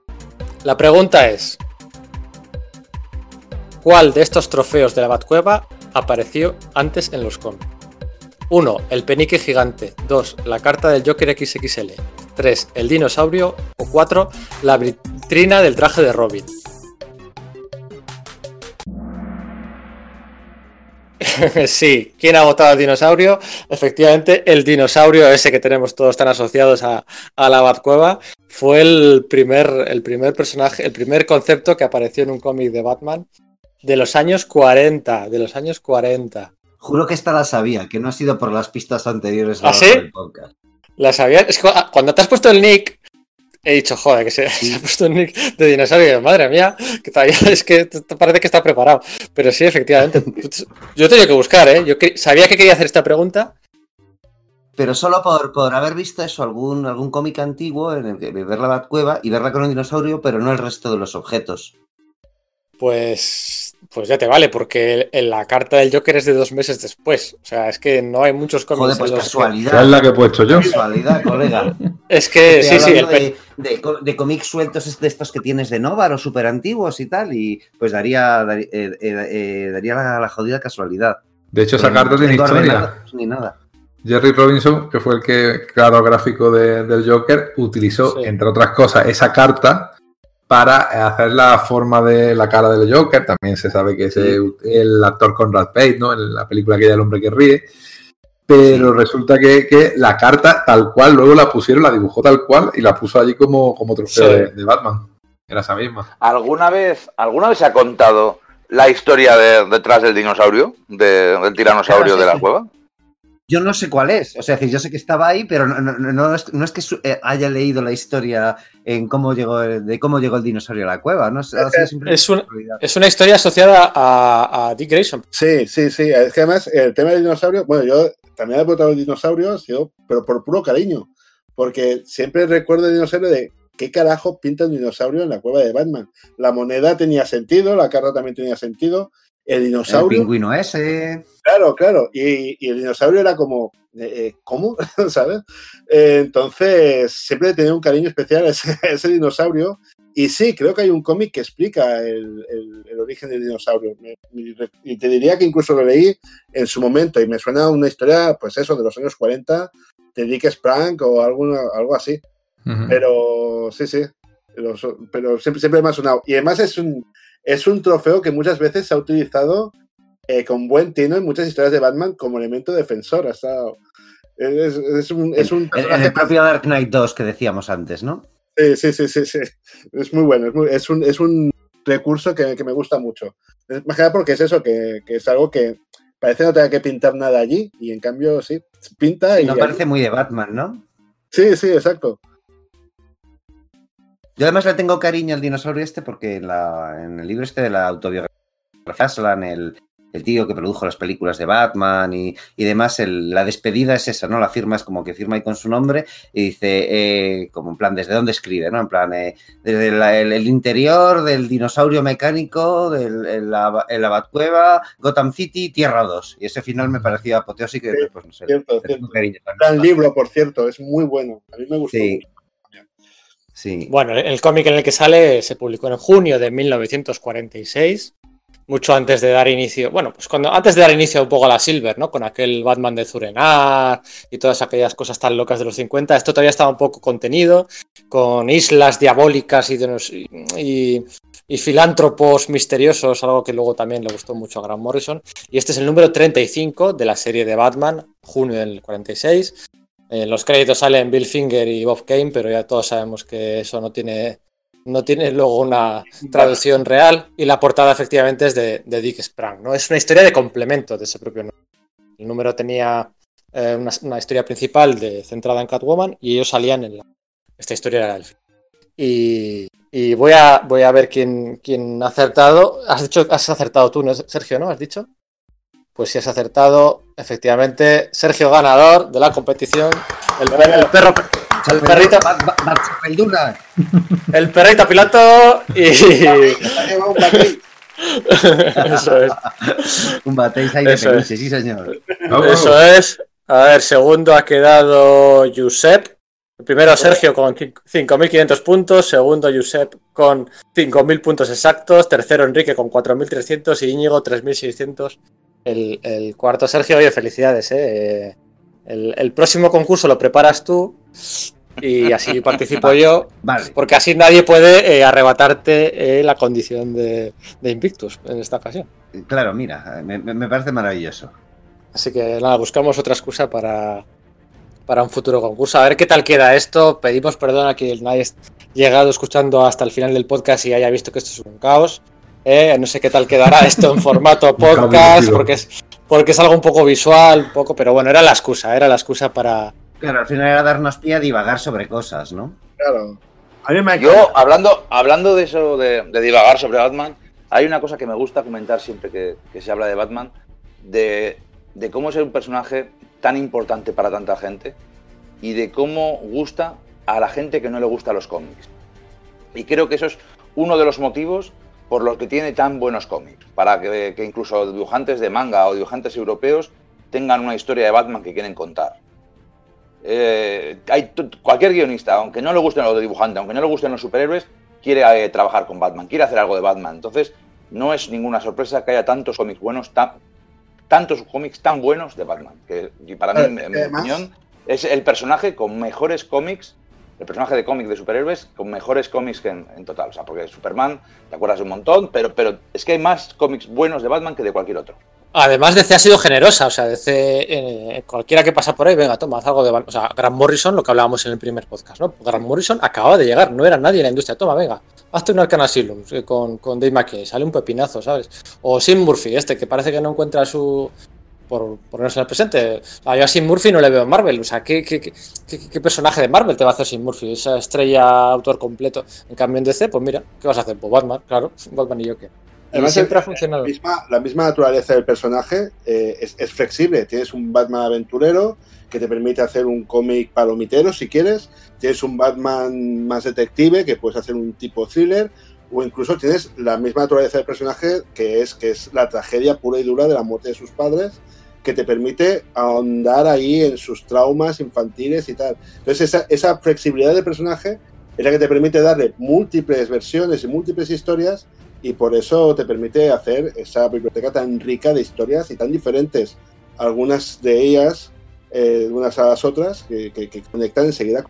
La pregunta es: ¿Cuál de estos trofeos de la Batcueva apareció antes en los cómics? 1. El penique gigante. 2. La carta del Joker XXL. 3. El dinosaurio. O 4. La vitrina del traje de Robin. Sí, ¿quién ha votado al dinosaurio? Efectivamente, el dinosaurio ese que tenemos todos tan asociados a, a la Batcueva fue el primer, el primer personaje, el primer concepto que apareció en un cómic de Batman de los años 40, de los años 40. Juro que esta la sabía, que no ha sido por las pistas anteriores ¿Ah, a sí? del podcast. La sabía, es que cuando te has puesto el nick, he dicho, joder, que se, se ha puesto el nick de dinosaurio. Madre mía, que todavía es que parece que está preparado. Pero sí, efectivamente. Yo tenía que buscar, ¿eh? Yo que- sabía que quería hacer esta pregunta. Pero solo por, por haber visto eso, algún, algún cómic antiguo en el que ver la Batcueva y verla con un dinosaurio, pero no el resto de los objetos. Pues, pues ya te vale, porque en la carta del Joker es de dos meses después. O sea, es que no hay muchos cómics. Joder, pues que- Esa es casualidad. la que he puesto yo. Casualidad, colega. Es que Estoy sí, sí, el de, de, cómics sueltos de estos que tienes de Novar o súper antiguos y tal, y pues daría, daría, eh, eh, eh, daría la, la jodida casualidad. De hecho, esa Pero no carta tiene historia. Ni nada. Jerry Robinson, que fue el que, creador gráfico de- del Joker, utilizó, Sí. entre otras cosas, esa carta para hacer la forma de la cara del Joker. También se sabe que es el, el actor Conrad Pate, ¿no? En la película aquella El hombre que ríe. Pero resulta que, que la carta, tal cual, luego la pusieron, la dibujó tal cual y la puso allí como, como trofeo Sí. de, de Batman. Era esa misma. ¿Alguna vez, ¿Alguna vez se ha contado la historia de- detrás del dinosaurio? de- del tiranosaurio Claro, sí, de la cueva? Yo no sé cuál es, o sea, yo sé que estaba ahí, pero no, no- es, no es que eh, haya leído la historia en cómo llegó el- de cómo llegó el dinosaurio a la cueva, ¿no? Es, un- es una historia asociada a, a Dick Grayson. Sí, sí, sí. Es que además el tema del dinosaurio, bueno, yo también he votado los dinosaurios, yo, pero por puro cariño. Porque siempre recuerdo el dinosaurio de qué carajo pinta un dinosaurio en la cueva de Batman. La moneda tenía sentido, la carta también tenía sentido. El el dinosaurio, pingüino ese. claro, claro. Y, y el dinosaurio era como, eh, eh, ¿cómo? ¿Sabes? Eh, entonces, siempre he tenido un cariño especial a ese, a ese dinosaurio. Y sí, creo que hay un cómic que explica el, el- el origen del dinosaurio. Me- y te diría que incluso lo leí en su momento y me suena una historia, pues eso, de los años 40, de Dick Sprang o alguna, algo así. Pero sí, sí. Pero siempre, siempre me ha sonado. Y además es un, es un trofeo que muchas veces se ha utilizado eh, con buen tino en muchas historias de Batman como elemento defensor. Ha estado- es, es un, es un personaje el propio Dark Knight 2 que decíamos antes, ¿no? Sí, sí, sí, sí, sí. Es muy bueno. Es, muy- es un, es un recurso que, que me gusta mucho. Más que nada porque es eso, que, que es algo que parece no tener que pintar nada allí y en cambio sí, pinta y... No parece muy de Batman, ¿no? Sí, sí, exacto. Yo además le tengo cariño al dinosaurio este porque en, la- en el libro este de la autobiografía Aslan, el, el tío que produjo las películas de Batman y, y demás, el- la despedida es esa, ¿no? La firma es como que firma ahí con su nombre y dice, eh, como en plan, ¿desde dónde escribe? ¿no? En plan, eh, desde la- el, el interior del dinosaurio mecánico, del, en la, en la Batcueva, Gotham City, Tierra 2. Y ese final me pareció apoteósico Sí, pues no sé, Cierto, cierto. cariño. Gran libro, por cierto, es muy bueno. A mí me gustó. Sí. mucho. Bueno, el cómic en el que sale se publicó en junio de 1946, mucho antes de dar inicio, bueno, pues cuando antes de dar inicio un poco a la Silver, ¿no? Con aquel Batman de Zurenar y todas aquellas cosas tan locas de los 50, esto todavía estaba un poco contenido, con islas diabólicas y, y- y filántropos misteriosos, algo que luego también le gustó mucho a Grant Morrison. Y este es el número 35 de la serie de Batman, junio del 46. En los créditos salen Bill Finger y Bob Kane, pero ya todos sabemos que eso no tiene no tiene luego una traducción real y la portada efectivamente es de, de Dick Sprang, ¿no? Es una historia de complemento de ese propio número. El número tenía eh, una, una historia principal de, centrada en Catwoman y ellos salían en la... Esta historia era el fin. Y, y voy, a, voy a ver quién, quién ha acertado. Has, dicho, has acertado tú, ¿no, Sergio, ¿no? ¿Has dicho? Pues si has acertado, efectivamente, Sergio ganador de la competición. El, per- el perro, el perrito, el perrito piloto y... Eso es. Un batéis ahí de Eso peluche, sí señor. Eso es. A ver, segundo ha quedado Josep. Primero Sergio con cin- 5.500 puntos. Segundo Josep con 5.000 puntos exactos. Tercero Enrique con 4.300 y Íñigo 3.600. El, el cuarto Sergio, oye, felicidades. ¿eh? El, el próximo concurso lo preparas tú y así participo yo. Vale. Porque así nadie puede eh, arrebatarte eh, la condición de, de Invictus en esta ocasión. Claro, mira, me, parece maravilloso. Así que nada, buscamos otra excusa para, para un futuro concurso. A ver qué tal queda esto. Pedimos perdón a quien haya llegado escuchando hasta el final del podcast y haya visto que esto es un caos. Eh, no sé qué tal quedará esto en formato podcast, porque es, porque es algo un poco visual, un poco, pero bueno, era la excusa, era la excusa para. Claro, al final era darnos pie a divagar sobre cosas, ¿no? Claro. A mí me Yo, hablando, hablando de eso, de, de divagar sobre Batman, hay una cosa que me gusta comentar siempre que, que se habla de Batman, de, de cómo es un personaje tan importante para tanta gente y de cómo gusta a la gente que no le gusta los cómics. Y creo que eso es uno de los motivos por los que tiene tan buenos cómics, para que, que incluso dibujantes de manga o dibujantes europeos tengan una historia de Batman que quieren contar. Eh, hay cualquier guionista, aunque no le gusten los dibujantes, aunque no le gusten los superhéroes, quiere eh, trabajar con Batman, quiere hacer algo de Batman. Entonces, no es ninguna sorpresa que haya tantos cómics buenos, tan- tantos cómics tan buenos de Batman. Que y para mí, en mi además- opinión, es el personaje con mejores cómics, el personaje de cómic de superhéroes con mejores cómics en, en total. O sea, porque Superman, te acuerdas un montón, pero, pero es que hay más cómics buenos de Batman que de cualquier otro. Además, DC ha sido generosa, o sea, DC, eh, cualquiera que pasa por ahí, venga, toma, haz algo de. O sea, Grant Morrison, lo que hablábamos en el primer podcast, ¿no? Grant Morrison acababa de llegar, no era nadie en la industria, toma, venga, hazte un Arcana Asylum eh, con, con Dave McKay, sale un pepinazo, ¿sabes? O Sim Murphy, este, que parece que no encuentra su. Por ponerse en el presente. Sea, yo a Sim Murphy no le veo en Marvel. O sea, ¿qué, qué, qué, personaje de Marvel te va a hacer Sim Murphy? Esa estrella autor completo. En cambio en DC, pues mira, ¿qué vas a hacer? Pues Batman, claro, Batman y Joker. Además, siempre ha funcionado. La misma, la misma naturaleza del personaje eh, es, es flexible. Tienes un Batman aventurero que te permite hacer un cómic palomitero si quieres. Tienes un Batman más detective que puedes hacer un tipo thriller. O incluso tienes la misma naturaleza del personaje que es, que es la tragedia pura y dura de la muerte de sus padres que te permite ahondar ahí en sus traumas infantiles y tal. Entonces esa, esa flexibilidad del personaje es la que te permite darle múltiples versiones y múltiples historias y por eso te permite hacer esa biblioteca tan rica de historias y tan diferentes, algunas de ellas, eh, unas a las otras, que, que- que conectan enseguida.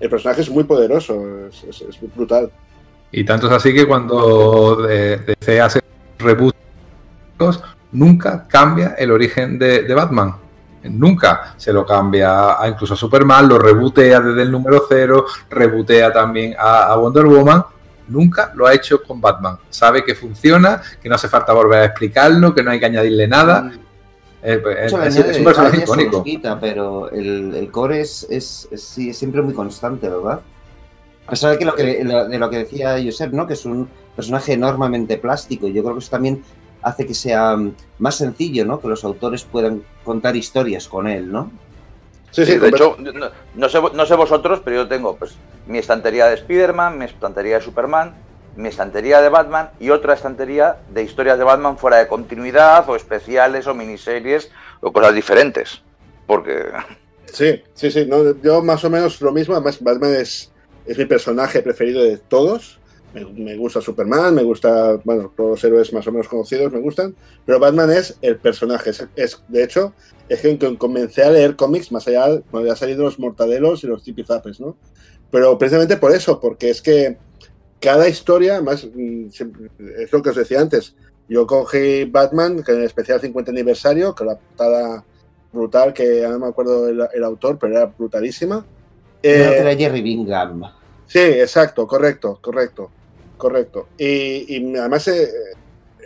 El personaje es muy poderoso, es, es- es brutal. Y tanto es así que cuando eh, DC hace reboots, nunca cambia el origen de, de Batman. Nunca se lo cambia a incluso a Superman, lo rebootea desde el número cero, rebootea también a, a Wonder Woman. Nunca lo ha hecho con Batman. Sabe que funciona, que no hace falta volver a explicarlo, que no hay que añadirle nada. Eh, es, es- es un personaje icónico. quita, pero el, el core es, es, es- sí, es siempre muy constante, ¿verdad? A pesar de, que lo que, de lo que decía Josep, ¿no? Que es un personaje enormemente plástico. Yo creo que eso también hace que sea mm, más sencillo, ¿no? Que los autores puedan contar historias con él, ¿no? Sí, Sí, sí, de hecho, no, no sé, no sé vosotros, pero yo tengo pues mi estantería de Spider-Man, mi estantería de Superman, mi estantería de Batman y otra estantería de historias de Batman fuera de continuidad o especiales o miniseries o cosas diferentes. Porque Sí, sí, sí. no, yo más o menos lo mismo. Además, Batman es, es mi personaje preferido de todos. Me, me gusta Superman, me gusta, bueno, todos los héroes más o menos conocidos me gustan, pero Batman es el personaje. Es, es- de hecho, es que que comencé a leer cómics más allá cuando ya salido los mortadelos y los tipizapes, ¿no? Pero precisamente por eso, porque es que cada historia, más mm, es lo que os decía antes. Yo cogí Batman, que en el especial 50 aniversario, que la portada brutal, que ahora no me acuerdo el, el autor, pero era brutalísima. Eh, que era Jerry Bingham. Sí, exacto, correcto, correcto, correcto. Y, y además eh,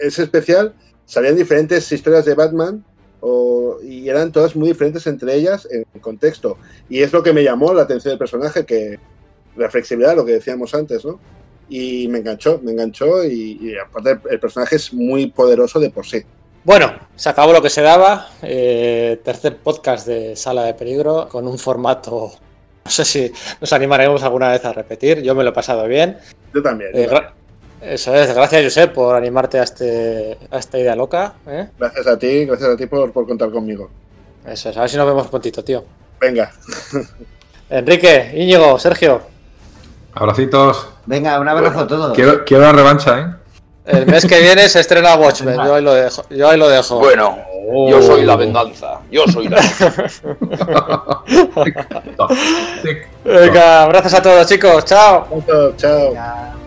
es especial, salían diferentes historias de Batman o- y eran todas muy diferentes entre ellas en contexto. Y es lo que me llamó la atención del personaje, que la flexibilidad, lo que decíamos antes, ¿no? Y me enganchó, me enganchó y, y aparte el personaje es muy poderoso de por sí. Bueno, se acabó lo que se daba. eh, tercer podcast de Sala de Peligro con un formato. No sé si nos animaremos alguna vez a repetir. Yo me lo he pasado bien. Yo también. Eh, yo también. eso es, gracias Josep por animarte a, este, a esta idea loca. ¿eh? Gracias a ti, gracias a ti por, por contar conmigo. Eso es, a ver si nos vemos prontito, tío. Venga, Enrique, Íñigo, Sergio, Abracitos. Venga, un abrazo a todos. Quiero, quiero la revancha, ¿eh? el mes que viene se estrena Watchmen. Yo ahí lo dejo. Yo ahí lo dejo. Bueno, yo soy la venganza. Yo soy la Sí. Venga, abrazos a todos, chicos. Chao. chao. Venga.